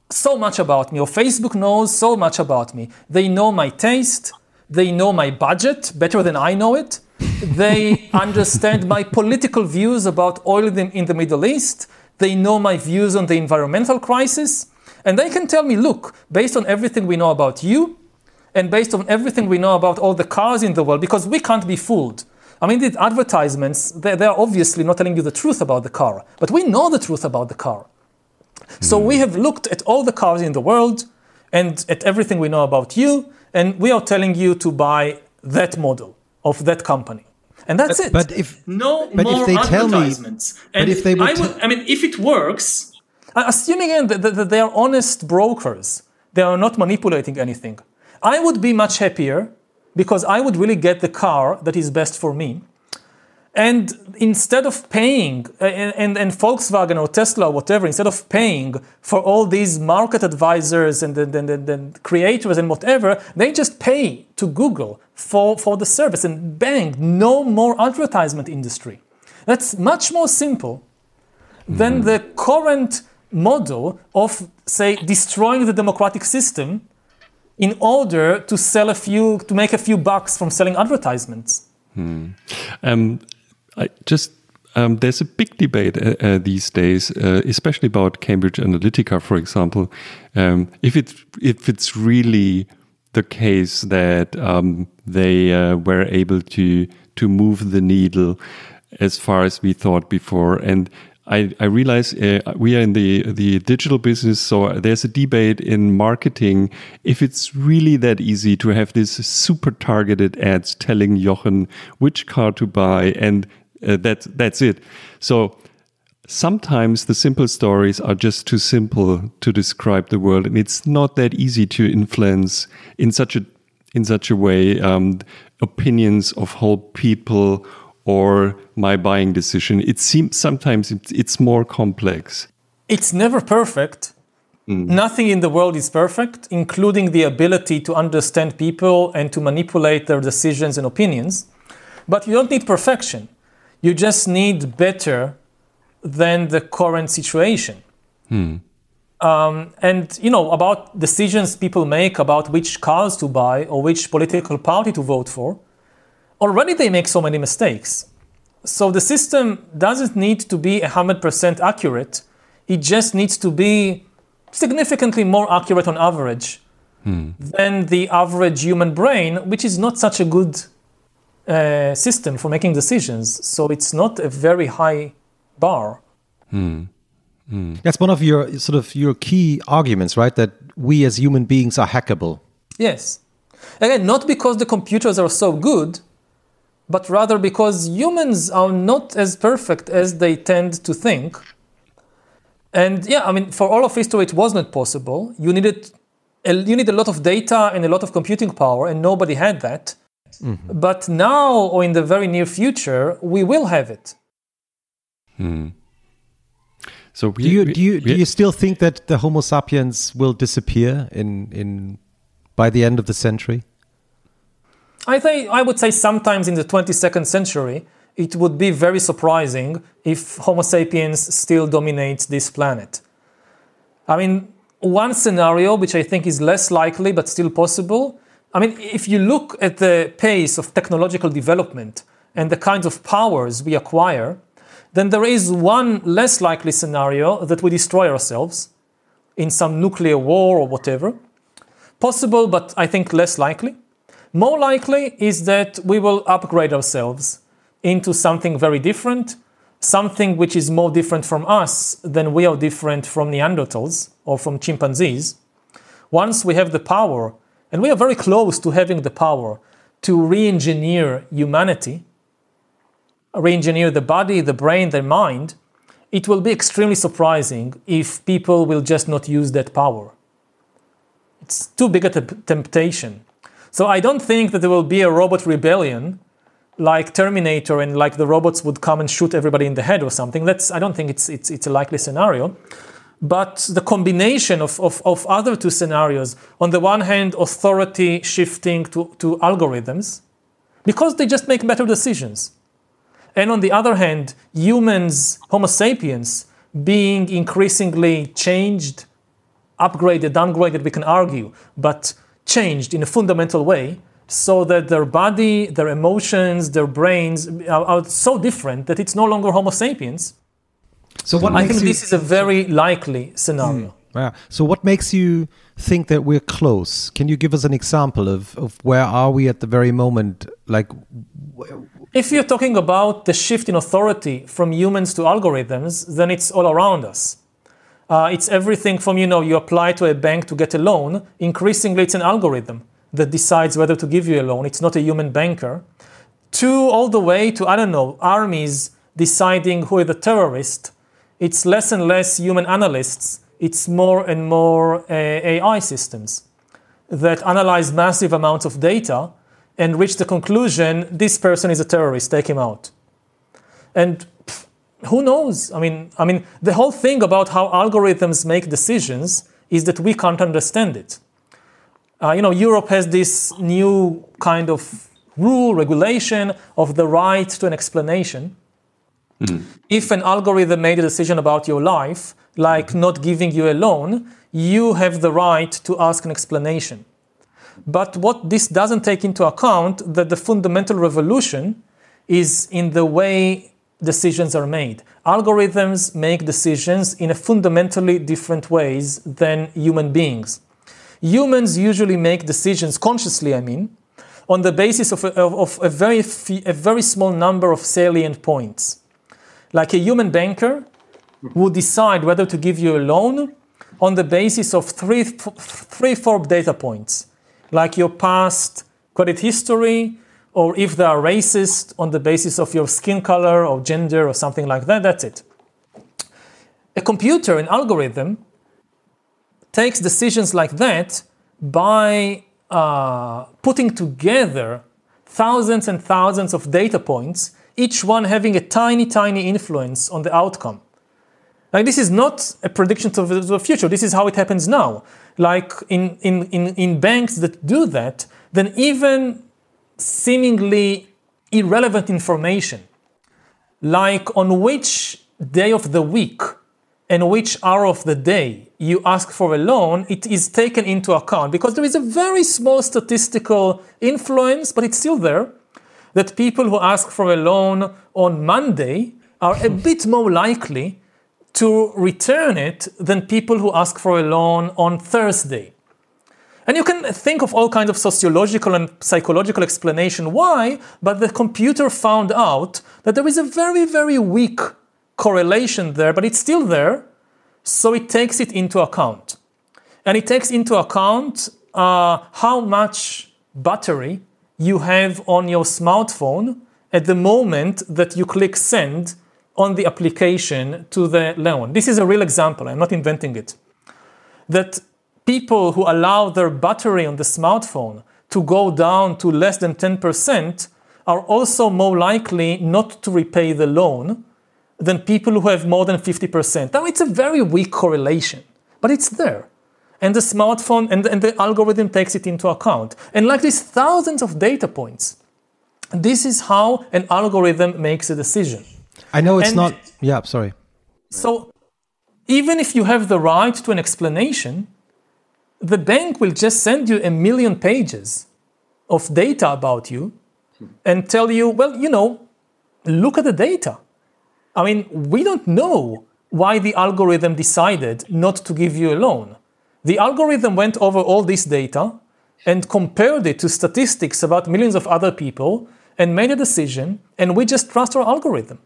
so much about me, or Facebook knows so much about me. They know my taste, they know my budget better than I know it. They [laughs] understand my political views about oil in the, in the Middle East. They know my views on the environmental crisis. And they can tell me, look, based on everything we know about you, and based on everything we know about all the cars in the world, because we can't be fooled. I mean, these advertisements, they, they're obviously not telling you the truth about the car, but we know the truth about the car. So we have looked at all the cars in the world and at everything we know about you, and we are telling you to buy that model of that company. And that's it. But if No But if more they tell me- advertisements. and if they would I, would, I mean, if it works, assuming again that, that- that they are honest brokers, they are not manipulating anything. I would be much happier because I would really get the car that is best for me. And instead of paying, and, and, and Volkswagen or Tesla or whatever, instead of paying for all these market advisors and the, the, the creators and whatever, they just pay to Google for, for the service and bang, no more advertisement industry. That's much more simple than mm-hmm. the current model of, say, destroying the democratic system in order to sell a few, to make a few bucks from selling advertisements. Um, I just um, there's a big debate uh, uh, these days, uh, especially about Cambridge Analytica, for example. Um, if it if it's really the case that um, they uh, were able to to move the needle as far as we thought before, and I, I realize uh, we are in the the digital business, so there's a debate in marketing if it's really that easy to have these super targeted ads telling Jochen which car to buy, and uh, that that's it. So sometimes the simple stories are just too simple to describe the world, and it's not that easy to influence in such a in such a way um, opinions of whole people or my buying decision. It seems sometimes it's, more complex. It's never perfect. Nothing in the world is perfect, including the ability to understand people and to manipulate their decisions and opinions. But you don't need perfection. You just need better than the current situation. Um, and you know about decisions people make about which cars to buy or which political party to vote for. Already they make so many mistakes. So the system doesn't need to be 100% accurate. It just needs to be significantly more accurate on average hmm. than the average human brain, which is not such a good uh, system for making decisions. So it's not a very high bar. Hmm. Hmm. that's one of your sort of your key arguments, right? That we as human beings are hackable. Yes. Again, not because the computers are so good, but rather because humans are not as perfect as they tend to think. And yeah, I mean, for all of history, it was not possible. You needed, a, you need a lot of data and a lot of computing power, and nobody had that. Mm-hmm. But now, or in the very near future, we will have it. Hmm. So we, Do you we- do you do you still think that the Homo sapiens will disappear in in by the end of the century? I think I would say sometimes in the 22nd century, it would be very surprising if Homo sapiens still dominates this planet. I mean, one scenario which I think is less likely but still possible. I mean, if you look at the pace of technological development and the kinds of powers we acquire, then there is one less likely scenario that we destroy ourselves in some nuclear war or whatever. Possible, but I think less likely. More likely is that we will upgrade ourselves into something very different, something which is more different from us than we are different from Neanderthals or from chimpanzees. Once we have the power, and we are very close to having the power to re engineer humanity, re engineer the body, the brain, the mind, it will be extremely surprising if people will just not use that power. It's too big a temptation. So I don't think that there will be a robot rebellion like Terminator and like the robots would come and shoot everybody in the head or something. That's I don't think it's it's, it's a likely scenario. But the combination of, of, of other two scenarios, on the one hand, authority shifting to, to algorithms, because they just make better decisions. And on the other hand, humans, Homo sapiens, being increasingly changed, upgraded, downgraded, we can argue, but changed in a fundamental way so that their body, their emotions, their brains are, are so different that it's no longer Homo sapiens. So what I think you, this is a very likely scenario. Hmm, yeah. So what makes you think that we're close? Can you give us an example of, of where are we at the very moment? Like, If you're talking about the shift in authority from humans to algorithms, then it's all around us. Uh, it's everything from, you know, you apply to a bank to get a loan. Increasingly, it's an algorithm that decides whether to give you a loan. It's not a human banker. To all the way to, I don't know, armies deciding who is the terrorist. It's less and less human analysts. It's more and more uh, AI systems that analyze massive amounts of data and reach the conclusion this person is a terrorist, take him out. And who knows? I mean, I mean, the whole thing about how algorithms make decisions is that we can't understand it. Uh, you know, Europe has this new kind of rule, regulation of the right to an explanation. If an algorithm made a decision about your life, like not giving you a loan, you have the right to ask an explanation. But what this doesn't take into account that the fundamental revolution is in the way decisions are made. Algorithms make decisions in a fundamentally different ways than human beings. Humans usually make decisions consciously, I mean, on the basis of a, of, a very fe- a very small number of salient points. Like a human banker would decide whether to give you a loan on the basis of three, three, four data points, like your past credit history, or if they are racist on the basis of your skin color or gender or something like that. That's it. A computer, an algorithm, takes decisions like that by uh, putting together thousands and thousands of data points, each one having a tiny, tiny influence on the outcome. Like this is not a prediction of the future. This is how it happens now. Like in, in, in, in banks that do that, then even seemingly irrelevant information, like on which day of the week and which hour of the day you ask for a loan, it is taken into account because there is a very small statistical influence, but it's still there, that people who ask for a loan on Monday are a bit more likely to return it than people who ask for a loan on Thursday. And you can think of all kinds of sociological and psychological explanation why, but the computer found out that there is a very, very weak correlation there, but it's still there, so it takes it into account. And it takes into account uh, how much battery you have on your smartphone at the moment that you click send on the application to the loan. This is a real example, I'm not inventing it. That people who allow their battery on the smartphone to go down to less than 10% are also more likely not to repay the loan than people who have more than 50%. Now, it's a very weak correlation, but it's there. And the smartphone and, and the algorithm takes it into account. And like these thousands of data points, this is how an algorithm makes a decision. I know it's And- not. Yeah, sorry. So even if you have the right to an explanation, the bank will just send you a million pages of data about you and tell you, well, you know, look at the data. I mean, we don't know why the algorithm decided not to give you a loan. The algorithm went over all this data and compared it to statistics about millions of other people and made a decision, and we just trust our algorithm.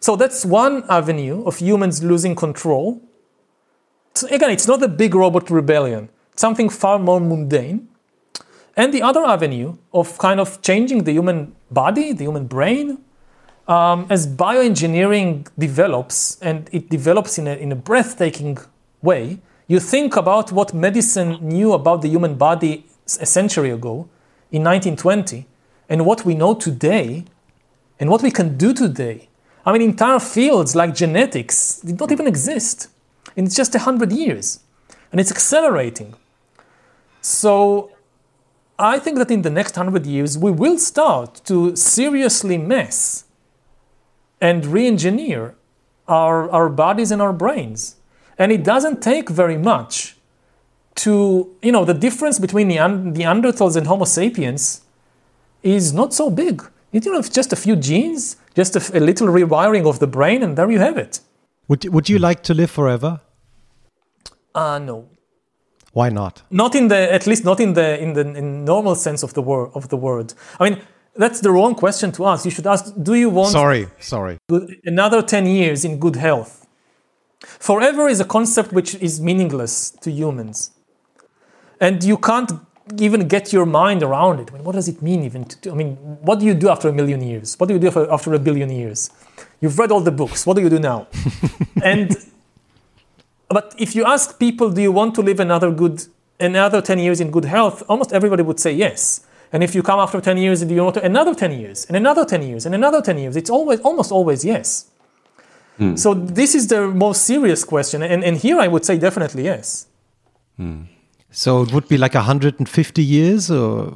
So that's one avenue of humans losing control. So again, it's not a big robot rebellion, it's something far more mundane. And the other avenue of kind of changing the human body, the human brain, um, as bioengineering develops, and it develops in a, in a breathtaking way, you think about what medicine knew about the human body a century ago, in 1920, and what we know today, and what we can do today. I mean, entire fields like genetics did not even exist in just 100 years, and it's accelerating. So, I think that in the next 100 years, we will start to seriously mess and re engineer our, our bodies and our brains. And it doesn't take very much to, you know, the difference between Nean- Neanderthals and Homo sapiens is not so big. You know, it's just a few genes, just a little rewiring of the brain, and there you have it. Would Would you like to live forever? Uh, no. Why not? Not in the, at least not in the, in the in normal sense of the word, of the word. I mean, that's the wrong question to ask. You should ask, do you want Sorry, sorry. good, another 10 years in good health? Forever is a concept which is meaningless to humans. And you can't even get your mind around it. I mean, what does it mean even to? I mean, what do you do after a million years? What do you do after, after a billion years? You've read all the books. What do you do now? [laughs] and but if you ask people, do you want to live another good another 10 years in good health? Almost everybody would say yes. And if you come after 10 years, do you want to, another 10 years and another 10 years and another 10 years? It's always almost always yes. So this is the most serious question. And, and here I would say definitely yes. So it would be like 150 years, or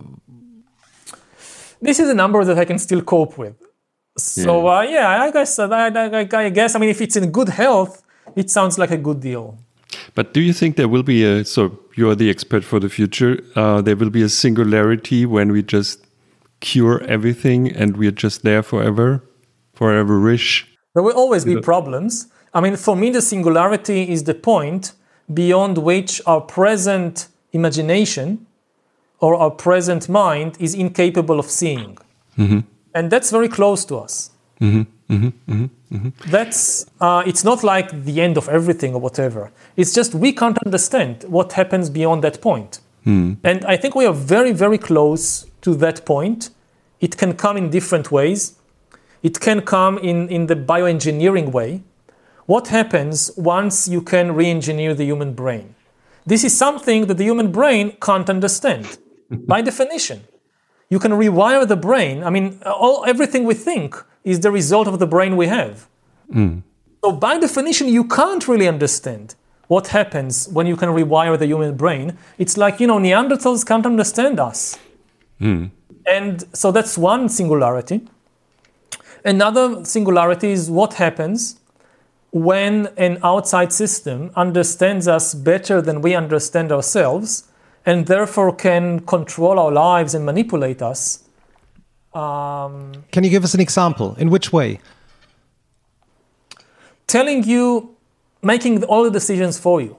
This is a number that I can still cope with. So uh, yeah, I guess I, I, I guess I mean if it's in good health, it sounds like a good deal. But do you think there will be a so you are the expert for the future? Uh, there will be a singularity when we just cure everything and we are just there forever, forever rich. There will always be problems. I mean, for me, the singularity is the point beyond which our present imagination or our present mind is incapable of seeing. And that's very close to us. That's uh, it's not like the end of everything or whatever. It's just we can't understand what happens beyond that point. And I think we are very, very close to that point. It can come in different ways. It can come in, in the bioengineering way. What happens once you can re engineer the human brain? This is something that the human brain can't understand [laughs] by definition. You can rewire the brain. I mean, all, everything we think is the result of the brain we have. Hmm. So, by definition, you can't really understand what happens when you can rewire the human brain. It's like, you know, Neanderthals can't understand us. Hmm. And so that's one singularity. Another singularity is what happens when an outside system understands us better than we understand ourselves and therefore can control our lives and manipulate us. Um, can you give us an example? In which way? telling you, making all the decisions for you.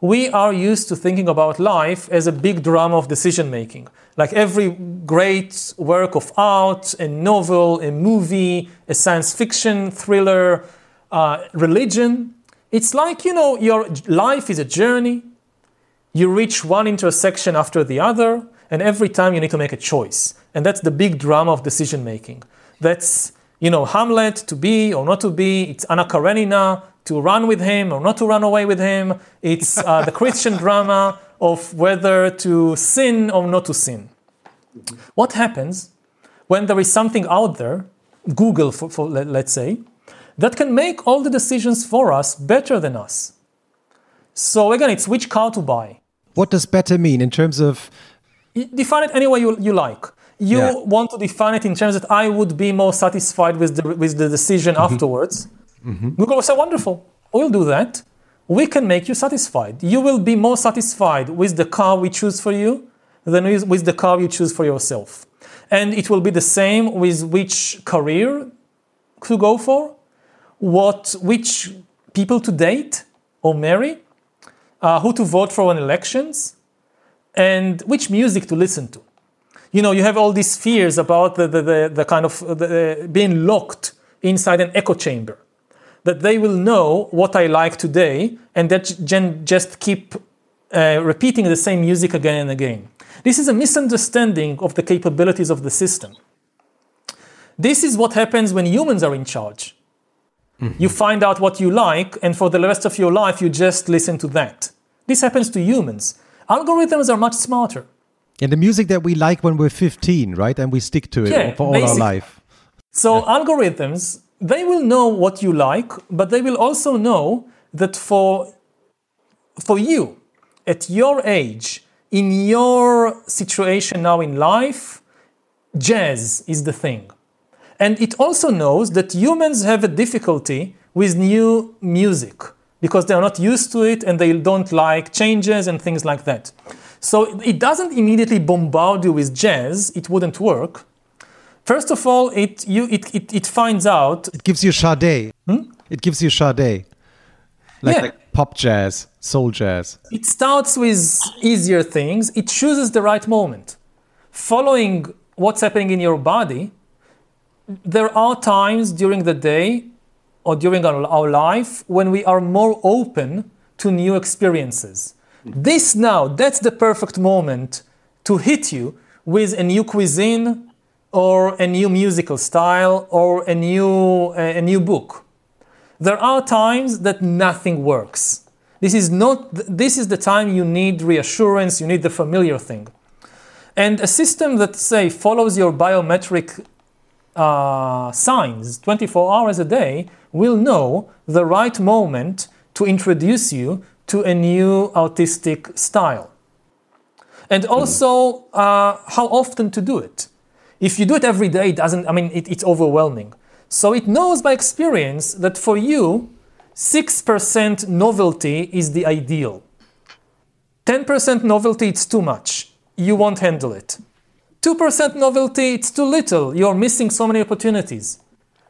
We are used to thinking about life as a big drama of decision making. Like every great work of art, a novel, a movie, a science fiction thriller, uh, religion. It's like, you know, your life is a journey. You reach one intersection after the other, and every time you need to make a choice. And that's the big drama of decision making. That's, you know, Hamlet to be or not to be. It's Anna Karenina to run with him or not to run away with him. It's uh, the Christian [laughs] drama of whether to sin or not to sin. What happens when there is something out there, Google, for, for let, let's say, that can make all the decisions for us better than us. So again, it's which car to buy. What does better mean in terms of define it any way you, you like. You Yeah. want to define it in terms that I would be more satisfied with the, with the decision Mm-hmm. afterwards. Google will say, wonderful, we'll do that. We can make you satisfied. You will be more satisfied with the car we choose for you than with, with the car you choose for yourself. And it will be the same with which career to go for, what, which people to date or marry, uh, who to vote for in elections, and which music to listen to. You know, you have all these fears about the, the, the, the kind of the, being locked inside an echo chamber. That they will know what I like today, and that gen- just keep uh, repeating the same music again and again. This is a misunderstanding of the capabilities of the system. This is what happens when humans are in charge. You find out what you like, and for the rest of your life, you just listen to that. This happens to humans. Algorithms are much smarter. And the music that we like when we're 15, right? And we stick to it Yeah, for all our life. So algorithms, they will know what you like, but they will also know that for for you at your age, in your situation now in life, jazz is the thing. And it also knows that humans have a difficulty with new music because they are not used to it and they don't like changes and things like that. So it doesn't immediately bombard you with jazz, it wouldn't work. First of all, it, you, it, it, it finds out It gives you Sade. Hmm? It gives you Sade. Like, Yeah. like pop jazz, soul jazz. It starts with easier things. It chooses the right moment. Following what's happening in your body, there are times during the day or during our, our life when we are more open to new experiences. This now, that's the perfect moment to hit you with a new cuisine or a new musical style or a new, a new book there are times that nothing works. This is not this is the time you need reassurance, you need the familiar thing. And a system that say follows your biometric uh, signs 24 hours a day will know the right moment to introduce you to a new artistic style. And also uh, how often to do it. If you do it every day, it doesn't, I mean, it, it's overwhelming. So it knows by experience that for you, 6% novelty is the ideal. 10% novelty, it's too much. You won't handle it. 2% novelty, it's too little. You're missing so many opportunities.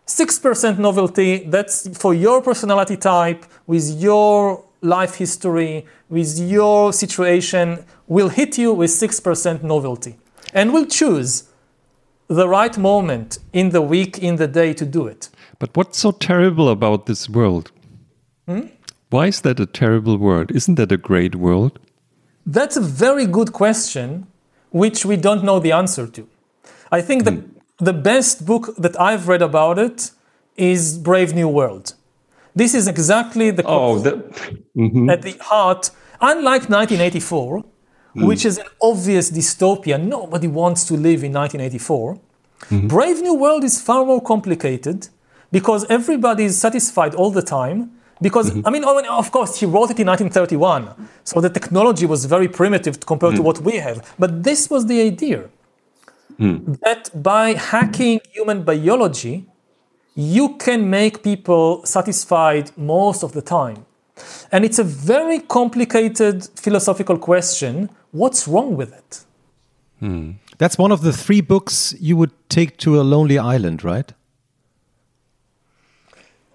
6% novelty, that's for your personality type, with your life history, with your situation, will hit you with 6% novelty. And will choose the right moment in the week, in the day to do it. But what's so terrible about this world? Hmm? Why is that a terrible world? Isn't that a great world? That's a very good question, which we don't know the answer to. I think the, hmm. the best book that I've read about it is Brave New World. This is exactly the Oh, that, mm-hmm. at the heart, unlike 1984, hmm. which is an obvious dystopia, nobody wants to live in 1984. Mm-hmm. Brave New World is far more complicated because everybody is satisfied all the time. Because, mm-hmm. I mean, oh, I mean, of course, he wrote it in 1931, so the technology was very primitive compared to hmm. what we have. But this was the idea hmm. that by hacking human biology, you can make people satisfied most of the time. And it's a very complicated philosophical question. What's wrong with it? Hmm. That's one of the three books you would take to a lonely island, right?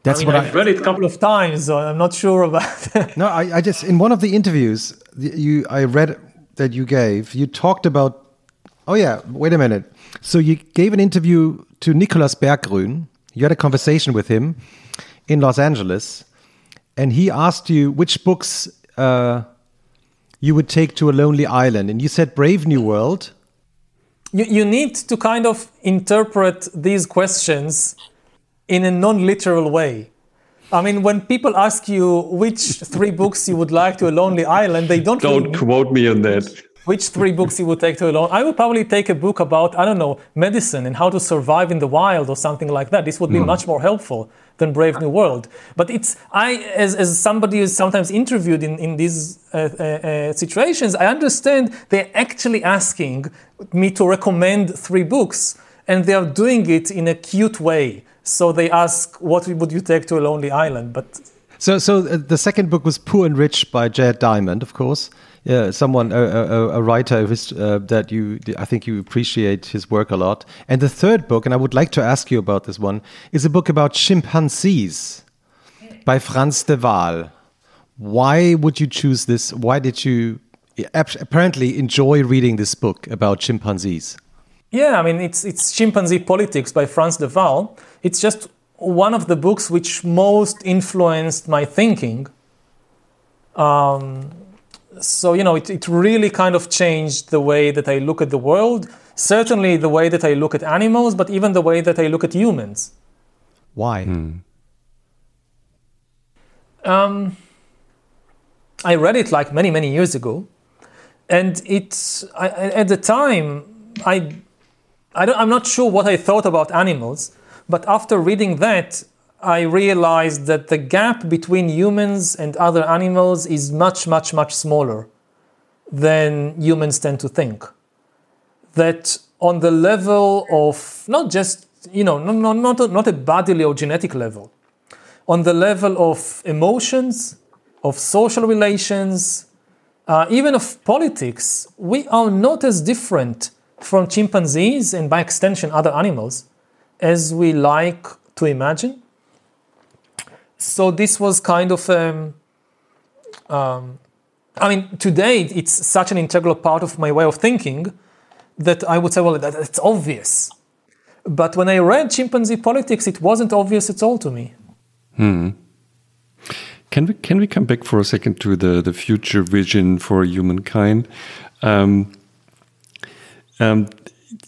That's I mean, what I've I. read it a couple of times, so I'm not sure about [laughs] it. No, I, I just in one of the interviews you I read that you gave, you talked about. Oh yeah, wait a minute. So you gave an interview to Nicolas Berggruen. You had a conversation with him in Los Angeles, and he asked you which books uh, you would take to a lonely island, and you said Brave New World. you, you need to kind of interpret these questions in a non literal way. I mean, when people ask you which three books you would like to a lonely island, they don't don't really quote me on that. Which three books you would take to a alone? I would probably take a book about I don't know medicine and how to survive in the wild or something like that. This would be much more helpful than Brave New World. But it's I as, as somebody who's sometimes interviewed in in these uh, uh, uh, situations, I understand they're actually asking me to recommend three books, and they are doing it in a cute way. So they ask, "What would you take to a lonely island?" But So, so uh, the second book was Poor and Rich by Jared Diamond, of course. Yeah, someone, a, a, a writer who's, uh, that you, I think you appreciate his work a lot. And the third book, and I would like to ask you about this one, is a book about chimpanzees by Frans de Waal. Why would you choose this? Why did you apparently enjoy reading this book about chimpanzees? Yeah, I mean, it's, it's Chimpanzee Politics by Frans de Waal. It's just one of the books which most influenced my thinking. Um, so, you know, it, it really kind of changed the way that I look at the world, certainly the way that I look at animals, but even the way that I look at humans. Why? Um, I read it like many, many years ago. And it's, I, I- at the time, I, I don't, I'm not sure what I thought about animals, but after reading that, I realized that the gap between humans and other animals is much, much, much smaller than humans tend to think. That on the level of not just, you know, no, no, not, a, not a bodily or genetic level, on the level of emotions, of social relations, uh, even of politics, we are not as different from chimpanzees and by extension other animals as we like to imagine. So this was kind of, um, um, I mean, today it's such an integral part of my way of thinking that I would say, well, that, it's obvious. But when I read Chimpanzee Politics, it wasn't obvious at all to me. hmm. Can we can we come back for a second to the the future vision for humankind? Um, um,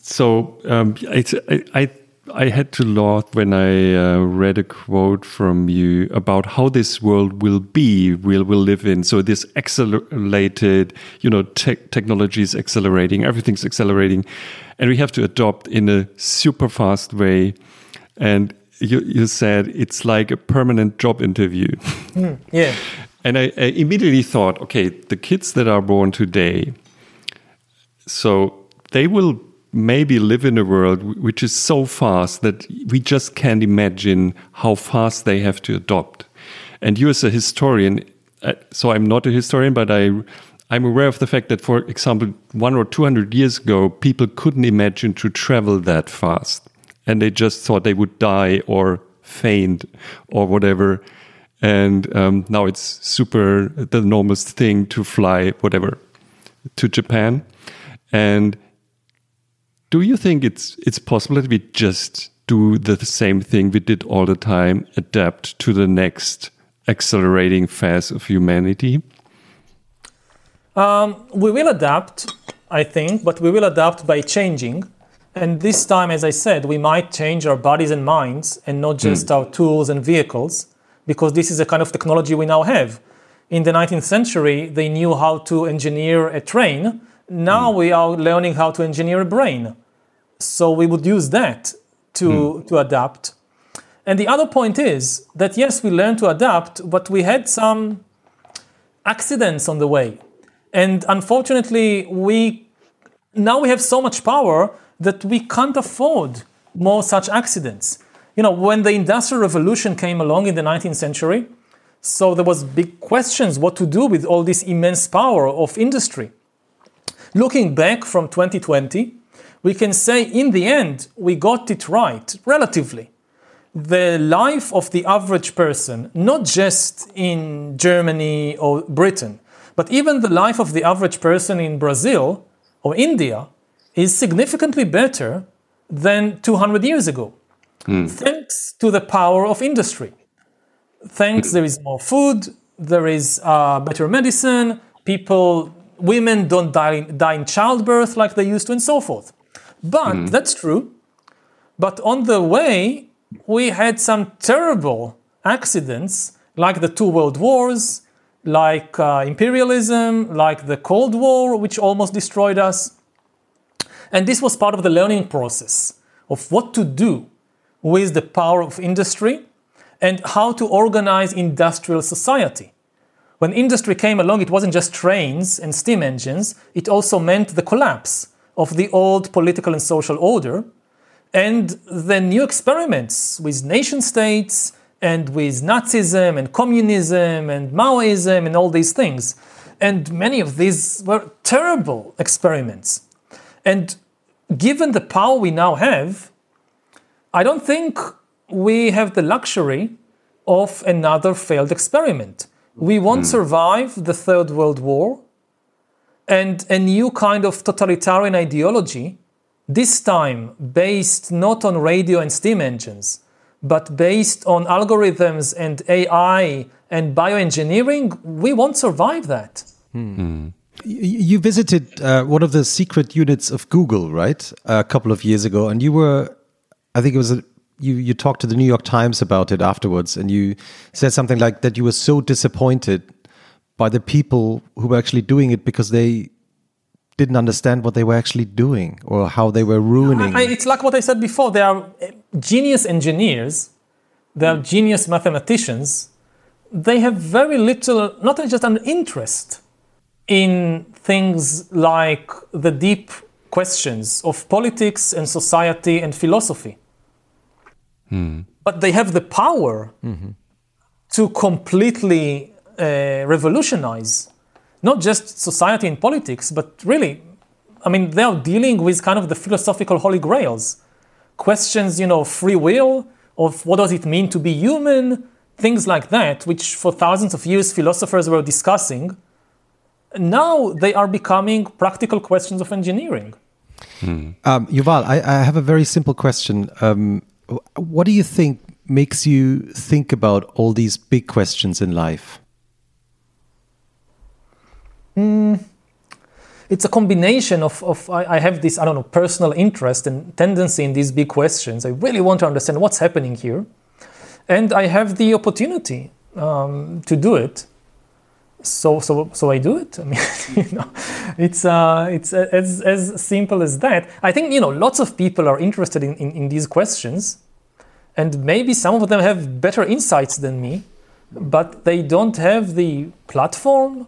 so um, it's, I, I I had to laugh when I uh, read a quote from you about how this world will be, will will live in. So this accelerated, you know, tech technology is accelerating, everything's accelerating, and we have to adopt in a super fast way. And you you said it's like a permanent job interview. Yeah. And I, I immediately thought, okay, the kids that are born today, so they will maybe live in a world which is so fast that we just can't imagine how fast they have to adopt. And you, as a historian, uh, so I'm not a historian, but I, I'm aware of the fact that, for example, one or two hundred years ago, people couldn't imagine to travel that fast, and they just thought they would die or faint or whatever and um, now it's super the enormous thing to fly whatever to Japan. And do you think it's it's possible that we just do the same thing we did all the time, adapt to the next accelerating phase of humanity? Um, we will adapt, I think, but we will adapt by changing. And this time, as I said, we might change our bodies and minds and not hmm. just our tools and vehicles, because this is a kind of technology we now have. In the 19th century, they knew how to engineer a train. Now hmm. we are learning how to engineer a brain. So we would use that to, hmm. to adapt. And the other point is that yes, we learned to adapt, but we had some accidents on the way. And unfortunately, we now we have so much power that we can't afford more such accidents. You know, when the industrial revolution came along in the 19th century, so there was big questions what to do with all this immense power of industry. Looking back from 2020, we can say in the end we got it right relatively. The life of the average person, not just in Germany or Britain, but even the life of the average person in Brazil or India is significantly better than 200 years ago. Thanks to the power of industry. Thanks, there is more food, there is uh, better medicine, people, women don't die, die in childbirth like they used to, and so forth. But that's true. But on the way, we had some terrible accidents, like the two world wars like uh, imperialism, like the Cold War, which almost destroyed us. And this was part of the learning process of what to do with the power of industry and how to organize industrial society. When industry came along, it wasn't just trains and steam engines, it also meant the collapse of the old political and social order and the new experiments with nation states and with Nazism and communism and Maoism and all these things. And many of these were terrible experiments. And given the power we now have, I don't think we have the luxury of another failed experiment. We won't hmm. survive the Third World War and a new kind of totalitarian ideology, this time based not on radio and steam engines, but based on algorithms and AI and bioengineering, we won't survive that. Y- You visited uh, one of the secret units of Google, right? A couple of years ago, and you were, I think it was, a, you you talked to the New York Times about it afterwards, and you said something like that you were so disappointed by the people who were actually doing it because they didn't understand what they were actually doing or how they were ruining. I, it's like what I said before. They are uh, genius engineers, they are genius mathematicians. They have very little, not just an interest in things like the deep questions of politics and society and philosophy. But they have the power to completely uh, revolutionize not just society and politics, but really, I mean, they are dealing with kind of the philosophical holy grails. Questions, you know, free will, of what does it mean to be human, things like that, which for thousands of years philosophers were discussing. Now they are becoming practical questions of engineering. Um, Yuval, I, I have a very simple question. Um, what do you think makes you think about all these big questions in life? It's a combination of, of I, I have this, I don't know, personal interest and tendency in these big questions. I really want to understand what's happening here. And I have the opportunity um, to do it. So, so, so I do it. [laughs] I mean, you know, it's, uh, it's as, as simple as that. I think, you know, lots of people are interested in, in, in these questions. And maybe some of them have better insights than me, but they don't have the platform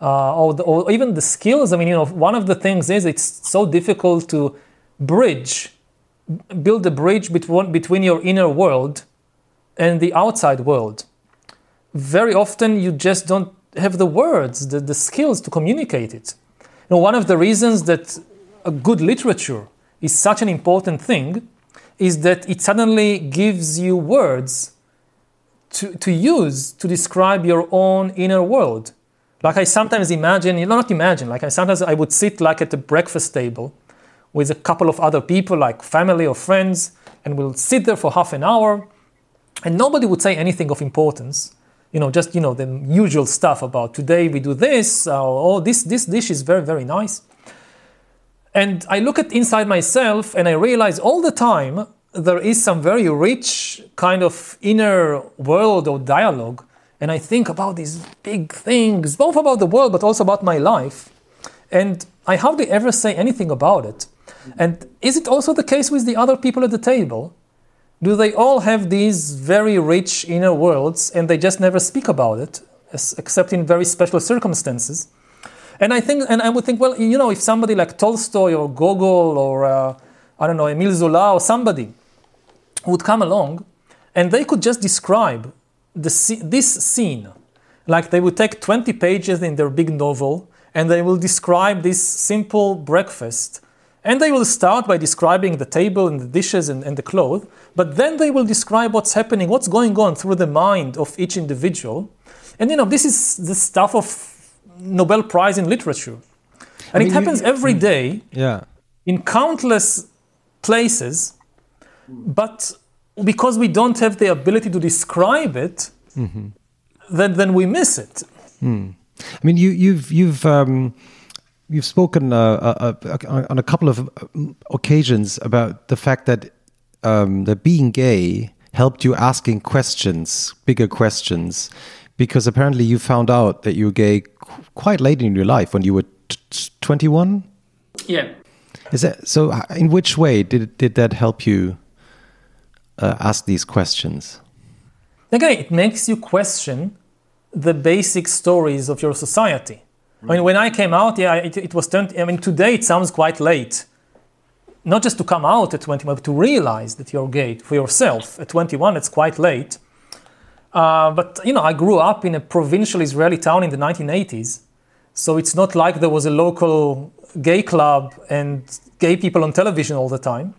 uh, or, the, or even the skills. I mean, you know, one of the things is it's so difficult to bridge, build a bridge between, between your inner world and the outside world. Very often, you just don't have the words, the, the skills to communicate it. You know, one of the reasons that a good literature is such an important thing is that it suddenly gives you words to, to use to describe your own inner world. Like I sometimes imagine, you know, not imagine, like I sometimes I would sit like at a breakfast table with a couple of other people, like family or friends, and we'll sit there for half an hour, and nobody would say anything of importance. You know, just you know the usual stuff about today we do this, or oh this this dish is very very nice. And I look at inside myself and I realize all the time there is some very rich kind of inner world or dialogue. And I think about these big things, both about the world but also about my life. And I hardly ever say anything about it. And is it also the case with the other people at the table? Do they all have these very rich inner worlds and they just never speak about it, except in very special circumstances? And I think, and I would think, well, you know, if somebody like Tolstoy or Gogol or uh, I don't know, Emile Zola or somebody would come along, and they could just describe the this scene, like they would take 20 pages in their big novel, and they will describe this simple breakfast. And they will start by describing the table and the dishes and, and the clothes, but then they will describe what's happening, what's going on through the mind of each individual. And you know, this is the stuff of Nobel Prize in Literature. And mean, it you- happens every mm. day Yeah. in countless places, but because we don't have the ability to describe it, then, then we miss it. I mean, you, you've you've um, you've spoken uh, uh, uh, on a couple of um, occasions about the fact that um, that being gay helped you asking questions, bigger questions, because apparently you found out that you're gay qu- quite late in your life when you were t- 21. Yeah. Is that so? In which way did did that help you uh, ask these questions? Again, it makes you question the basic stories of your society. I mean, when I came out, yeah, it, it was 20. I mean, today it sounds quite late. Not just to come out at 21, but to realize that you're gay for yourself. At 21, it's quite late. Uh, but, you know, I grew up in a provincial Israeli town in the 1980s. So it's not like there was a local gay club and gay people on television all the time.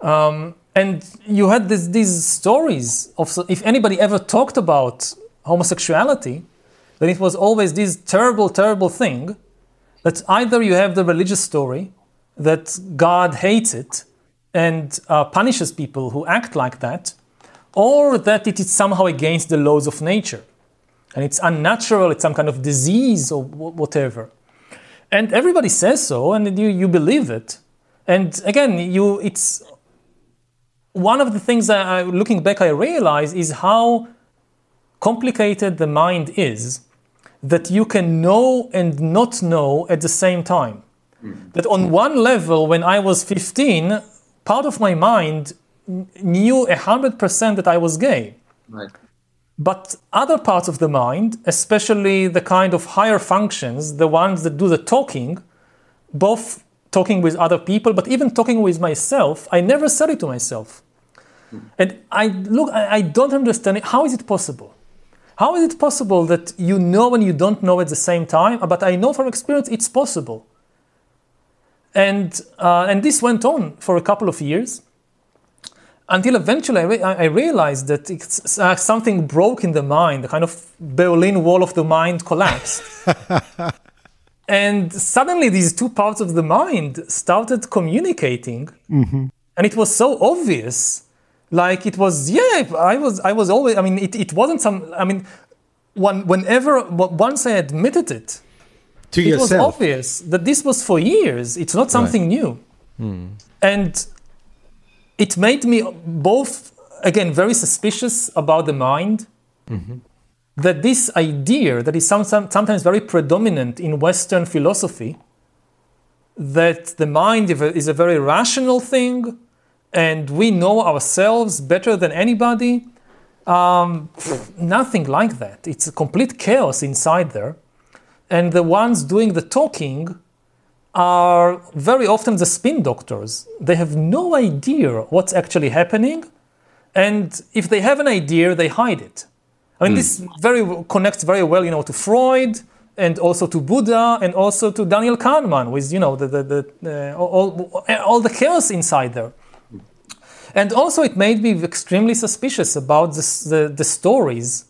Um, and you had this, these stories of if anybody ever talked about homosexuality, then it was always this terrible, terrible thing that either you have the religious story that God hates it and uh, punishes people who act like that, or that it is somehow against the laws of nature and it's unnatural, it's some kind of disease or wh- whatever. And everybody says so, and you, you believe it. And again, you it's one of the things that I, looking back I realize is how complicated the mind is that you can know and not know at the same time. That on one level, when I was 15, part of my mind knew 100% that I was gay. Right. But other parts of the mind, especially the kind of higher functions, the ones that do the talking, both talking with other people, but even talking with myself, I never said it to myself. And I look, I, don't understand it. How is it possible? How is it possible that you know and you don't know at the same time? But I know from experience it's possible. And, uh, and this went on for a couple of years until eventually I, re- I realized that it's, uh, something broke in the mind, the kind of Berlin Wall of the mind collapsed. [laughs] and suddenly these two parts of the mind started communicating. And it was so obvious. Like it was, yeah, I was, I was always, I mean, it, it wasn't some, I mean, one, whenever, once I admitted it, to it was obvious that this was for years. It's not something new. Hmm. And it made me both, again, very suspicious about the mind. Mm-hmm. That this idea that is some, some, sometimes very predominant in Western philosophy, that the mind is a very rational thing and we know ourselves better than anybody. Um, nothing like that. It's a complete chaos inside there and the ones doing the talking are very often the spin doctors. They have no idea what's actually happening, and if they have an idea, they hide it. I mean, this very connects very well, you know, to Freud and also to Buddha and also to Daniel Kahneman with, you know, the, the, the, uh, all, all the chaos inside there. And also, it made me extremely suspicious about this, the, the stories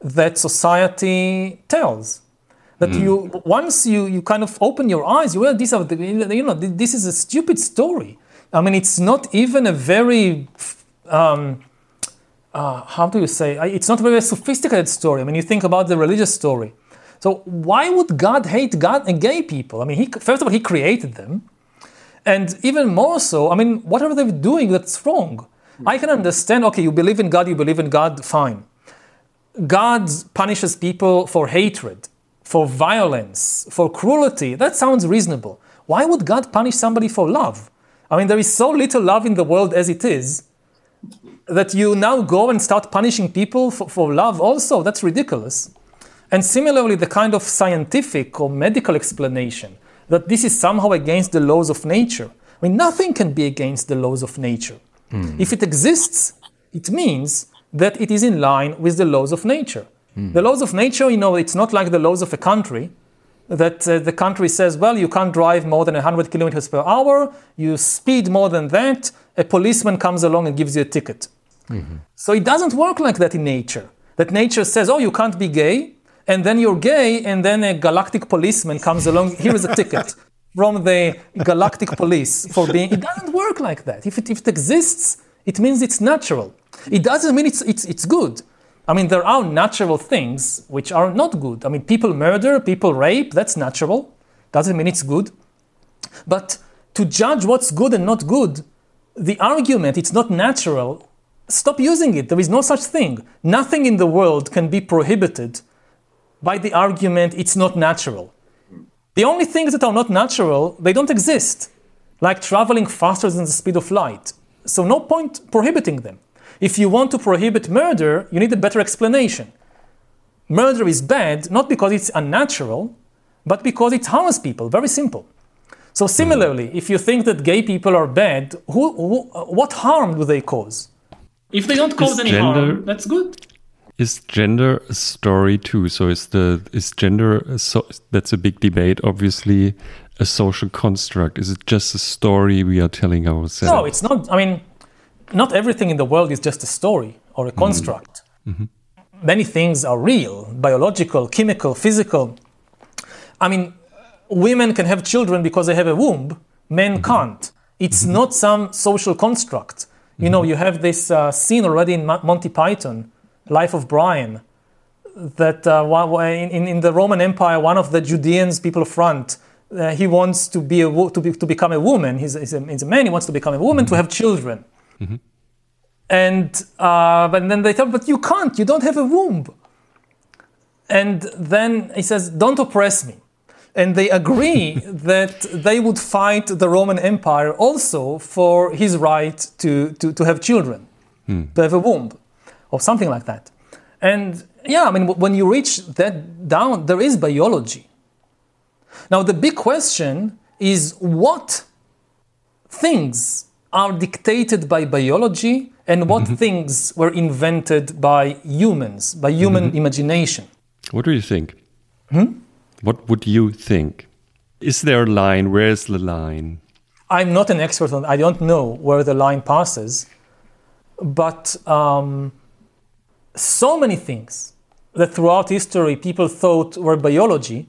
that society tells. That you once you, you kind of open your eyes, you well, these are the, you know this is a stupid story. I mean, it's not even a very um, uh, how do you say? It's not a very sophisticated story. I mean, you think about the religious story. So why would God hate God and gay people? I mean, he, first of all, He created them, and even more so, I mean, what are they doing that's wrong? I can understand. Okay, you believe in God, you believe in God, fine. God punishes people for hatred, for violence, for cruelty. That sounds reasonable. Why would God punish somebody for love? I mean, there is so little love in the world as it is that you now go and start punishing people for, for love also. That's ridiculous. And similarly, the kind of scientific or medical explanation that this is somehow against the laws of nature. I mean, nothing can be against the laws of nature. Hmm. If it exists, it means that it is in line with the laws of nature. Hmm. The laws of nature, you know, it's not like the laws of a country that uh, the country says, well, you can't drive more than 100 kilometers per hour, you speed more than that, a policeman comes along and gives you a ticket. Mm-hmm. So it doesn't work like that in nature. That nature says, oh, you can't be gay, and then you're gay, and then a galactic policeman comes along, here is a ticket from the galactic police for being. It doesn't work like that. If it, if it exists, it means it's natural. It doesn't mean it's, it's, it's good. I mean, there are natural things which are not good. I mean, people murder, people rape, that's natural. Doesn't mean it's good. But to judge what's good and not good, the argument, it's not natural, stop using it. There is no such thing. Nothing in the world can be prohibited by the argument it's not natural. The only things that are not natural, they don't exist, like traveling faster than the speed of light. So, no point prohibiting them. If you want to prohibit murder, you need a better explanation. Murder is bad not because it's unnatural, but because it harms people. Very simple. So, similarly, if you think that gay people are bad, who, who, what harm do they cause? If they don't cause Is any gender- harm, that's good. Is gender a story too? So is the is gender a so that's a big debate. Obviously, a social construct. Is it just a story we are telling ourselves? No, it's not. I mean, not everything in the world is just a story or a mm-hmm. construct. Mm-hmm. Many things are real biological, chemical, physical. I mean, women can have children because they have a womb, men mm-hmm. can't. It's not some social construct. You know, you have this uh, scene already in Mo- Monty Python, Life of Brian, that uh, in, in- the Roman Empire, one of the Judeans, people of front, uh, he wants to be a wo- to, be, to become a woman. He's, he's, a, he's a man. He wants to become a woman to have children. And uh, but then they tell, him, but you can't. You don't have a womb. And then he says, "Don't oppress me." And they agree [laughs] that they would fight the Roman Empire also for his right to, to, to have children, to have a womb, or something like that. And yeah, I mean, when you reach that down, there is biology. Now, the big question is what things are dictated by biology and what mm-hmm. things were invented by humans, by human mm-hmm. imagination. What do you think? Hmm? What would you think? Is there a line? Where is the line? I'm not an expert on. I don't know where the line passes, but um, so many things that throughout history people thought were biology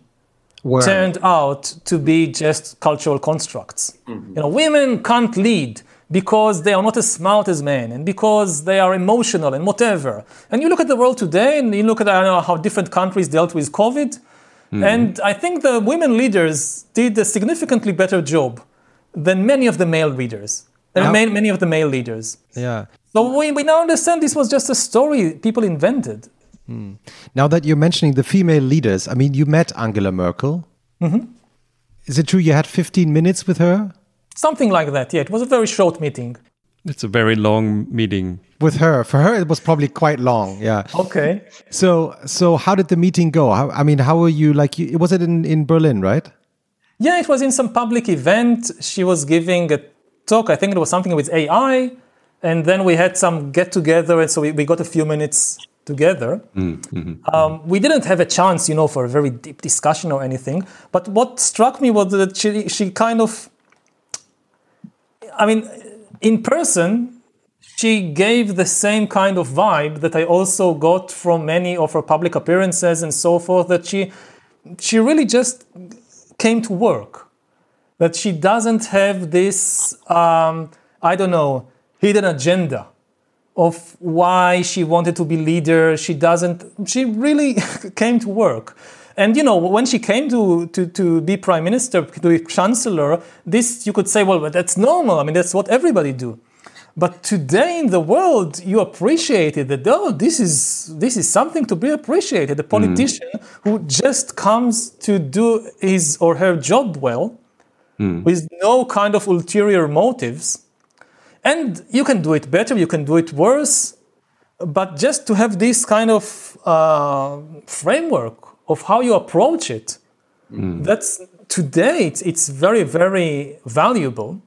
Where? turned out to be just cultural constructs. Mm-hmm. You know, women can't lead because they are not as smart as men and because they are emotional and whatever. And you look at the world today and you look at I don't know, how different countries dealt with COVID. Mm-hmm. And I think the women leaders did a significantly better job than many of the male leaders. Now- many, many of the male leaders. Yeah. So we, we now understand this was just a story people invented. Now that you're mentioning the female leaders, I mean, you met Angela Merkel. Mm-hmm. Is it true you had 15 minutes with her? Something like that, yeah. It was a very short meeting. It's a very long meeting. With her, for her, it was probably quite long. Yeah. Okay. So, so how did the meeting go? How, I mean, how were you? Like, you, was it in in Berlin, right? Yeah, it was in some public event. She was giving a talk. I think it was something with AI. And then we had some get together. And so we, we got a few minutes together. Um, we didn't have a chance, you know, for a very deep discussion or anything. But what struck me was that she, she kind of, I mean, in person, she gave the same kind of vibe that I also got from many of her public appearances and so forth. That she, she really just came to work. That she doesn't have this, um, I don't know, hidden agenda of why she wanted to be leader. She doesn't, she really [laughs] came to work. And you know, when she came to, to, to be prime minister, to be chancellor, this you could say, well, that's normal. I mean, that's what everybody do. But today in the world, you appreciate it that oh, this is this is something to be appreciated. A mm. politician who just comes to do his or her job well, mm. with no kind of ulterior motives, and you can do it better, you can do it worse, but just to have this kind of uh, framework of how you approach it, that's today it's, it's very very valuable.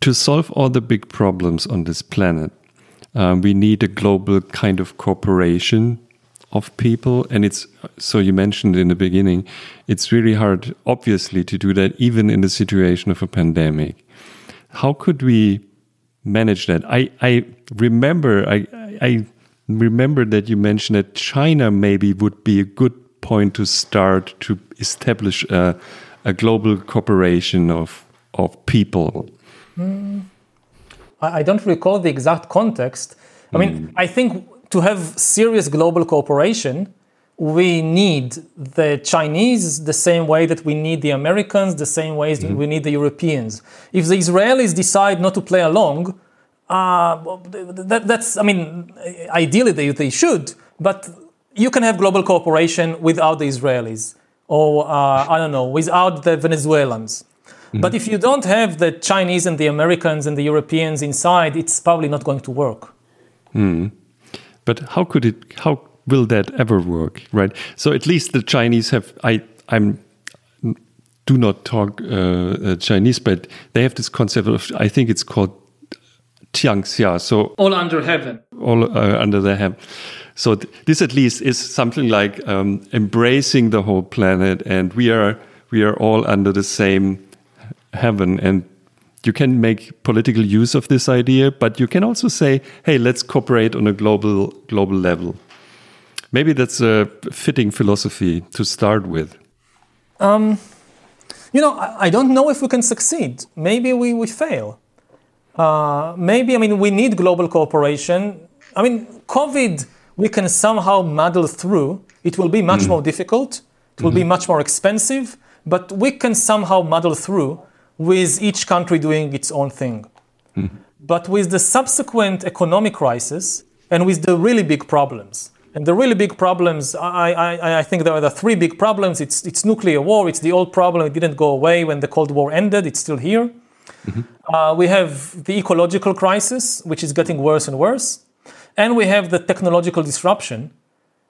To solve all the big problems on this planet, um, we need a global kind of cooperation of people. And it's so you mentioned in the beginning, it's really hard, obviously, to do that even in the situation of a pandemic. How could we manage that? I, I remember I, I remember that you mentioned that China maybe would be a good point to start to establish a, a global cooperation of of people. Hmm. I I don't recall the exact context. I mean, hmm. I think to have serious global cooperation, we need the Chinese the same way that we need the Americans, the same ways that we need the Europeans. If the Israelis decide not to play along, Uh, that, that's, I mean, ideally they, they should, but you can have global cooperation without the Israelis, or uh, I don't know, without the Venezuelans. But if you don't have the Chinese and the Americans and the Europeans inside, it's probably not going to work. But how could it? How will that ever work? Right. So at least the Chinese have. I. I'm. Do not talk uh, uh, Chinese, but they have this concept of. I think it's called Tianxia. So All under heaven. all uh, under the heaven. So th- this at least is something like um, embracing the whole planet, and we are we are all under the same heaven. And you can make political use of this idea, but you can also say, "Hey, let's cooperate on a global global level." Maybe that's a fitting philosophy to start with. Um, you know, I, I don't know if we can succeed. Maybe we, we fail. Uh, maybe, I mean, we need global cooperation. I mean, COVID, we can somehow muddle through. It will be much mm-hmm. more difficult, it will be mm-hmm. much more expensive, but we can somehow muddle through with each country doing its own thing. Mm-hmm. But with the subsequent economic crisis and with the really big problems, and the really big problems, I, I, I think there are the three big problems. It's, it's nuclear war, it's the old problem, it didn't go away when the Cold War ended, it's still here. Mm-hmm. Uh, we have the ecological crisis, which is getting worse and worse. And we have the technological disruption,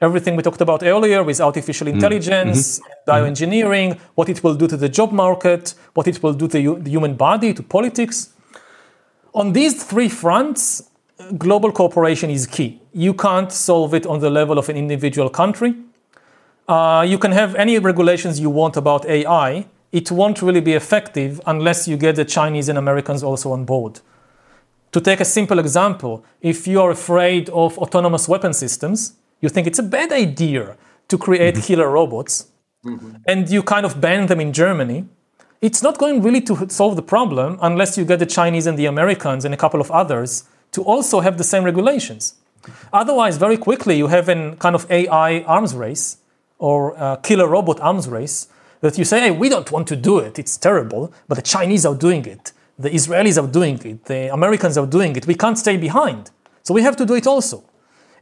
everything we talked about earlier with artificial mm-hmm. intelligence, mm-hmm. bioengineering, what it will do to the job market, what it will do to the human body, to politics. On these three fronts, global cooperation is key. You can't solve it on the level of an individual country. Uh, you can have any regulations you want about AI. It won't really be effective unless you get the Chinese and Americans also on board. To take a simple example, if you are afraid of autonomous weapon systems, you think it's a bad idea to create killer robots, and you kind of ban them in Germany, it's not going really to solve the problem unless you get the Chinese and the Americans and a couple of others to also have the same regulations. Otherwise, very quickly, you have a kind of AI arms race or killer robot arms race that you say, hey, we don't want to do it, it's terrible, but the Chinese are doing it, the Israelis are doing it, the Americans are doing it, we can't stay behind. So we have to do it also.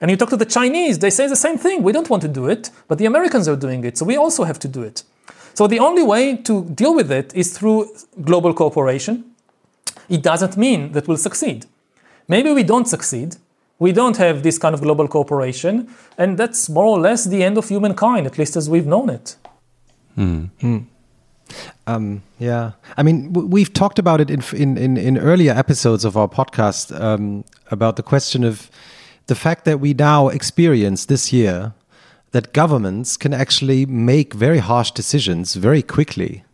And you talk to the Chinese, they say the same thing. We don't want to do it, but the Americans are doing it, so we also have to do it. So the only way to deal with it is through global cooperation. It doesn't mean that we'll succeed. Maybe we don't succeed. We don't have this kind of global cooperation, and that's more or less the end of humankind, at least as we've known it. Um, yeah, I mean, we've talked about it in in in, in earlier episodes of our podcast um, about the question of the fact that we now experience this year that governments can actually make very harsh decisions very quickly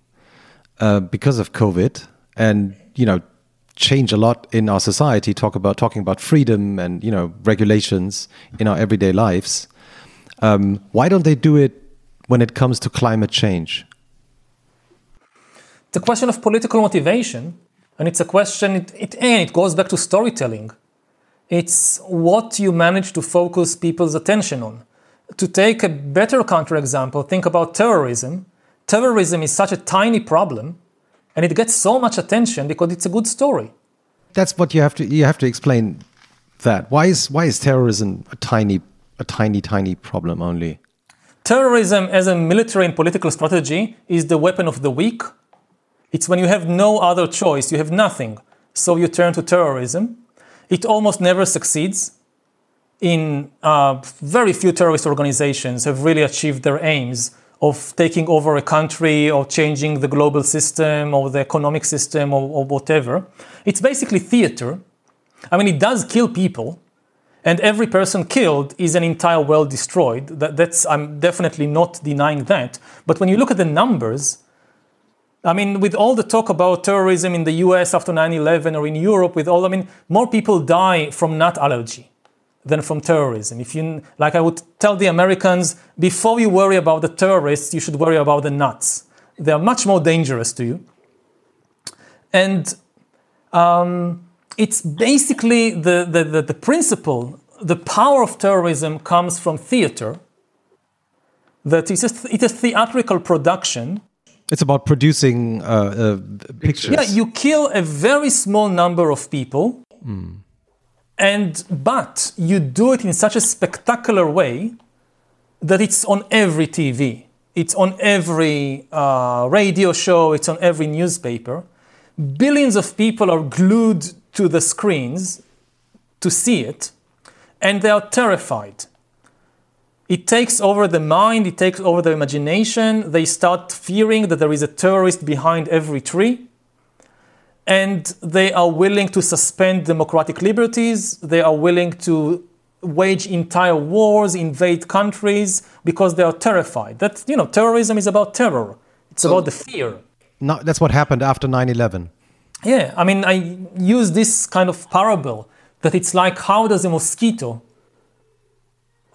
uh, because of COVID, and you know, change a lot in our society. Talk about talking about freedom and you know regulations in our everyday lives. Um, why don't they do it when it comes to climate change? It's a question of political motivation, and it's a question, it, it, and it goes back to storytelling. It's what you manage to focus people's attention on. To take a better counterexample, think about terrorism. Terrorism is such a tiny problem, and it gets so much attention because it's a good story. that's what you have to you have to explain that why is why is terrorism a tiny a tiny tiny problem only Terrorism as a military and political strategy is the weapon of the weak. It's when you have no other choice, you have nothing, so you turn to terrorism. It almost never succeeds. In uh, very few terrorist organizations have really achieved their aims of taking over a country or changing the global system or the economic system or, or whatever. It's basically theater. I mean, it does kill people, and every person killed is an entire world destroyed. That, that's I'm definitely not denying that. But when you look at the numbers, I mean, with all the talk about terrorism in the US after 9 11 or in Europe, with all, I mean, more people die from nut allergy than from terrorism. If you, like I would tell the Americans, before you worry about the terrorists, you should worry about the nuts. They are much more dangerous to you. And um, it's basically the, the, the, the principle, the power of terrorism comes from theater, that it's a, it's a theatrical production it's about producing uh, uh, pictures Yeah, you kill a very small number of people And but you do it in such a spectacular way that it's on every TV, it's on every uh, radio show, it's on every newspaper. Billions of people are glued to the screens to see it, and they are terrified. It takes over the mind, it takes over the imagination. They start fearing that there is a terrorist behind every tree. And they are willing to suspend democratic liberties. They are willing to wage entire wars, invade countries because they are terrified. That you know, terrorism is about terror. It's about the fear. No, that's what happened after 9/11. Yeah, I mean, I use this kind of parable that it's like how does a mosquito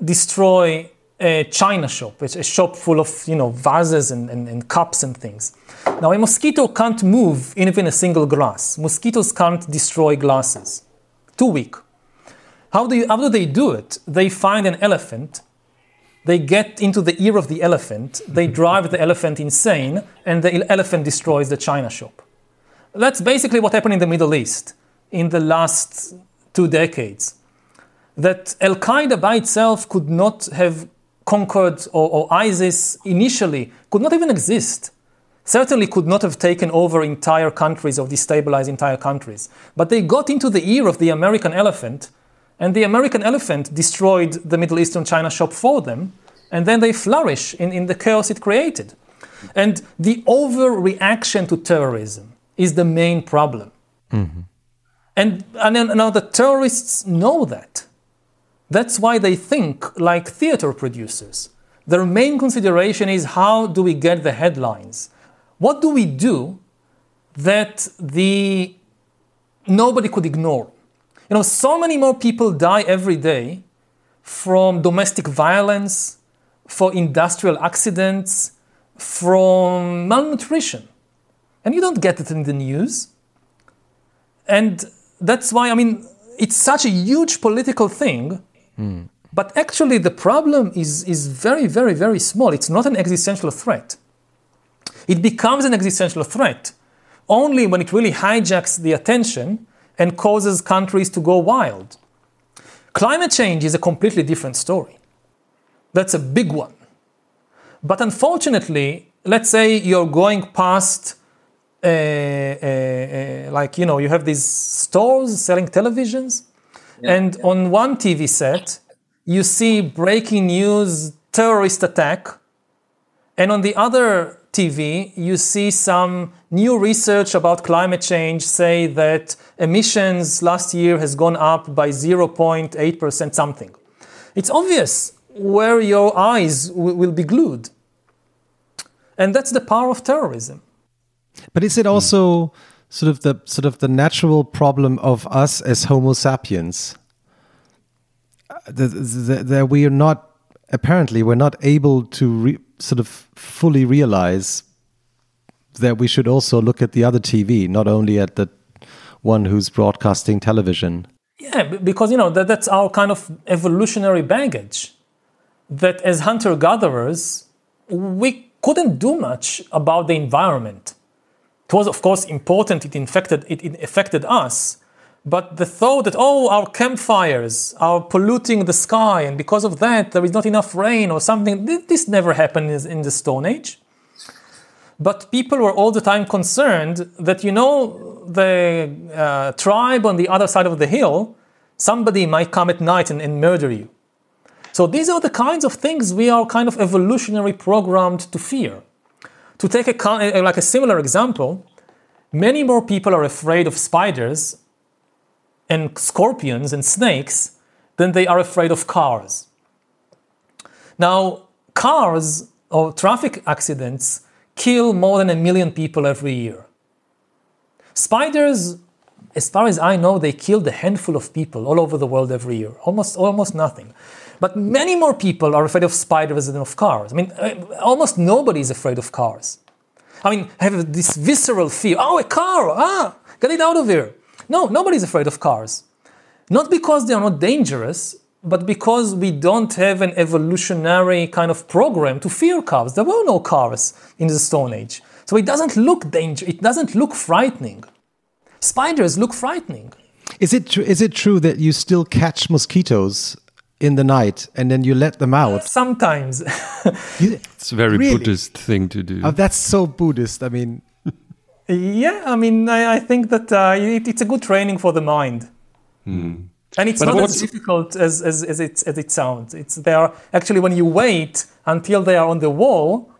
destroy a china shop, it's a shop full of you know vases and, and, and cups and things. Now a mosquito can't move in even a single glass. Mosquitoes can't destroy glasses. Too weak. How do, you, how do they do it? They find an elephant, they get into the ear of the elephant, they [laughs] drive the elephant insane, and the elephant destroys the china shop. That's basically what happened in the Middle East in the last two decades. That Al Qaeda by itself could not have conquered, or, or ISIS initially could not even exist. Certainly could not have taken over entire countries or destabilized entire countries. But they got into the ear of the American elephant, and the American elephant destroyed the Middle Eastern China shop for them, and then they flourish in, in the chaos it created. And the overreaction to terrorism is the main problem. Mm-hmm. And, and then, now the terrorists know that. That's why they think like theater producers. Their main consideration is how do we get the headlines? What do we do that the nobody could ignore? You know, so many more people die every day from domestic violence, for industrial accidents, from malnutrition. And you don't get it in the news. And that's why, I mean, it's such a huge political thing. But actually, the problem is, is very, very, very small. It's not an existential threat. It becomes an existential threat only when it really hijacks the attention and causes countries to go wild. Climate change is a completely different story. That's a big one. But unfortunately, let's say you're going past, uh, uh, uh, like, you know, you have these stores selling televisions, and on one TV set, you see breaking news terrorist attack, and on the other TV, you see some new research about climate change say that emissions last year has gone up by 0.8% something. It's obvious where your eyes w- will be glued. And that's the power of terrorism. But is it also hmm. Sort of the sort of the natural problem of us as Homo sapiens that we are not apparently we're not able to re, sort of fully realize that we should also look at the other TV, not only at the one who's broadcasting television. Yeah, because you know that, that's our kind of evolutionary baggage. That as hunter gatherers, we couldn't do much about the environment. It was, of course, important. It infected it, it affected us, but the thought that oh, our campfires are polluting the sky, and because of that there is not enough rain or something. thi- This never happened in the Stone Age. But people were all the time concerned that, you know, the uh, tribe on the other side of the hill, somebody might come at night and, and murder you. So these are the kinds of things we are kind of evolutionary programmed to fear. To take a like a similar example, many more people are afraid of spiders and scorpions and snakes than they are afraid of cars. Now, cars or traffic accidents kill more than a million people every year. Spiders, as far as I know, they killed a handful of people all over the world every year, almost, almost nothing. But many more people are afraid of spiders than of cars. I mean, uh, almost nobody is afraid of cars. I mean, have this visceral fear. Oh, a car! Ah, get it out of here. No, nobody's afraid of cars. Not because they are not dangerous, but because we don't have an evolutionary kind of program to fear cars. There were no cars in the Stone Age. So it doesn't look danger. It doesn't look frightening. Spiders look frightening. Is it tr- is it true that you still catch mosquitoes in the night and then you let them out? Sometimes. [laughs] You- It's a very Really? Buddhist thing to do. oh, that's so Buddhist. I mean, yeah, I mean, I, I think that uh, it, it's a good training for the mind. And it's But not what's- as difficult as, as, as, it, as it sounds. It's they are actually when you wait until they are on the wall,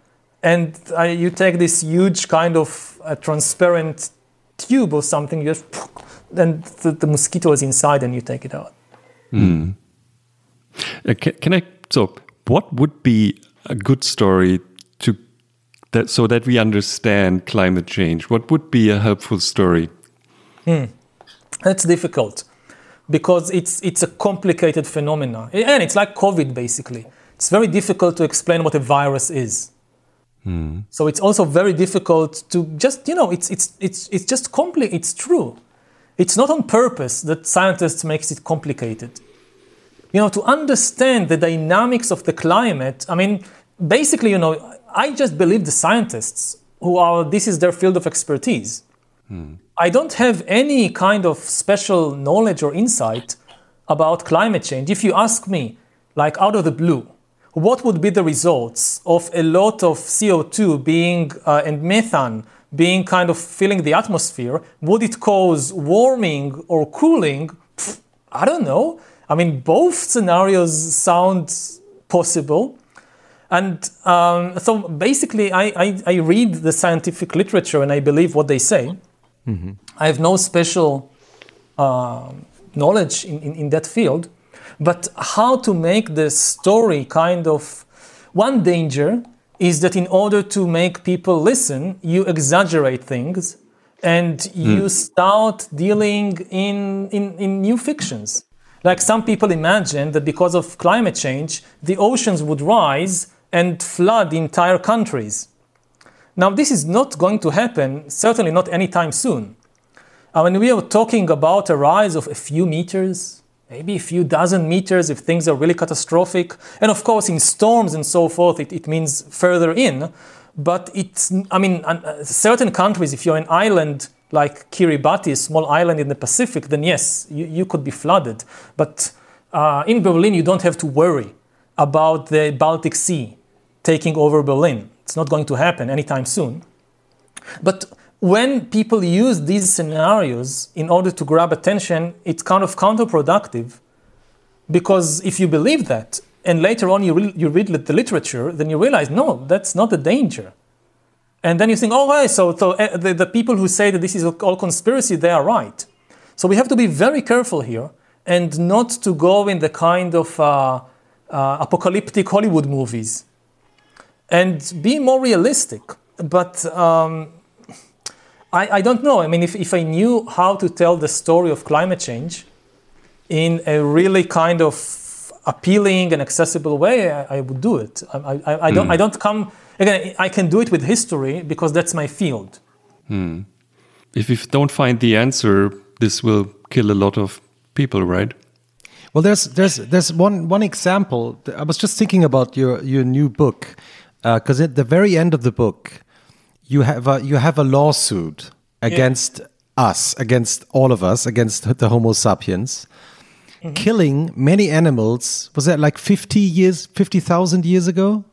and uh, you take this huge kind of uh, transparent tube or something, you just then the, the mosquito is inside, and you take it out. Uh, can, can I? So, what would be a good story to that so that we understand climate change? What would be a helpful story? That's difficult because it's it's a complicated phenomenon, and it's like COVID basically. It's very difficult to explain what a virus is. So it's also very difficult to just you know it's it's it's it's just compli- It's true. It's not on purpose that scientists makes it complicated. You know, to understand the dynamics of the climate. I mean, basically, you know, I just believe the scientists who are this is their field of expertise. I don't have any kind of special knowledge or insight about climate change. If you ask me, like out of the blue, what would be the results of a lot of CO2 being uh, and methane being kind of filling the atmosphere? Would it cause warming or cooling? Pff, I don't know. I mean, both scenarios sound possible. And um, so basically, I, I, I read the scientific literature and I believe what they say. I have no special uh, knowledge in, in, in that field. But how to make the story kind of one danger is that in order to make people listen, you exaggerate things and you start dealing in, in, in new fictions. Like some people imagine that because of climate change, the oceans would rise and flood entire countries. Now, this is not going to happen, certainly not anytime soon. I mean, we are talking about a rise of a few meters, maybe a few dozen meters if things are really catastrophic, and of course, in storms and so forth, it, it means further in. But it's, I mean, uh, certain countries, if you're an island like Kiribati, a small island in the Pacific, then yes, you, you could be flooded. But uh, in Berlin, you don't have to worry about the Baltic Sea taking over Berlin. It's not going to happen anytime soon. But when people use these scenarios in order to grab attention, it's kind of counterproductive. Because if you believe that, and later on you, re- you read the literature, then you realize, no, that's not the danger. And then you think, oh, right, so, so uh, the, the people who say that this is all conspiracy, they are right. So we have to be very careful here and not to go in the kind of uh, uh, apocalyptic Hollywood movies and be more realistic. But um, I, I don't know. I mean, if, if I knew how to tell the story of climate change in a really kind of appealing and accessible way, I, I would do it. I, I, I don't, hmm. I don't come, again, I can do it with history because that's my field. Hmm. If you don't find the answer, this will kill a lot of people, right? Well, there's there's there's one one example. I was just thinking about your your new book uh, because at the very end of the book, you have a, you have a lawsuit against us, against all of us, against the Homo sapiens, Mm-hmm. killing many animals. Was that like fifty years, fifty thousand years ago?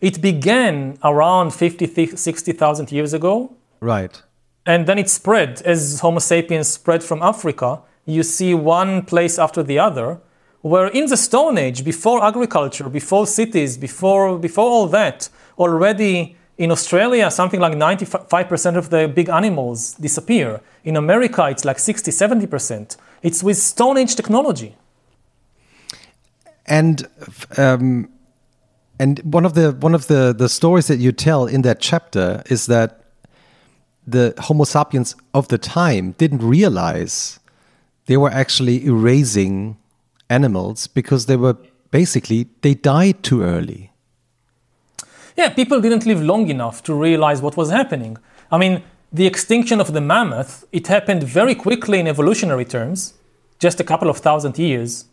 It began around 50, 60,000 years ago. Right. And then it spread as Homo sapiens spread from Africa. You see one place after the other, where in the Stone Age, before agriculture, before cities, before, before all that, already in Australia, something like 95% of the big animals disappear. In America, it's like 60, 70%. It's with Stone Age technology. And um, and one of the one of the the stories that you tell in that chapter is that the Homo sapiens of the time didn't realize they were actually erasing animals because they were basically they died too early. Yeah, people didn't live long enough to realize what was happening. I mean, the extinction of the mammoth, it happened very quickly in evolutionary terms, just a couple of thousand years.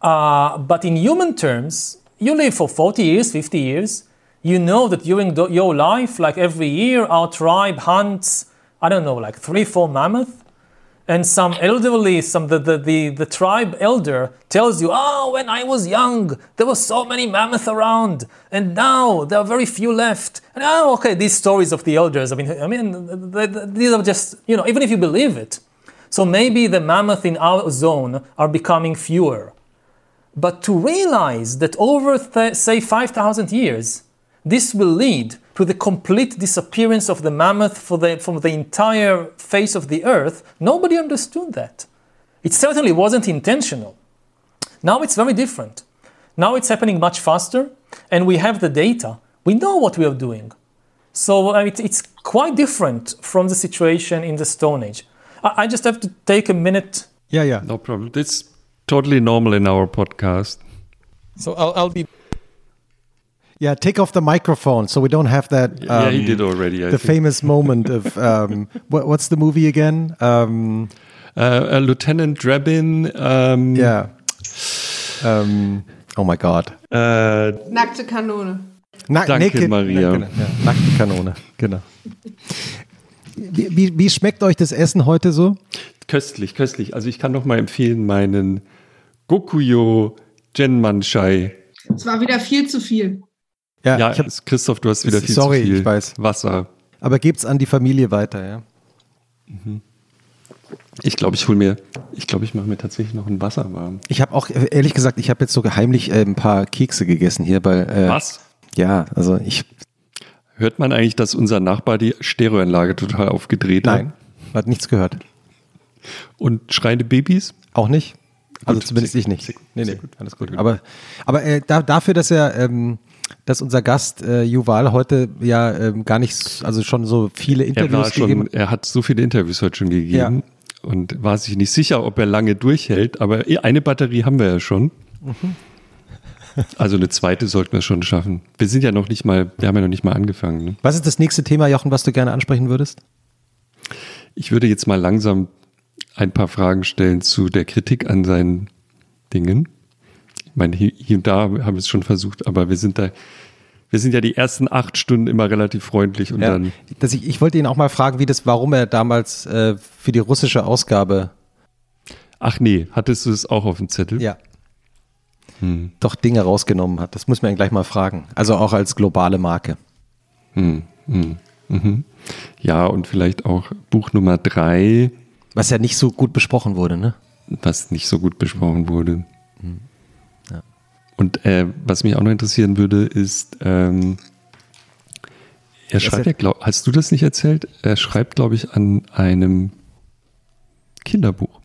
Uh, but in human terms, you live for 40 years, 50 years. You know that during the, your life, like every year, our tribe hunts, I don't know, like three, four mammoth. And some elderly, some the, the, the, the tribe elder tells you, oh, when I was young, there were so many mammoths around, and now there are very few left. And oh, okay, these stories of the elders. I mean, I mean, th- th- these are just you know, even if you believe it. So maybe the mammoth in our zone are becoming fewer. But to realize that over, th- say, 5,000 years, this will lead to the complete disappearance of the mammoth for the, from the entire face of the earth, nobody understood that. It certainly wasn't intentional. Now it's very different. Now it's happening much faster, and we have the data. We know what we are doing. So uh, it, it's quite different from the situation in the Stone Age. I, I just have to take a minute. Yeah, yeah. No problem. It's totally normal in our podcast. So I'll, I'll be Yeah, take off the microphone so we don't have that. yeah, he um, did already. I the think. famous moment of [laughs] um, what, what's the movie again? Um, uh, uh, Lieutenant Drabin. Um, yeah. Um, oh my God. Äh, Nackte Kanone. Na Danke, Maria. Na, ja, nackte Kanone, genau. Wie, wie, wie schmeckt euch das Essen heute so? köstlich, köstlich. Also ich kann noch mal empfehlen meinen Gokuyo Genmanshai. Es war wieder viel zu viel. Ja, ich hab, Christoph, du hast wieder viel Sorry, zu viel ich weiß. Wasser. aber gebt's an die Familie weiter, ja? Ich glaube, ich hole mir, ich glaube, ich mache mir tatsächlich noch ein Wasser warm. Ich habe auch, ehrlich gesagt, ich habe jetzt so heimlich äh, ein paar Kekse gegessen hier, weil. Äh, Was? Ja, also ich. Hört man eigentlich, dass unser Nachbar die Stereoanlage total aufgedreht Nein, hat nichts gehört. hat? Und schreiende Babys? Auch nicht? Also Gut, zumindest ich nicht. gut, nee, nee, alles gut. gut. Aber, aber äh, da, dafür, dass er, ähm, dass unser Gast äh, Juval heute ja ähm, gar nicht, also schon so viele Er Interviews war schon, gegeben er hat so viele Interviews heute schon gegeben und war sich nicht sicher, ob er lange durchhält, aber eine Batterie haben wir ja schon. Mhm. Also eine zweite sollten wir schon schaffen. Wir sind ja noch nicht mal, wir haben ja noch nicht mal angefangen. Ne? Was ist das nächste Thema, Jochen, was du gerne ansprechen würdest? Ich würde jetzt mal langsam ein paar Fragen stellen zu der Kritik an seinen Dingen. Ich meine, hier, und da haben wir es schon versucht, aber wir sind da, wir sind ja die ersten acht Stunden immer relativ freundlich und Ja, dann dass ich, ich wollte ihn auch mal fragen, wie das, warum er damals äh, für die russische Ausgabe Ach nee, hattest du es auch auf dem Zettel? ja, doch Dinge rausgenommen hat. Das muss man ihn gleich mal fragen. Also auch als globale Marke. Ja, und vielleicht auch Buch Nummer drei, Was ja nicht so gut besprochen wurde, ne? was nicht so gut besprochen wurde. Und äh, was mich auch noch interessieren würde, ist, ähm, er schreibt ja, glaub, hast du das nicht erzählt? Er schreibt, glaube ich, an einem Kinderbuch.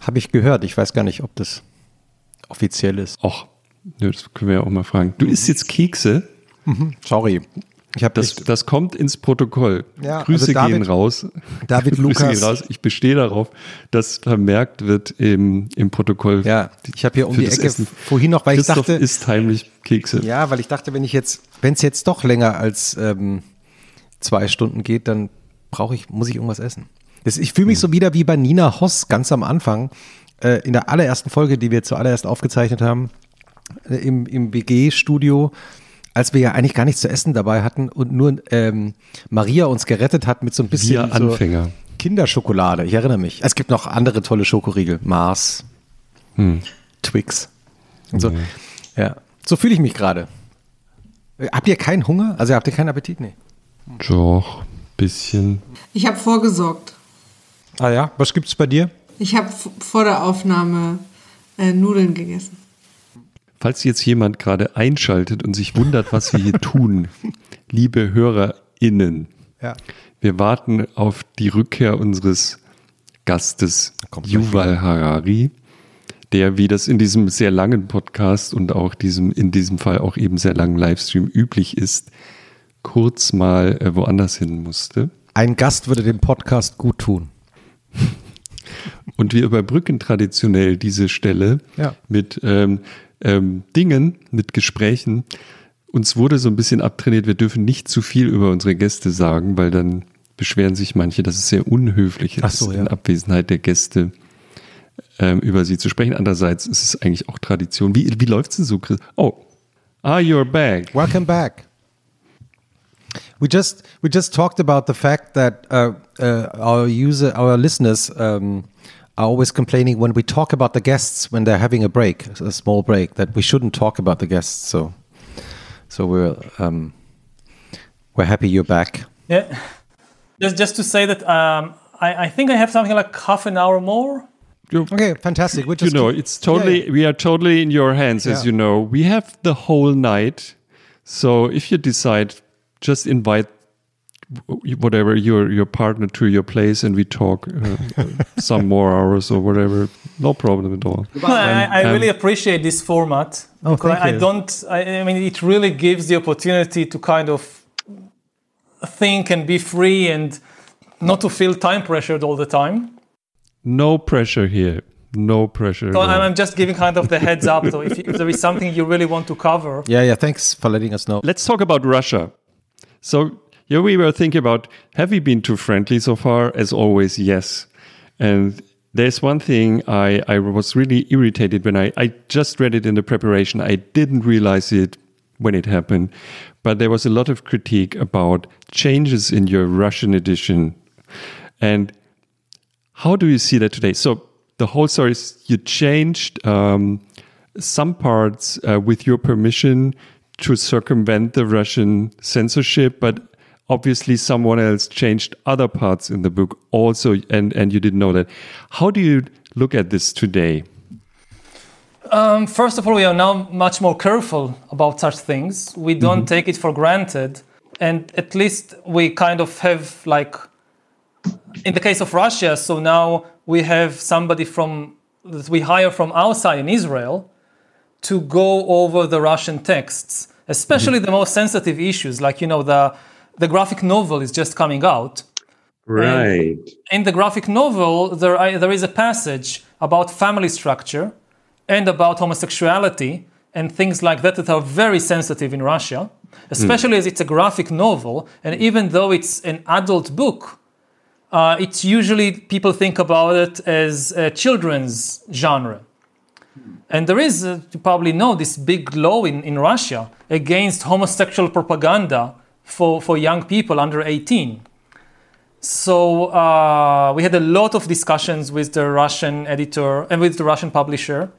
Habe ich gehört. Ich weiß gar nicht, ob das offiziell ist. Och, das können wir ja auch mal fragen. Du isst jetzt Kekse, Sorry. Ich habe das, das kommt ins Protokoll. Ja, Grüße also David- gehen raus. David [laughs] Grüße Lukas- gehen raus. Ich bestehe darauf, dass vermerkt wird im, im Protokoll. Ja, ich habe hier um die Ecke Essen. vorhin noch, weil ich Christoph dachte, isst heimlich Kekse. ja, weil ich dachte, wenn ich jetzt, wenn es jetzt doch länger als ähm, zwei Stunden geht, dann brauche ich, muss ich irgendwas essen. Das, ich fühle mich so wieder wie bei Nina Hoss ganz am Anfang, äh, in der allerersten Folge, die wir zuallererst aufgezeichnet haben, äh, im, im WG-Studio, als wir ja eigentlich gar nichts zu essen dabei hatten und nur ähm, Maria uns gerettet hat mit so ein bisschen Wir so Anfänger. Kinderschokolade. Ich erinnere mich. Es gibt noch andere tolle Schokoriegel. Mars, Twix und so. Ja, so fühle ich mich gerade. Äh, Habt ihr keinen Hunger? Also habt ihr keinen Appetit? Nee. Doch, bisschen. Ich habe vorgesorgt. Ah ja, was gibt's bei dir? Ich habe vor der Aufnahme äh, Nudeln gegessen. Falls jetzt jemand gerade einschaltet und sich wundert, was wir hier tun, [laughs] liebe HörerInnen, Ja. wir warten auf die Rückkehr unseres Gastes Yuval Harari, der, wie das in diesem sehr langen Podcast und auch diesem, in diesem Fall auch eben sehr langen Livestream üblich ist, kurz mal äh, woanders hin musste. Ein Gast würde dem Podcast gut tun. Und wir überbrücken traditionell diese Stelle Ja. mit ähm, ähm, Dingen, mit Gesprächen. Uns wurde so ein bisschen abtrainiert, wir dürfen nicht zu viel über unsere Gäste sagen, weil dann beschweren sich manche, dass es sehr unhöflich ist, so, ja. in Abwesenheit der Gäste ähm, über sie zu sprechen. Andererseits ist es eigentlich auch Tradition. Wie, wie läuft es denn so, Chris? Oh, ah, you're back. Welcome back. We just we just talked about the fact that uh, uh, our user, our listeners, um, are always complaining when we talk about the guests when they're having a break, a small break, that we shouldn't talk about the guests. So, so we're um, we're happy you're back. Yeah. Just just to say that um, I, I think I have something like half an hour more. You- Okay, fantastic. We you know, keep- it's totally, Yeah, yeah. we are totally in your hands, as you know. We have the whole night. So if you decide, just invite w- whatever your your partner to your place and we talk uh, [laughs] some more hours or whatever. No problem at all. I, I um, really appreciate this format. Oh, because thank I, I don't. I, I mean, it really gives the opportunity to kind of think and be free and not to feel time pressured all the time. No pressure here. No pressure. So I'm. I'm just giving kind of the heads up. So if, if there is something you really want to cover, Yeah, yeah. Thanks for letting us know. Let's talk about Russia. So here we were thinking about have we been too friendly so far? As always, yes. And there's one thing I, I was really irritated when I, I just read it in the preparation. I didn't realize it when it happened. But there was a lot of critique about changes in your Russian edition. And how do you see that today? So the whole story is you changed um, some parts uh, with your permission to circumvent the Russian censorship, but obviously someone else changed other parts in the book also, and and you didn't know that. How do you look at this today? Um, first of all, we are now much more careful about such things. We don't take it for granted, and at least we kind of have like, in the case of Russia. So now we have somebody from that we hire from outside in Israel to go over the Russian texts, especially the most sensitive issues, like you know the the graphic novel is just coming out. Right. In the graphic novel, there, I, there is a passage about family structure and about homosexuality and things like that that are very sensitive in Russia, especially as it's a graphic novel. And even though it's an adult book, uh, it's usually people think about it as a children's genre. And there is, uh, you probably know, this big law in, in Russia against homosexual propaganda for, for young people under 18. So uh, we had a lot of discussions with the Russian editor and with the Russian publisher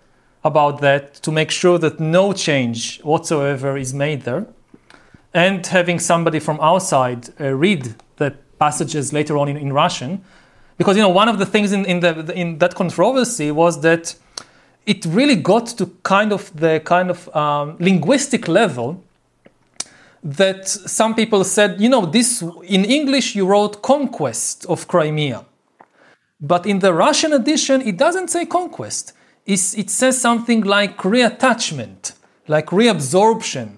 about that to make sure that no change whatsoever is made there. And having somebody from outside uh, read the passages later on in, in Russian, because you know one of the things in, in, the, in that controversy was that it really got to kind of the kind of um, linguistic level that some people said, you know, this in English you wrote conquest of Crimea. But in the Russian edition, it doesn't say conquest. It's, it says something like reattachment, like reabsorption.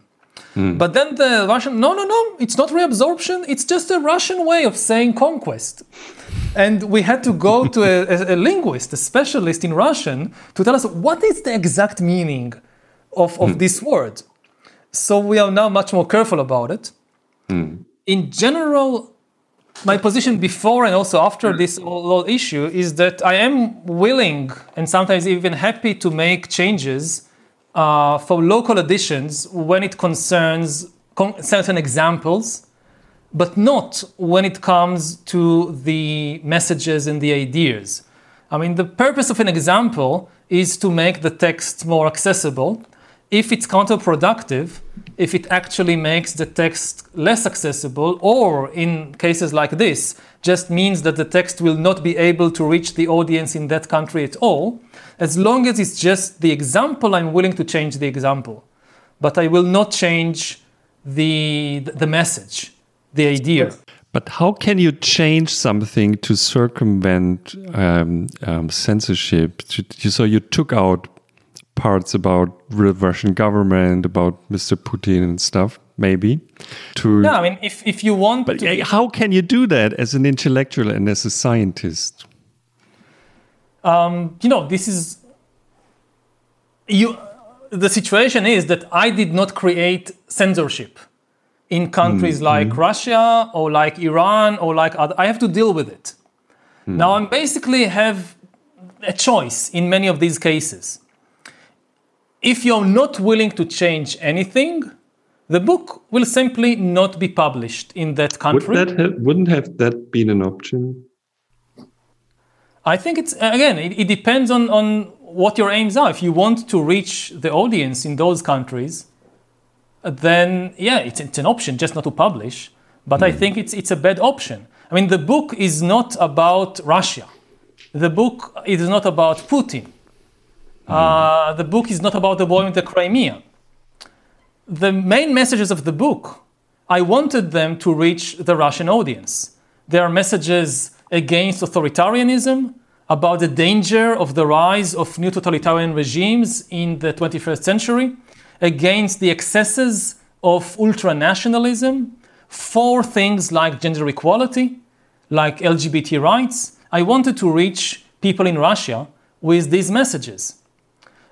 Hmm. But then the Russian, no, no, no, it's not reabsorption, it's just a Russian way of saying conquest. And we had to go to a, a, a linguist, a specialist in Russian, to tell us what is the exact meaning of, of hmm. this word. So we are now much more careful about it. In general, my position before and also after this whole issue is that I am willing and sometimes even happy to make changes uh, for local editions when it concerns con- certain examples, but not when it comes to the messages and the ideas. I mean, the purpose of an example is to make the text more accessible. If it's counterproductive, if it actually makes the text less accessible, or in cases like this, just means that the text will not be able to reach the audience in that country at all, as long as it's just the example, I'm willing to change the example. But I will not change the, the message, the idea. But how can you change something to circumvent um, um, censorship? So you took out parts about the Russian government, about Mr. Putin and stuff, maybe. To Yeah, I mean, if, if you want but to. uh, how can you do that as an intellectual and as a scientist? um, you know, this is you. The situation is that I did not create censorship in countries like Russia or like Iran or like other. I have to deal with it. Now I basically have a choice in many of these cases. If you're not willing to change anything, the book will simply not be published in that country. Would that have, wouldn't have that been an option? I think it's again, it, it depends on, on what your aims are. If you want to reach the audience in those countries, then yeah, it's, it's an option just not to publish. But I hmm. think it's it's a bad option. I mean, the book is not about Russia. The book is not about Putin. Uh, the book is not about the war in the Crimea. The main messages of the book, I wanted them to reach the Russian audience. There are messages against authoritarianism, about the danger of the rise of new totalitarian regimes in the 21st century, against the excesses of ultranationalism, for things like gender equality, like LGBT rights. I wanted to reach people in Russia with these messages.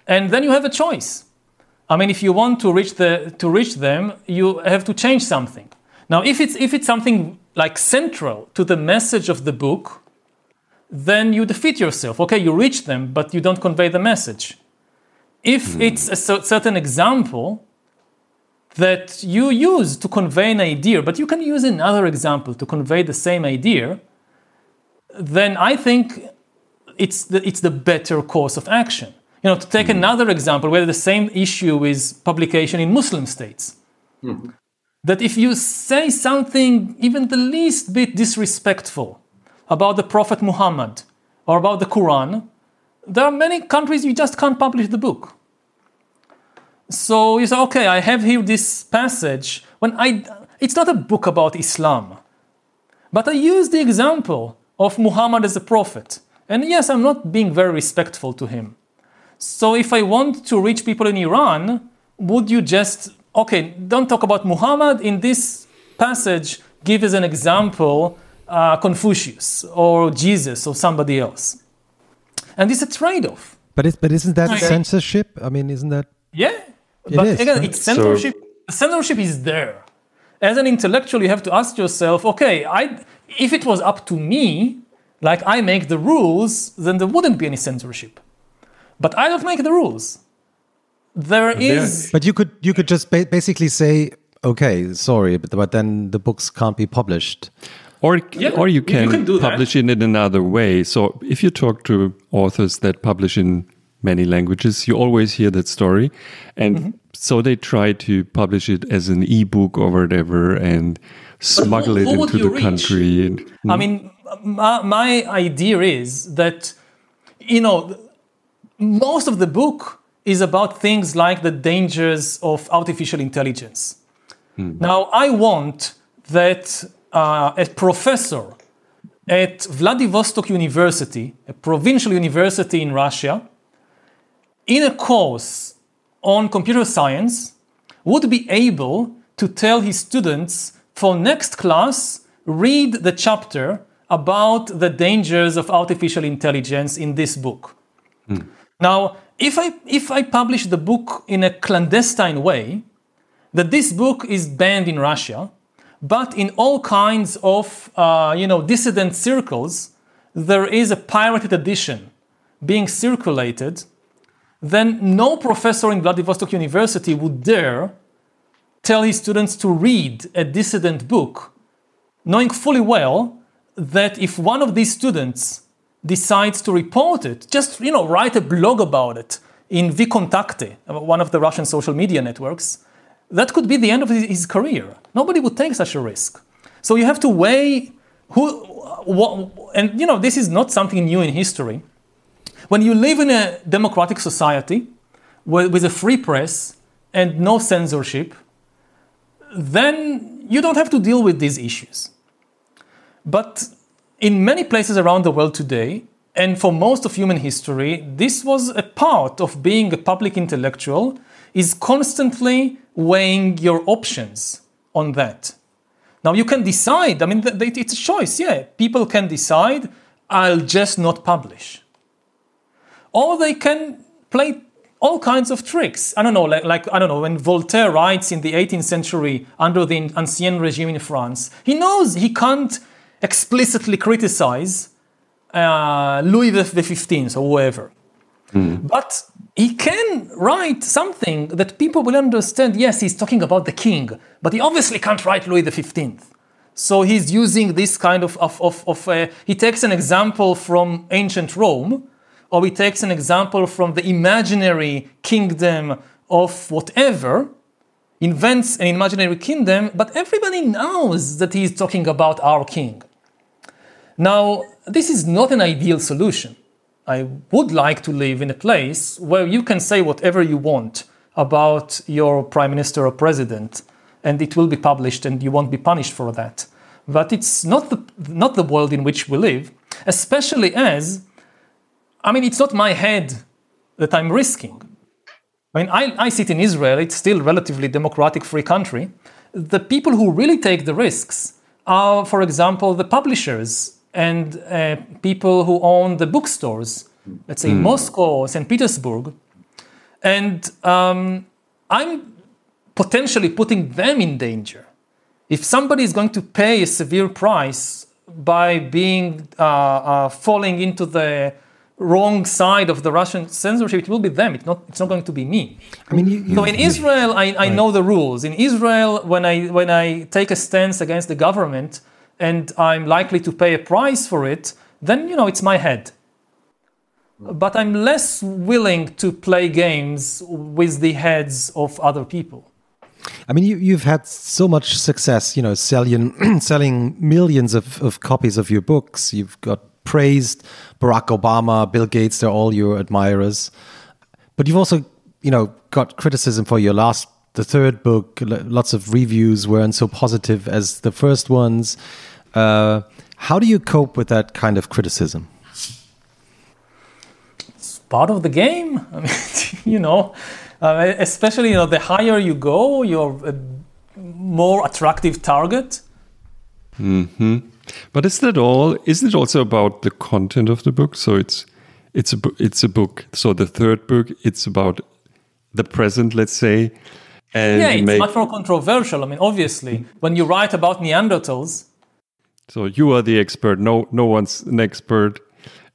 And then you have a choice. I mean, if you want to reach, the, to reach them, you have to change something. Now, if it's, if it's something like central to the message of the book, then you defeat yourself. Okay, you reach them, but you don't convey the message. If hmm. it's a certain example that you use to convey an idea, but you can use another example to convey the same idea, then I think it's the, it's the better course of action. You know, to take mm. another example, where the same issue is publication in Muslim states. Mm-hmm. That if you say something even the least bit disrespectful about the Prophet Muhammad or about the Quran, there are many countries you just can't publish the book. So you say, okay, I have here this passage. When I, it's not a book about Islam, but I use the example of Muhammad as a prophet. And yes, I'm not being very respectful to him. So if I want to reach people in Iran, would you just, okay, don't talk about Muhammad in this passage, give as an example uh, Confucius or Jesus or somebody else. And it's a trade off. But is, but isn't that Right. censorship? I mean, isn't that Yeah. It but is, again, right? it's censorship. censorship is there. As an intellectual, you have to ask yourself, okay, I, if it was up to me, like I make the rules, then there wouldn't be any censorship. But I don't make the rules. There is. But you could you could just ba- basically say, okay, sorry, but, but then the books can't be published. Or, Yeah, or you you can, can do that. publish it in another way. So if you talk to authors that publish in many languages, you always hear that story. And Mm-hmm. so they try to publish it as an ebook or whatever and smuggle it who would into the reach? country. And, I mean, my, my idea is that, you know, most of the book is about things like the dangers of artificial intelligence. Now, I want that uh, a professor at Vladivostok University, a provincial university in Russia, in a course on computer science, would be able to tell his students for next class, read the chapter about the dangers of artificial intelligence in this book. Now, if I, if I publish the book in a clandestine way, that this book is banned in Russia, but in all kinds of uh, you know dissident circles, there is a pirated edition being circulated, then no professor in Vladivostok University would dare tell his students to read a dissident book, knowing fully well that if one of these students decides to report it, just you know write a blog about it in Vkontakte, one of the Russian social media networks, that could be the end of his, career. Nobody would take such a risk. So you have to weigh who, what, and you know this is not something new in history. When you live in a democratic society with a free press and no censorship, then you don't have to deal with these issues. But in many places around the world today, and for most of human history, this was a part of being a public intellectual, is constantly weighing your options on that. Now you can decide, I mean, it's a choice, yeah. People can decide, I'll just not publish. Or they can play all kinds of tricks. I don't know, like, like I don't know, when Voltaire writes in the 18th century under the Ancien regime in France, he knows he can't explicitly criticize uh, Louis XV or whoever. But he can write something that people will understand. Yes, he's talking about the king, but he obviously can't write Louis XV. So he's using this kind of, of, of, of uh, he takes an example from ancient Rome, or he takes an example from the imaginary kingdom of whatever, invents an imaginary kingdom, but everybody knows that he's talking about our king. Now, this is not an ideal solution. I would like to live in a place where you can say whatever you want about your prime minister or president, and it will be published and you won't be punished for that. But it's not the, not the world in which we live, especially as, I mean, it's not my head that I'm risking. I mean, I, I sit in Israel, it's still a relatively democratic, free country. The people who really take the risks are, for example, the publishers and uh, people who own the bookstores, let's say Moscow, St. Petersburg. And um, I'm potentially putting them in danger. If somebody is going to pay a severe price by being uh, uh, falling into the wrong side of the Russian censorship, it will be them. It's not. It's not going to be me. I mean, you, you, So in Israel, I, I know the rules. In Israel, when I when I take a stance against the government and I'm likely to pay a price for it, then you know it's my head. But I'm less willing to play games with the heads of other people. I mean, you, you've had so much success, you know, selling [clears throat] selling millions of, of copies of your books. You've got praised Barack Obama, Bill Gates, they're all your admirers. But you've also, you know, got criticism for your last, the third book. Lots of reviews weren't so positive as the first ones. Uh, how do you cope with that kind of criticism? It's part of the game. [laughs] I mean, [laughs] you know, uh, especially you know, the higher you go, you're a more attractive target. But is that all? Isn't it also about the content of the book? So it's it's a it's a book. So the third book, it's about the present, let's say, and Yeah, it's make- much more controversial. I mean, obviously, when you write about Neanderthals, so you are the expert. No, no one's an expert.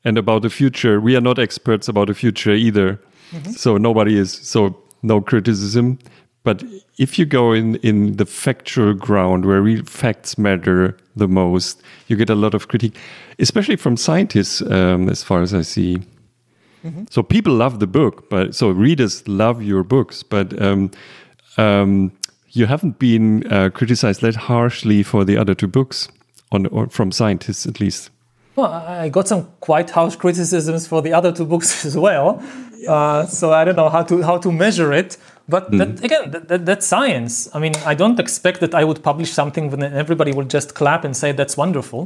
And about the future, we are not experts about the future either. Mm-hmm. So nobody is. So no criticism. But if you go in in the factual ground where real facts matter the most, you get a lot of critique, especially from scientists, um, as far as I see. So people love the book, but so readers love your books, but um, um, you haven't been uh, criticized that harshly for the other two books, on or from scientists at least. well, I I got some quite harsh criticisms for the other two books [laughs] as well. Uh, so I don't know how to how to measure it. But that, again, that, that, that's science. I mean, I don't expect that I would publish something when everybody will just clap and say that's wonderful.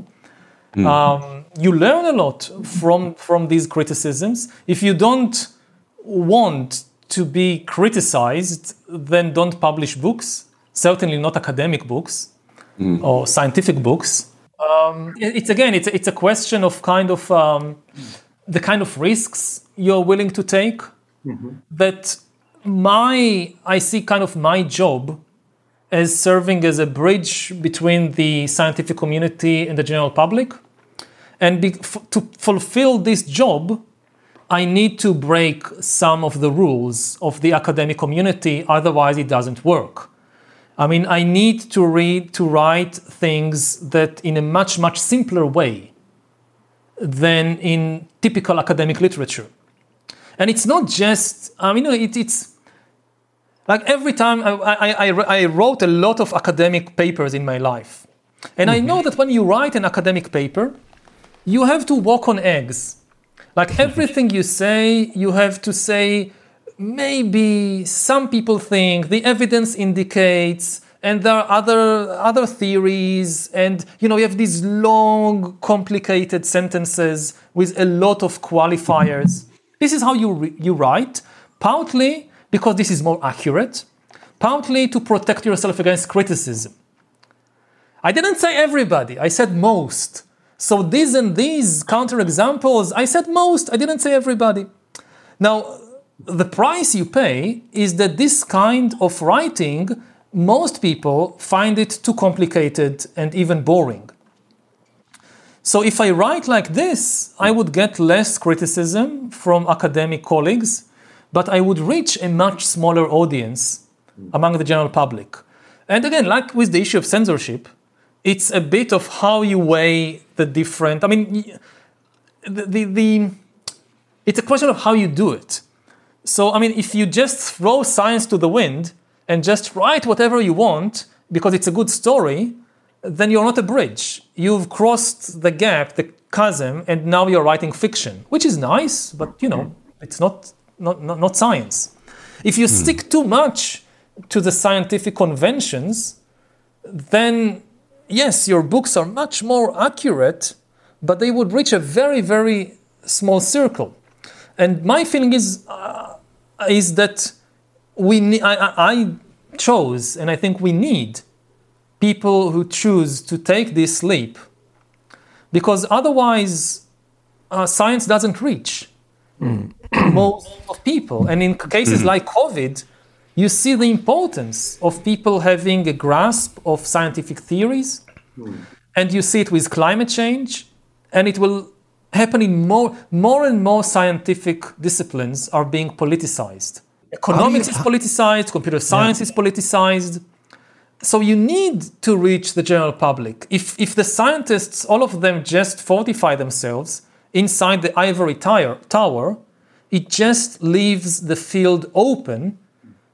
Um, you learn a lot from from these criticisms. If you don't want to be criticized, then don't publish books. Certainly not academic books or scientific books. Um, it's again, it's it's a question of kind of um, the kind of risks you're willing to take. That my I see kind of my job as serving as a bridge between the scientific community and the general public. And be, f- to fulfill this job, I need to break some of the rules of the academic community, otherwise, it doesn't work. I mean, I need to read, to write things that in a much, much simpler way than in typical academic literature. And it's not just, I mean, it, it's like every time I, I, I, I wrote a lot of academic papers in my life. And I know mm-hmm. that when you write an academic paper, you have to walk on eggs. Like [laughs] everything you say, you have to say, maybe some people think the evidence indicates, and there are other other theories, and you know you have these long, complicated sentences with a lot of qualifiers. Mm-hmm. This is how you re- you write, partly because this is more accurate, partly to protect yourself against criticism. I didn't say everybody, I said most. So these and these counterexamples, I said most, I didn't say everybody. Now, the price you pay is that this kind of writing, most people find it too complicated and even boring. So if I write like this, I would get less criticism from academic colleagues, but I would reach a much smaller audience among the general public. And again, like with the issue of censorship, it's a bit of how you weigh the different. I mean, the, the, the it's a question of how you do it. So, I mean, if you just throw science to the wind and just write whatever you want because it's a good story, then you're not a bridge. You've crossed the gap, the chasm, and now you're writing fiction, which is nice, but you know, it's not not, not, not science. If you stick too much to the scientific conventions, then yes, your books are much more accurate, but they would reach a very, very small circle. And my feeling is uh, is that we ne- I, I- I chose, and I think we need people who choose to take this leap, because otherwise, uh, science doesn't reach [clears throat] most of people. And in cases like COVID, you see the importance of people having a grasp of scientific theories, and you see it with climate change, and it will happen in more, more and more scientific disciplines are being politicized. Economics is politicized, computer science is politicized. So you need to reach the general public. If, if the scientists, all of them just fortify themselves inside the ivory tire, tower, it just leaves the field open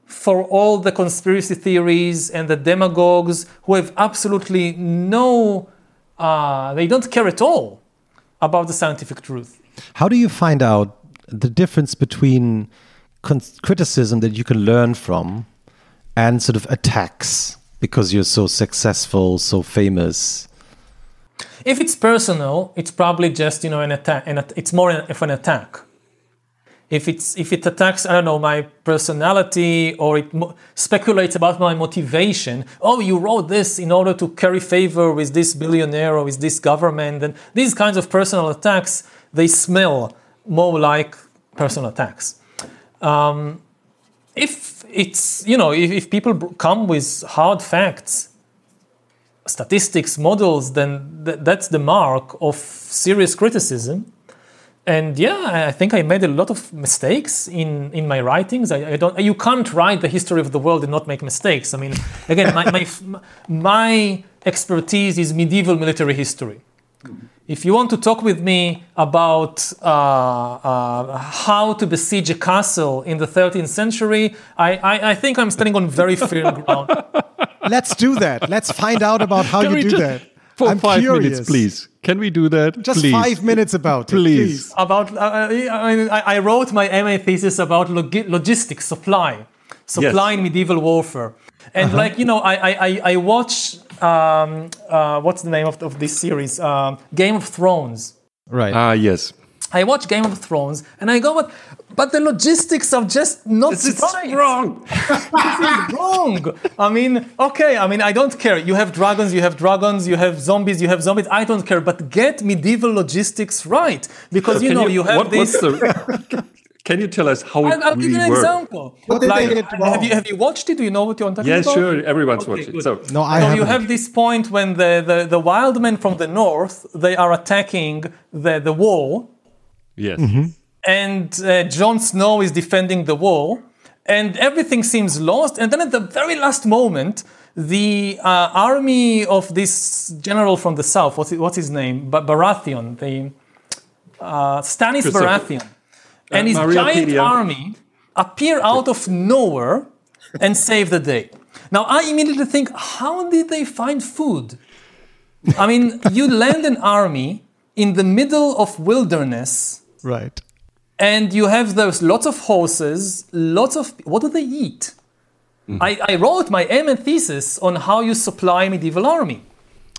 for all the conspiracy theories and the demagogues who have absolutely no, uh, they don't care at all about the scientific truth. How do you find out the difference between con- criticism that you can learn from and sort of attacks because you're so successful, so famous? If it's personal, it's probably just you know an attack, and it's more of an attack. If it's if it attacks, I don't know, my personality, or it mo- speculates about my motivation. Oh, you wrote this in order to curry favor with this billionaire or with this government, and these kinds of personal attacks they smell more like personal attacks. Um, if it's you know if, if people come with hard facts statistics models then th- that's the mark of serious criticism and yeah i think i made a lot of mistakes in in my writings i, I don't you can't write the history of the world and not make mistakes i mean again my my, my expertise is medieval military history if you want to talk with me about uh, uh, how to besiege a castle in the 13th century, I, I, I think I'm standing on very firm ground. [laughs] Let's do that. Let's find out about how Can you do just- that. For I'm five curious. minutes, please. Can we do that? Just please? five minutes about it. Please. About uh, I, I I wrote my MA thesis about logi- logistics, supply, supply Yes. in medieval warfare, and like you know, I I, I- I watch um, uh, what's the name of, of this series? Um, Game of Thrones. Right. Ah, yes. I watch Game of Thrones and I go, but, but the logistics are just not This right. wrong. [laughs] This is wrong. I mean, okay, I mean, I don't care. You have dragons, you have dragons, you have zombies, you have zombies. I don't care. But get medieval logistics right. Because, you know, you, have what- this. the- [laughs] can you tell us how it I'll, I'll give you an worked? example. What did they Like, get have, wrong? you, have you watched it? Do you know what you're talking Yes, about? sure. Everyone's Okay, watched it. So, No, I so haven't. you have this point when the, the, the wild men from the north, they are attacking the, the wall yes. Mm-hmm. And uh, Jon Snow is defending the wall, and everything seems lost. And then at the very last moment, the uh, army of this general from the south, what's, what's his name? Ba- Baratheon, the uh, Stannis Christopher- Baratheon, and his Mario giant Pedia. army appear out of nowhere and save the day. Now I immediately think, how did they find food? I mean, you land an army in the middle of wilderness Right. And you have those lots of horses, lots of what do they eat? Mm-hmm. I, I wrote my MA thesis on how you supply medieval army.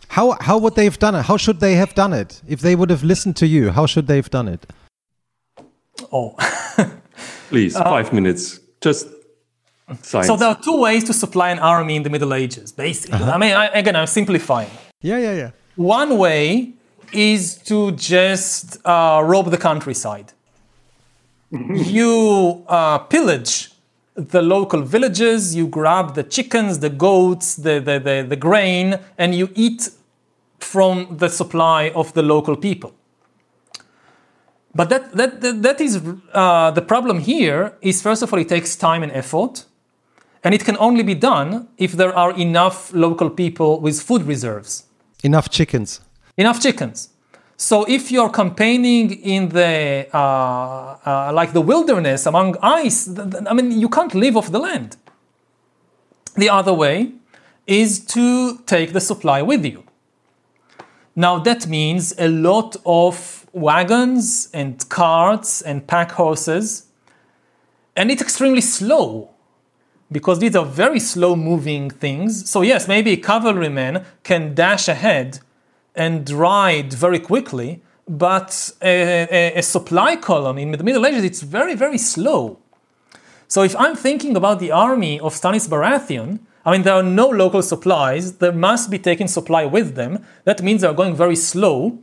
How how would they have done it? How should they have done it? If they would have listened to you, how should they have done it? Oh, [laughs] Please, uh, five minutes. Just science. so there are two ways to supply an army in the Middle Ages, basically. Uh-huh. I mean, I, again, I'm simplifying. Yeah, yeah, yeah. One way is to just uh, rob the countryside. You uh, pillage the local villages, you grab the chickens, the goats, the, the, the, the grain, and you eat from the supply of the local people. But that, that, that, that is uh, the problem here is first of all, it takes time and effort. And it can only be done if there are enough local people with food reserves, Enough chickens. enough chickens. So if you're campaigning in the uh, uh, like the wilderness among ice, I mean, you can't live off the land. The other way is to take the supply with you. Now that means a lot of wagons and carts and pack horses, and it's extremely slow because these are very slow moving things. So, yes, maybe cavalrymen can dash ahead and ride very quickly, but a, a, a supply column in the Middle Ages, it's very, very slow. So, if I'm thinking about the army of Stannis Baratheon, I mean, there are no local supplies. They must be taking supply with them. That means they're going very slow.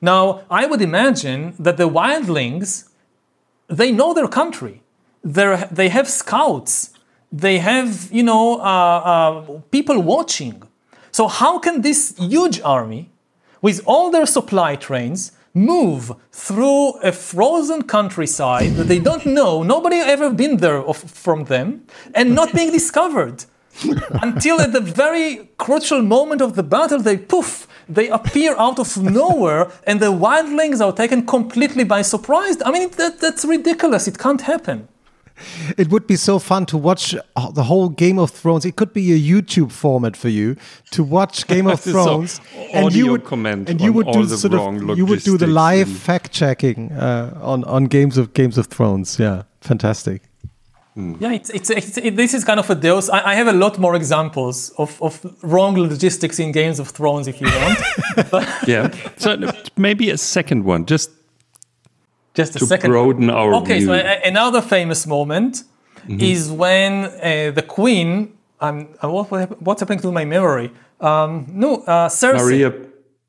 Now, I would imagine that the wildlings, they know their country. They're, they have scouts. They have, you know, uh, uh, people watching. So how can this huge army, with all their supply trains, move through a frozen countryside that they don't know, nobody ever been there of, from them, and not being [laughs] discovered? until at the very crucial moment of the battle, they poof, they appear out of nowhere, and the wildlings are taken completely by surprise. I mean, that, that's ridiculous. It can't happen. It would be so fun to watch uh, the whole Game of Thrones. It could be a YouTube format for you to watch [laughs] Game of So, Thrones, and you would comment and you on would do the sort of you would do the live fact checking uh, on on Games of Games of Thrones. Yeah, fantastic. Yeah, it's, it's, it's, it, this is kind of a deus. I, I have a lot more examples of, of wrong logistics in Games of Thrones if you want. [laughs] Yeah. So maybe a second one, just Just a to second. broaden our Okay, view. so a, another famous moment is when uh, the queen. Um, uh, what, what what's happening to my memory? Um, no, uh, Cersei. Maria.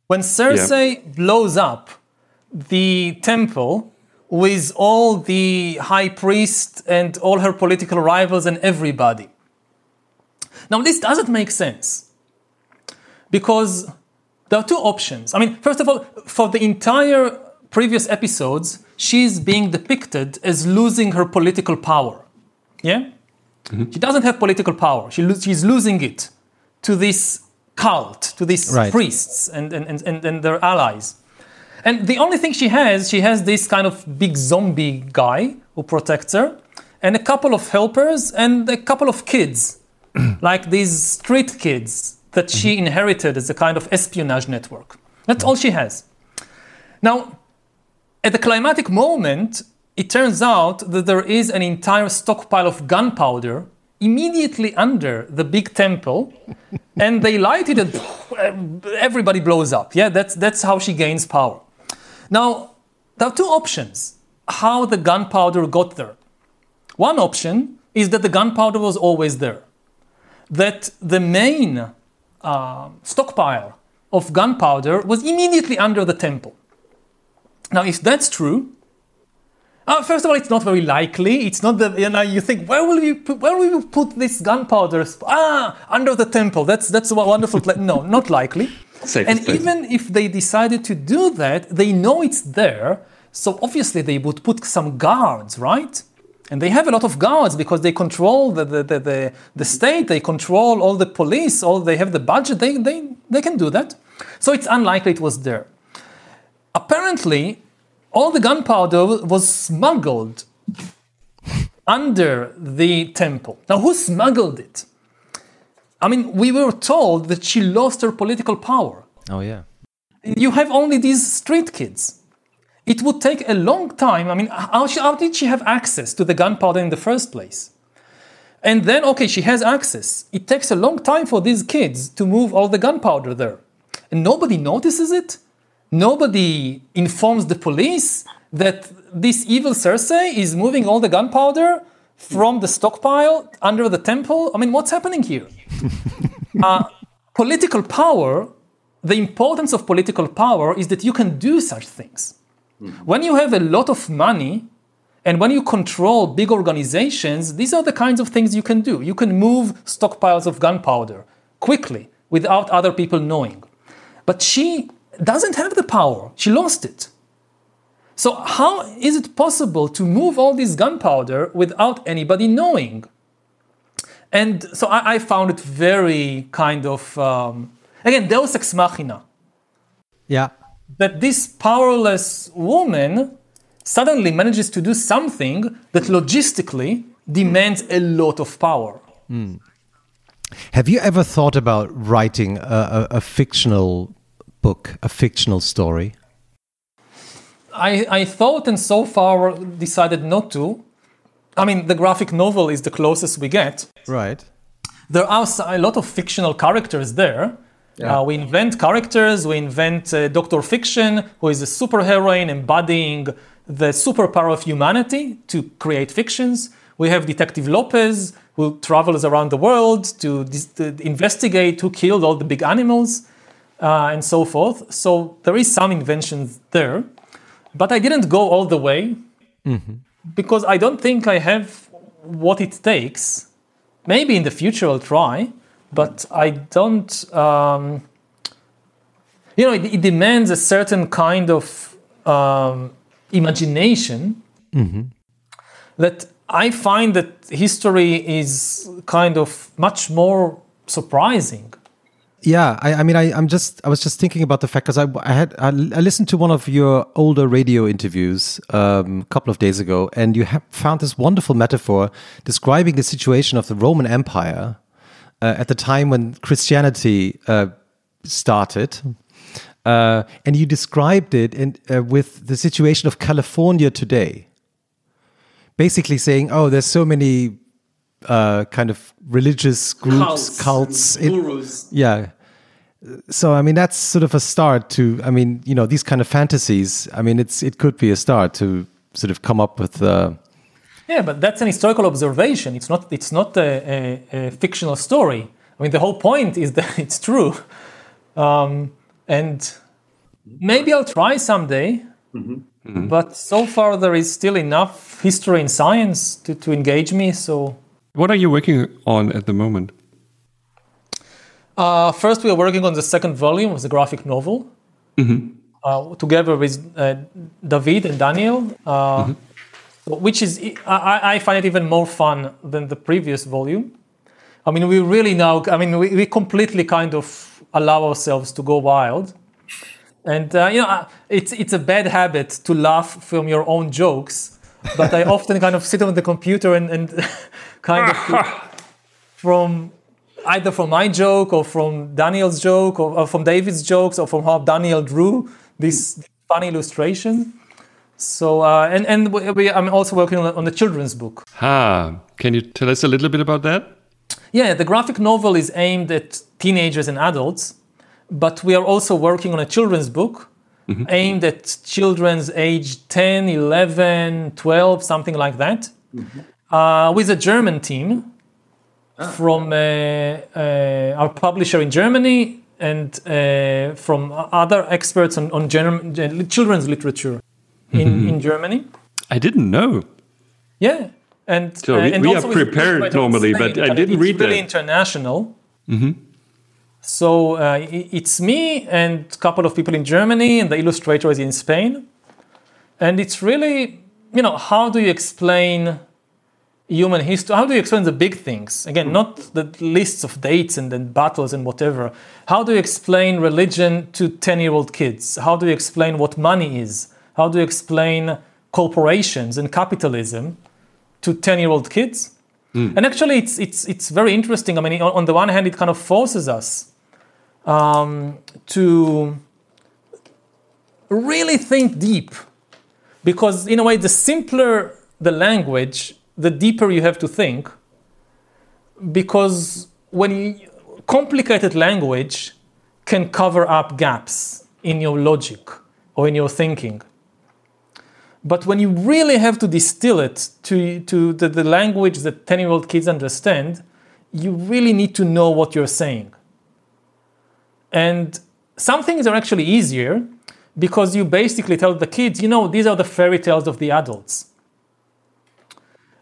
When Cersei blows up the temple with all the high priest and all her political rivals and everybody. Now, this doesn't make sense because there are two options. I mean, first of all, for the entire previous episodes, she's being depicted as losing her political power. Yeah? Mm-hmm. She doesn't have political power. She lo- she's losing it to this cult, to these Right. priests and, and, and, and, and their allies. And the only thing she has, she has this kind of big zombie guy who protects her, and a couple of helpers, and a couple of kids, [clears throat] like these street kids that she mm-hmm. inherited as a kind of espionage network. That's all she has. Now, at the climatic moment, it turns out that there is an entire stockpile of gunpowder immediately under the big temple, [laughs] and they light it, and [laughs] everybody blows up. Yeah, that's, that's how she gains power. Now, there are two options how the gunpowder got there. One option is that the gunpowder was always there, that the main uh, stockpile of gunpowder was immediately under the temple. Now, if that's true, uh, first of all, it's not very likely. It's not the you know you think where will you put, where will you put this gunpowder? sp- Ah, under the temple. That's that's a wonderful. No, not likely. Safest and place. even if they decided to do that, they know it's there. So obviously they would put some guards, right? And they have a lot of guards because they control the, the, the, the, the state, they control all the police, all they have the budget, they, they, they can do that. So it's unlikely it was there. Apparently, all the gunpowder was smuggled under the temple. Now, who smuggled it? I mean, we were told that she lost her political power. Oh yeah. You have only these street kids. It would take a long time. I mean, how, she, how did she have access to the gunpowder in the first place? And then, okay, she has access. It takes a long time for these kids to move all the gunpowder there. And nobody notices it. Nobody informs the police that this evil Cersei is moving all the gunpowder from the stockpile under the temple. I mean, what's happening here? [laughs] uh, political power, the importance of political power is that you can do such things. When you have a lot of money and when you control big organizations, these are the kinds of things you can do. You can move stockpiles of gunpowder quickly without other people knowing. But she doesn't have the power, she lost it. So, how is it possible to move all this gunpowder without anybody knowing? And so I, I found it very kind of, um, again, Deus ex machina. Yeah. That this powerless woman suddenly manages to do something that logistically demands a lot of power. Have you ever thought about writing a, a, a fictional book, a fictional story? I, I thought and so far decided not to. I mean, the graphic novel is the closest we get. Right. There are a lot of fictional characters there. Uh, we invent characters, we invent uh, Dr. Fiction, who is a superheroine embodying the superpower of humanity to create fictions. We have Detective Lopez, who travels around the world to, dis- to investigate who killed all the big animals uh, and so forth. So there is some inventions there. But I didn't go all the way because I don't think I have what it takes. Maybe in the future I'll try, but I don't. Um, you know, it, it demands a certain kind of um, imagination that I find that history is kind of much more surprising. Yeah, I, I mean, I, I'm just, I was just thinking about the fact because I, I had, I, I listened to one of your older radio interviews um, a couple of days ago, and you found this wonderful metaphor describing the situation of the Roman Empire uh, at the time when Christianity uh, started, uh, and you described it in, uh, with the situation of California today. Basically, saying, "Oh, there's so many uh, kind of religious groups, cults, in- gurus. yeah. So I mean that's sort of a start to I mean you know these kind of fantasies I mean it's it could be a start to sort of come up with uh, Yeah, but that's an historical observation. It's not. It's not a, a, a fictional story. I mean, the whole point is that [laughs] it's true, um, and maybe I'll try someday. But so far, there is still enough history and science to, to engage me. So What are you working on at the moment? Uh, first, we are working on the second volume of the graphic novel, uh, together with uh, David and Daniel, uh, which is I, I find it even more fun than the previous volume. I mean, we really now, I mean, we, we completely kind of allow ourselves to go wild, and uh, you know, uh, it's it's a bad habit to laugh from your own jokes, but I [laughs] often kind of sit on the computer and, and [laughs] kind of [laughs] from either from my joke or from Daniel's joke or, or from David's jokes or from how Daniel drew this funny illustration. So uh, and and we, we, I'm also working on, on the children's book. Ha! Can you tell us a little bit about that? Yeah, the graphic novel is aimed at teenagers and adults, but we are also working on a children's book aimed at children's age 10, 11, 12, something like that, uh, with a German team from uh, uh, our publisher in Germany and uh, from other experts on, on German, children's literature in, in Germany. I didn't know. Yeah, and So uh, we- and we are prepared normally, Spain, but I didn't it's read really that. international. So uh, it's me and a couple of people in Germany, and the illustrator is in Spain. And it's really, you know, how do you explain human history? How do you explain the big things? Again, not the lists of dates and then battles and whatever. How do you explain religion to 10 year old kids? How do you explain what money is? How do you explain corporations and capitalism to 10 year old kids? And actually, it's, it's, it's very interesting. I mean, on, on the one hand, it kind of forces us um, to really think deep because in a way the simpler the language the deeper you have to think because when you, complicated language can cover up gaps in your logic or in your thinking but when you really have to distill it to, to the, the language that 10 year old kids understand you really need to know what you're saying and some things are actually easier because you basically tell the kids, you know, these are the fairy tales of the adults.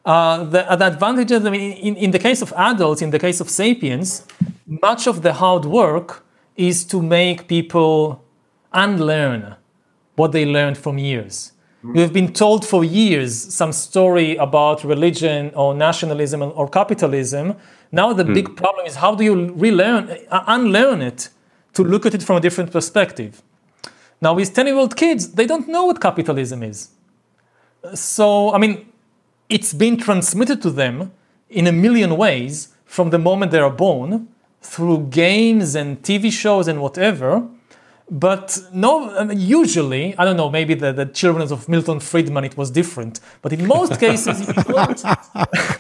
Uh, the, the advantages, I mean, in, in the case of adults, in the case of sapiens, much of the hard work is to make people unlearn what they learned from years. You have been told for years some story about religion or nationalism or capitalism. Now the big problem is how do you relearn, uh, unlearn it to look at it from a different perspective. Now with 10-year-old kids, they don't know what capitalism is. So I mean, it's been transmitted to them in a million ways from the moment they are born through games and TV shows and whatever. But no, mean, usually, I don't know, maybe the, the children of Milton Friedman, it was different. But in most [laughs] cases, you don't,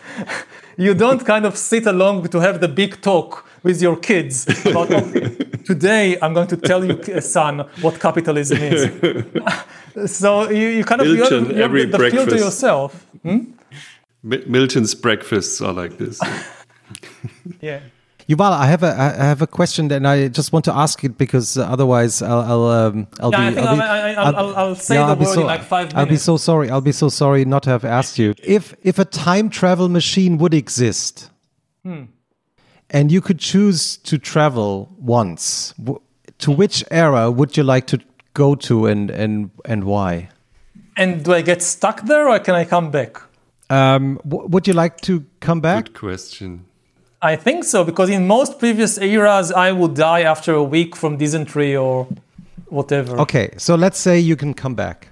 [laughs] you don't kind of sit along to have the big talk with your kids about, [laughs] today I'm going to tell you, uh, son, what capitalism is. so you, you kind of you have, you have every the feel to yourself. Hmm? Mi- Milton's breakfasts are like this. [laughs] Yeah. Yuval, I have a I have a question, and I just want to ask it because otherwise I'll I'll um, I'll Yeah, be I think I'll be, I- I- I'll- I'll- I'll say yeah, the I'll be word in like five I'll be so sorry. I'll be so sorry not to have asked you if if a time travel machine would exist, Hmm. and you could choose to travel once. To which era would you like to go to, and and and why? And do I get stuck there or can I come back? Um, w- would you like to come back? Good question. I think so because in most previous eras I would die after a week from dysentery or whatever. Okay, so let's say you can come back.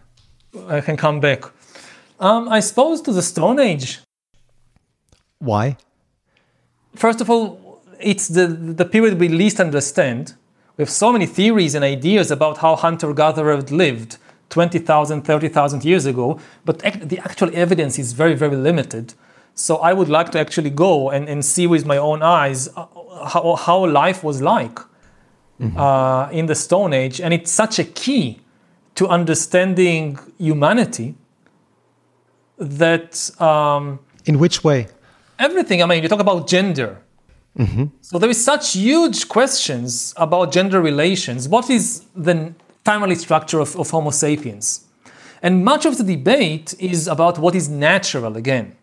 I can come back. Um, I suppose to the Stone Age. Why? First of all, it's the the period we least understand. We have so many theories and ideas about how hunter-gatherers lived 20,000, 30,000 years ago, but the actual evidence is very, very limited. So I would like to actually go and, and see with my own eyes uh, how, how life was like uh, in the Stone Age. And it's such a key to understanding humanity that um, In which way? everything. I mean, you talk about gender. So there is such huge questions about gender relations. What is the family structure of, of Homo sapiens? And much of the debate is about what is natural again.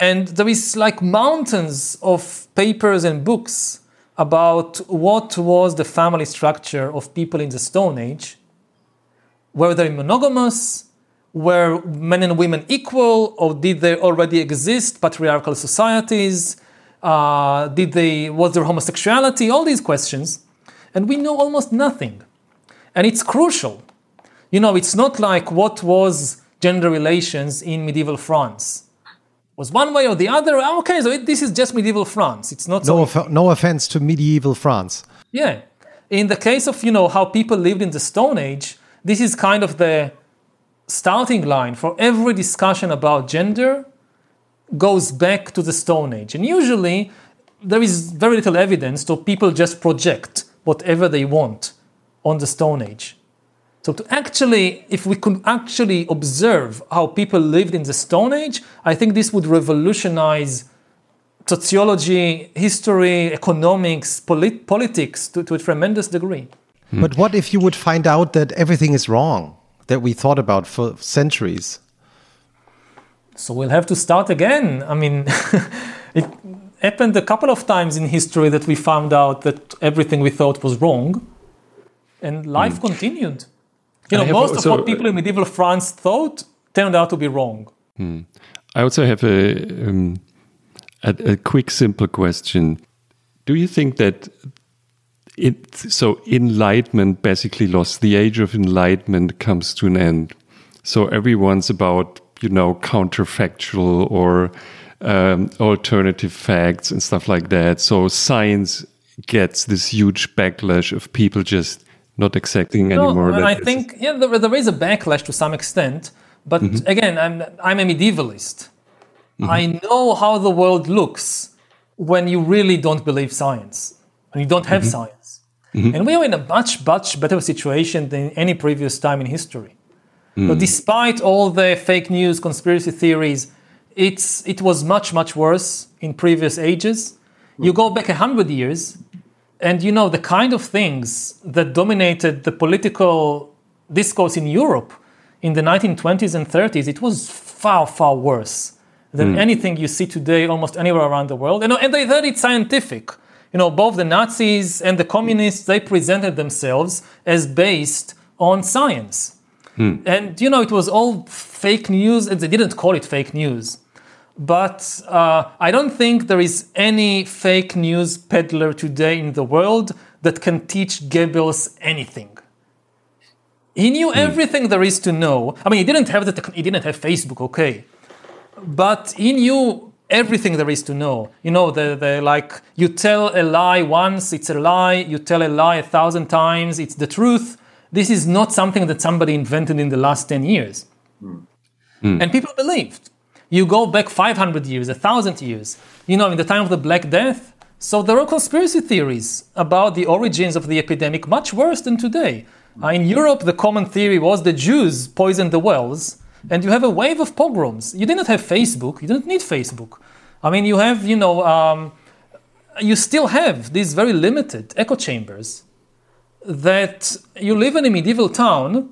And there is like mountains of papers and books about what was the family structure of people in the Stone Age. Were they monogamous? Were men and women equal, or did they already exist patriarchal societies? Uh, did they was there homosexuality? All these questions, and we know almost nothing, and it's crucial. You know, it's not like what was gender relations in medieval France. Was one way or the other? Ah, Okay, so it, this is just medieval France. It's not so No, off- no offense to medieval France. yeah. In the case of, you know, how people lived in the Stone Age, this is kind of the starting line for every discussion about gender goes back to the Stone Age. And usually there is very little evidence, so people just project whatever they want on the Stone Age. So to actually, if we could actually observe how people lived in the Stone Age, I think this would revolutionize sociology, history, economics, polit- politics to, to a tremendous degree. Hmm. But what if you would find out that everything is wrong that we thought about for centuries? So we'll have to start again. I mean, [laughs] it happened a couple of times in history that we found out that everything we thought was wrong, and life continued. You know, most of what people in medieval France thought turned out to be wrong. I also have a, um, a a quick, simple question. Do you think that it so enlightenment basically lost the age of enlightenment comes to an end? So everyone's about you know counterfactual or um, alternative facts and stuff like that. So science gets this huge backlash of people just not accepting anymore. and that I think yeah, there, there is a backlash to some extent, but Mm-hmm. again, I'm I'm a medievalist. I know how the world looks when you really don't believe science, when you don't have Mm-hmm. science, and we are in a much much better situation than any previous time in history. Mm. So despite all the fake news, conspiracy theories, it's it was much much worse in previous ages. You go back a hundred years, and you know the kind of things that dominated the political discourse in Europe in the 1920s and 30s, it was far far worse than hmm. anything you see today almost anywhere around the world. And, and they thought it scientific. You know, both the Nazis and the communists they presented themselves as based on science. Hmm. And you know, it was all fake news, and they didn't call it fake news. But uh, I don't think there is any fake news peddler today in the world that can teach Goebbels anything. He knew everything there is to know. I mean, he didn't have the tech- he didn't have Facebook, okay, but he knew everything there is to know. You know, the, the like you tell a lie once, it's a lie. You tell a lie a thousand times, it's the truth. This is not something that somebody invented in the last ten years, and people believed. You go back 500 years, 1,000 years, you know, in the time of the Black Death. So there are conspiracy theories about the origins of the epidemic, much worse than today. Uh, in Europe, the common theory was the Jews poisoned the wells, and you have a wave of pogroms. You didn't have Facebook, you didn't need Facebook. I mean, you have, you know, um, you still have these very limited echo chambers that you live in a medieval town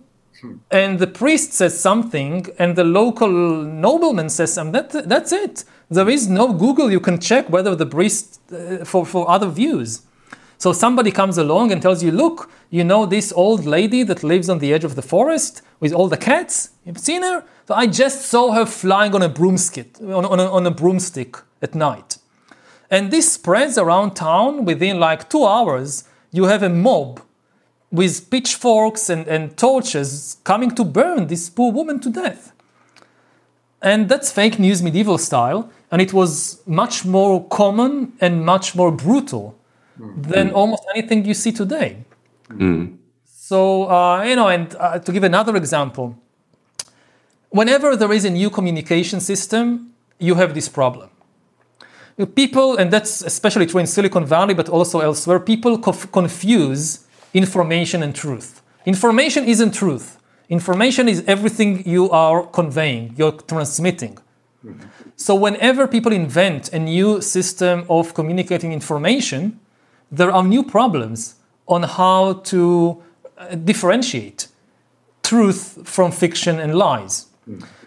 and the priest says something and the local nobleman says something that, that's it. There is no google. You can check whether the priest uh, for, for other views. So somebody comes along and tells you look you know this old lady that lives on the edge of the forest with all the cats? You've seen her? So i just saw her flying on a broomstick on, on, a, on a broomstick at night. And this spreads around town within like two hours. You have a mob with pitchforks and, and torches coming to burn this poor woman to death. And that's fake news medieval style, and it was much more common and much more brutal than almost anything you see today. So, uh, you know, and uh, to give another example, whenever there is a new communication system, you have this problem. People, and that's especially true in Silicon Valley, but also elsewhere, people conf- confuse information and truth. Information isn't truth. Information is everything you are conveying, you're transmitting. So, whenever people invent a new system of communicating information, there are new problems on how to uh, differentiate truth from fiction and lies.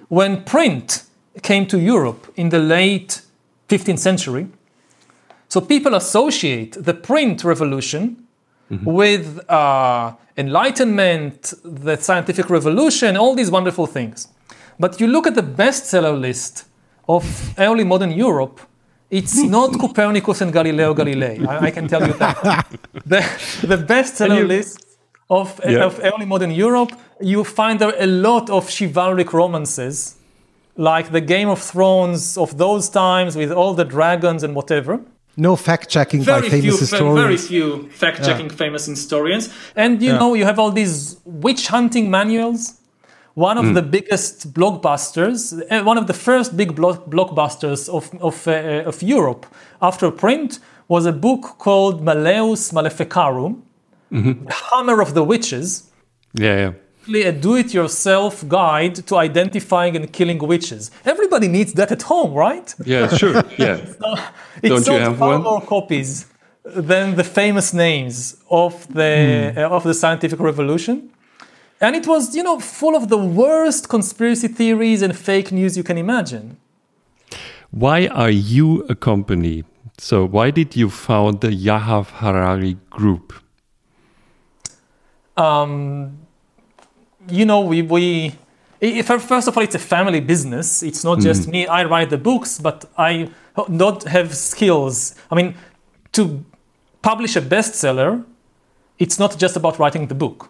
When print came to Europe in the late 15th century, so people associate the print revolution with uh, enlightenment, the scientific revolution, all these wonderful things. But you look at the bestseller list of early modern Europe, it's [laughs] not Copernicus and Galileo Galilei. I, I can tell you that. [laughs] the, the bestseller you- list of, Yeah. of early modern Europe, you find there a lot of chivalric romances, like the Game of Thrones of those times with all the dragons and whatever. No fact checking by famous few, fa- very few fact-checking famous historians. And you know, you have all these witch hunting manuals. One of the biggest blockbusters, uh, one of the first big block- blockbusters of, of, uh, of Europe after print was a book called Malleus Maleficarum, The Hammer of the Witches, Yeah, yeah. Basically a do-it-yourself guide to identifying and killing witches. Everybody needs that at home, right? Yeah, sure. [laughs] Yeah. It Don't you sold have far one? more copies than the famous names of the Hmm. uh, of the scientific revolution. And it was, you know, full of the worst conspiracy theories and fake news you can imagine. Why are you a company? So why did you found the Yahav Harari Group? Um, you know, we we if, first of all, it's a family business. It's not just hmm. me. I write the books, but I don't have skills. I mean, to publish a bestseller, it's not just about writing the book.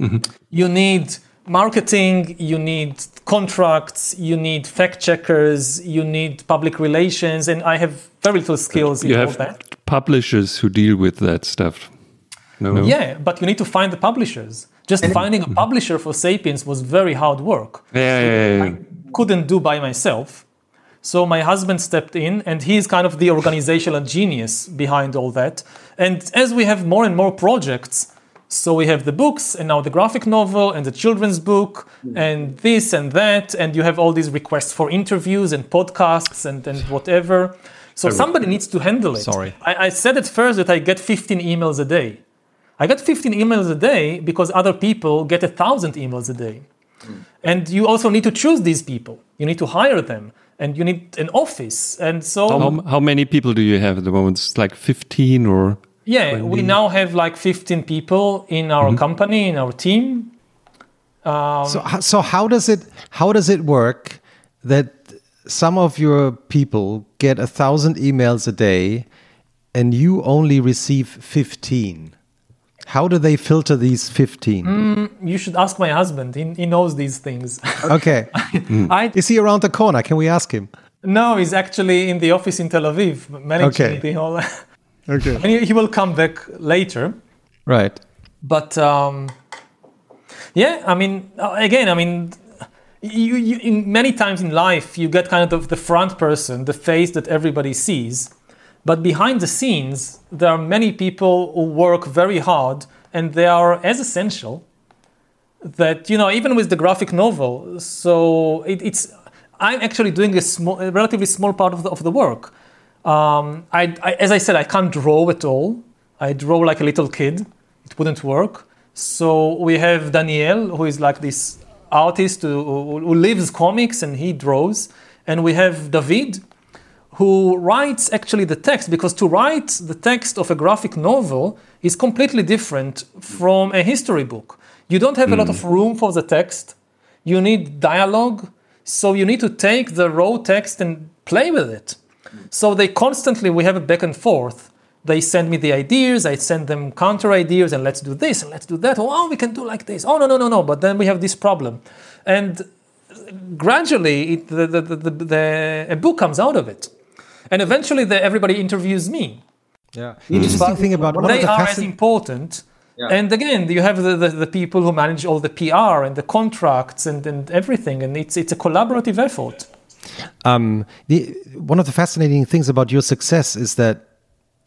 Mm-hmm. You need marketing, you need contracts, you need fact checkers, you need public relations, and I have very little skills in You all have that. publishers who deal with that stuff. No. Yeah, but you need to find the publishers. Just finding a mm-hmm. publisher for Sapiens was very hard work. Yeah, yeah, yeah, yeah. Couldn't do by myself. So my husband stepped in, and he's kind of the organizational genius behind all that. And as we have more and more projects, so we have the books, and now the graphic novel, and the children's book, mm-hmm. and this and that, and you have all these requests for interviews and podcasts and, and whatever. So somebody needs to handle it. Sorry. I, I said at first that I get 15 emails a day. I get 15 emails a day because other people get a thousand emails a day. Hmm. And you also need to choose these people. You need to hire them, and you need an office. And so, How, how many people do you have at the moment? It's like 15 or yeah, we now have like 15 people in our mm-hmm. company, in our team. Um, so, so how does it how does it work that some of your people get a thousand emails a day, and you only receive fifteen? How do they filter these fifteen? You should ask my husband. He, he knows these things. [laughs] Okay, [laughs] I is he around the corner? Can we ask him? no, he's actually in the office in Tel Aviv, managing Okay. the whole. [laughs] Okay. and he, he will come back later. Right. But um, yeah, I mean, uh, again, I mean, you, you in many times in life you get kind of the front person, the face that everybody sees, but behind the scenes there are many people who work very hard and they are as essential that you know even with the graphic novel. So it, it's I'm actually doing a small, a relatively small part of the, of the work. Um, I, I, as I said, I can't draw at all. I draw like a little kid. It wouldn't work. So we have Daniel, who is like this artist who, who lives comics and he draws. And we have David, who writes actually the text, because to write the text of a graphic novel is completely different from a history book. You don't have a lot of hmm. room for the text. You need dialogue. So you need to take the raw text and play with it. So they constantly, we have a back and forth. They send me the ideas, I send them counter ideas, and let's do this and let's do that. Oh, we can do like this. Oh, no, no, no, no. But then we have this problem. And gradually, it, the, the, the, the, the, a book comes out of it. And eventually, the, everybody interviews me. Yeah. The interesting thing about one of they the are as fascin- important. And again, you have the, the, the people who manage all the PR and the contracts and, and everything. And it's, it's a collaborative effort. Um, the, one of the fascinating things about your success is that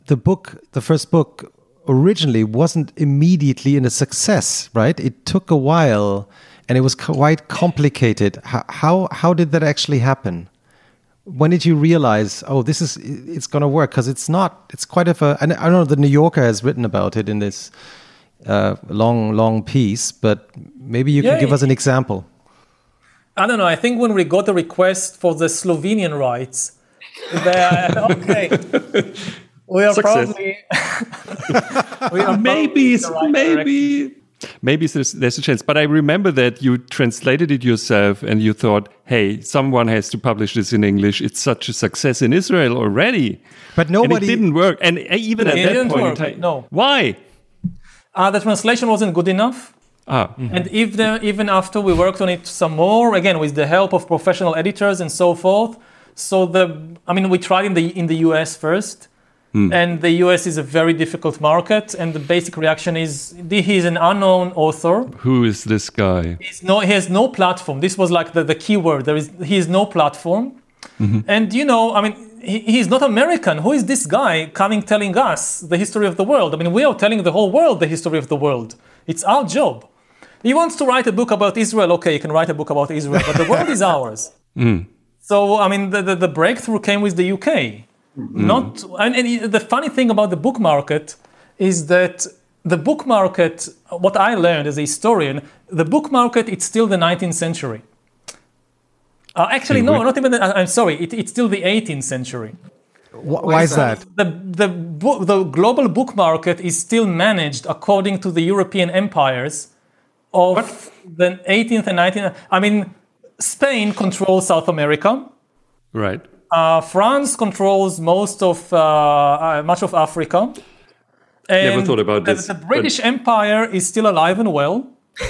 the book, the first book, originally wasn't immediately in a success, right? It took a while, and it was quite complicated. How how, how did that actually happen? When did you realize, oh, this is it's going to work? Because it's not. It's quite of a. And I know the New Yorker has written about it in this uh, long, long piece, but maybe you can Yeah, give us an example. I don't know. I think when we got the request for the Slovenian rights, they are, [laughs] okay. We are Success. probably. [laughs] we are maybe, probably in the right direction. Maybe, maybe there's, there's a chance. But I remember that you translated it yourself, and you thought, "Hey, someone has to publish this in English. It's such a success in Israel already." But and nobody- it didn't work. And uh, even at that point, work, no. Why? Uh, the translation wasn't good enough. Ah, And even, even after we worked on it some more, again with the help of professional editors and so forth. So the, I mean, we tried in the in the US first, Hmm. and the US is a very difficult market. And the basic reaction is he is an unknown author. who is this guy? He's no, he has no platform. This was like the, the key word. There is he has no platform. Mm-hmm. And you know, I mean, he, he's not American. Who is this guy coming telling us the history of the world? I mean, we are telling the whole world the history of the world. It's our job. He wants to write a book about Israel. Okay, you can write a book about Israel, but the world is ours. [laughs] Hmm. So, I mean, the, the, the breakthrough came with the UK. Not, and, and the funny thing about the book market is that the book market, what I learned as a historian, the book market, it's still the 19th century. Uh, actually, no, not even. The, I- I'm sorry. It, it's still the 18th century. Wh- Why is that? The the bo- the global book market is still managed according to the European empires of the 18th and 19th. I mean, Spain controls South America. Right. Uh, France controls most of uh, uh, much of Africa. And Never thought about this, The but- British Empire is still alive and well.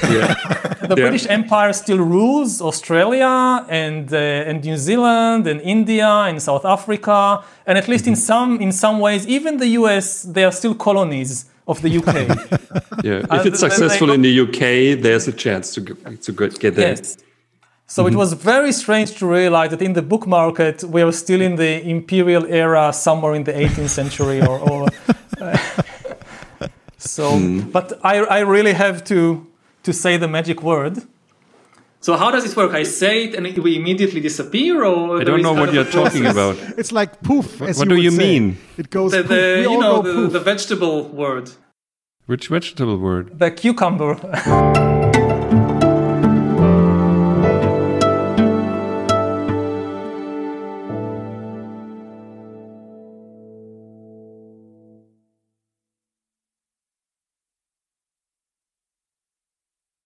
Yeah. [laughs] The Yeah. British Empire still rules Australia and uh, and New Zealand and India and South Africa and at least in Mm-hmm. some in some ways even the US they are still colonies of the UK. [laughs] Yeah. Uh, If it's they- successful they- in the UK, there's a chance to to get get there. yes. So it mm-hmm. was very strange to realize that in the book market we are still in the imperial era somewhere in the 18th century or, or uh, [laughs] so mm-hmm. but I, I really have to to say the magic word So how does it work? I say it and it, we immediately disappear, or I don't know what you're talking about. [laughs] It's like poof. As what you do would you say. mean? It goes The, poof. the, we you all know go the, poof. the vegetable word. Which vegetable word? the cucumber [laughs]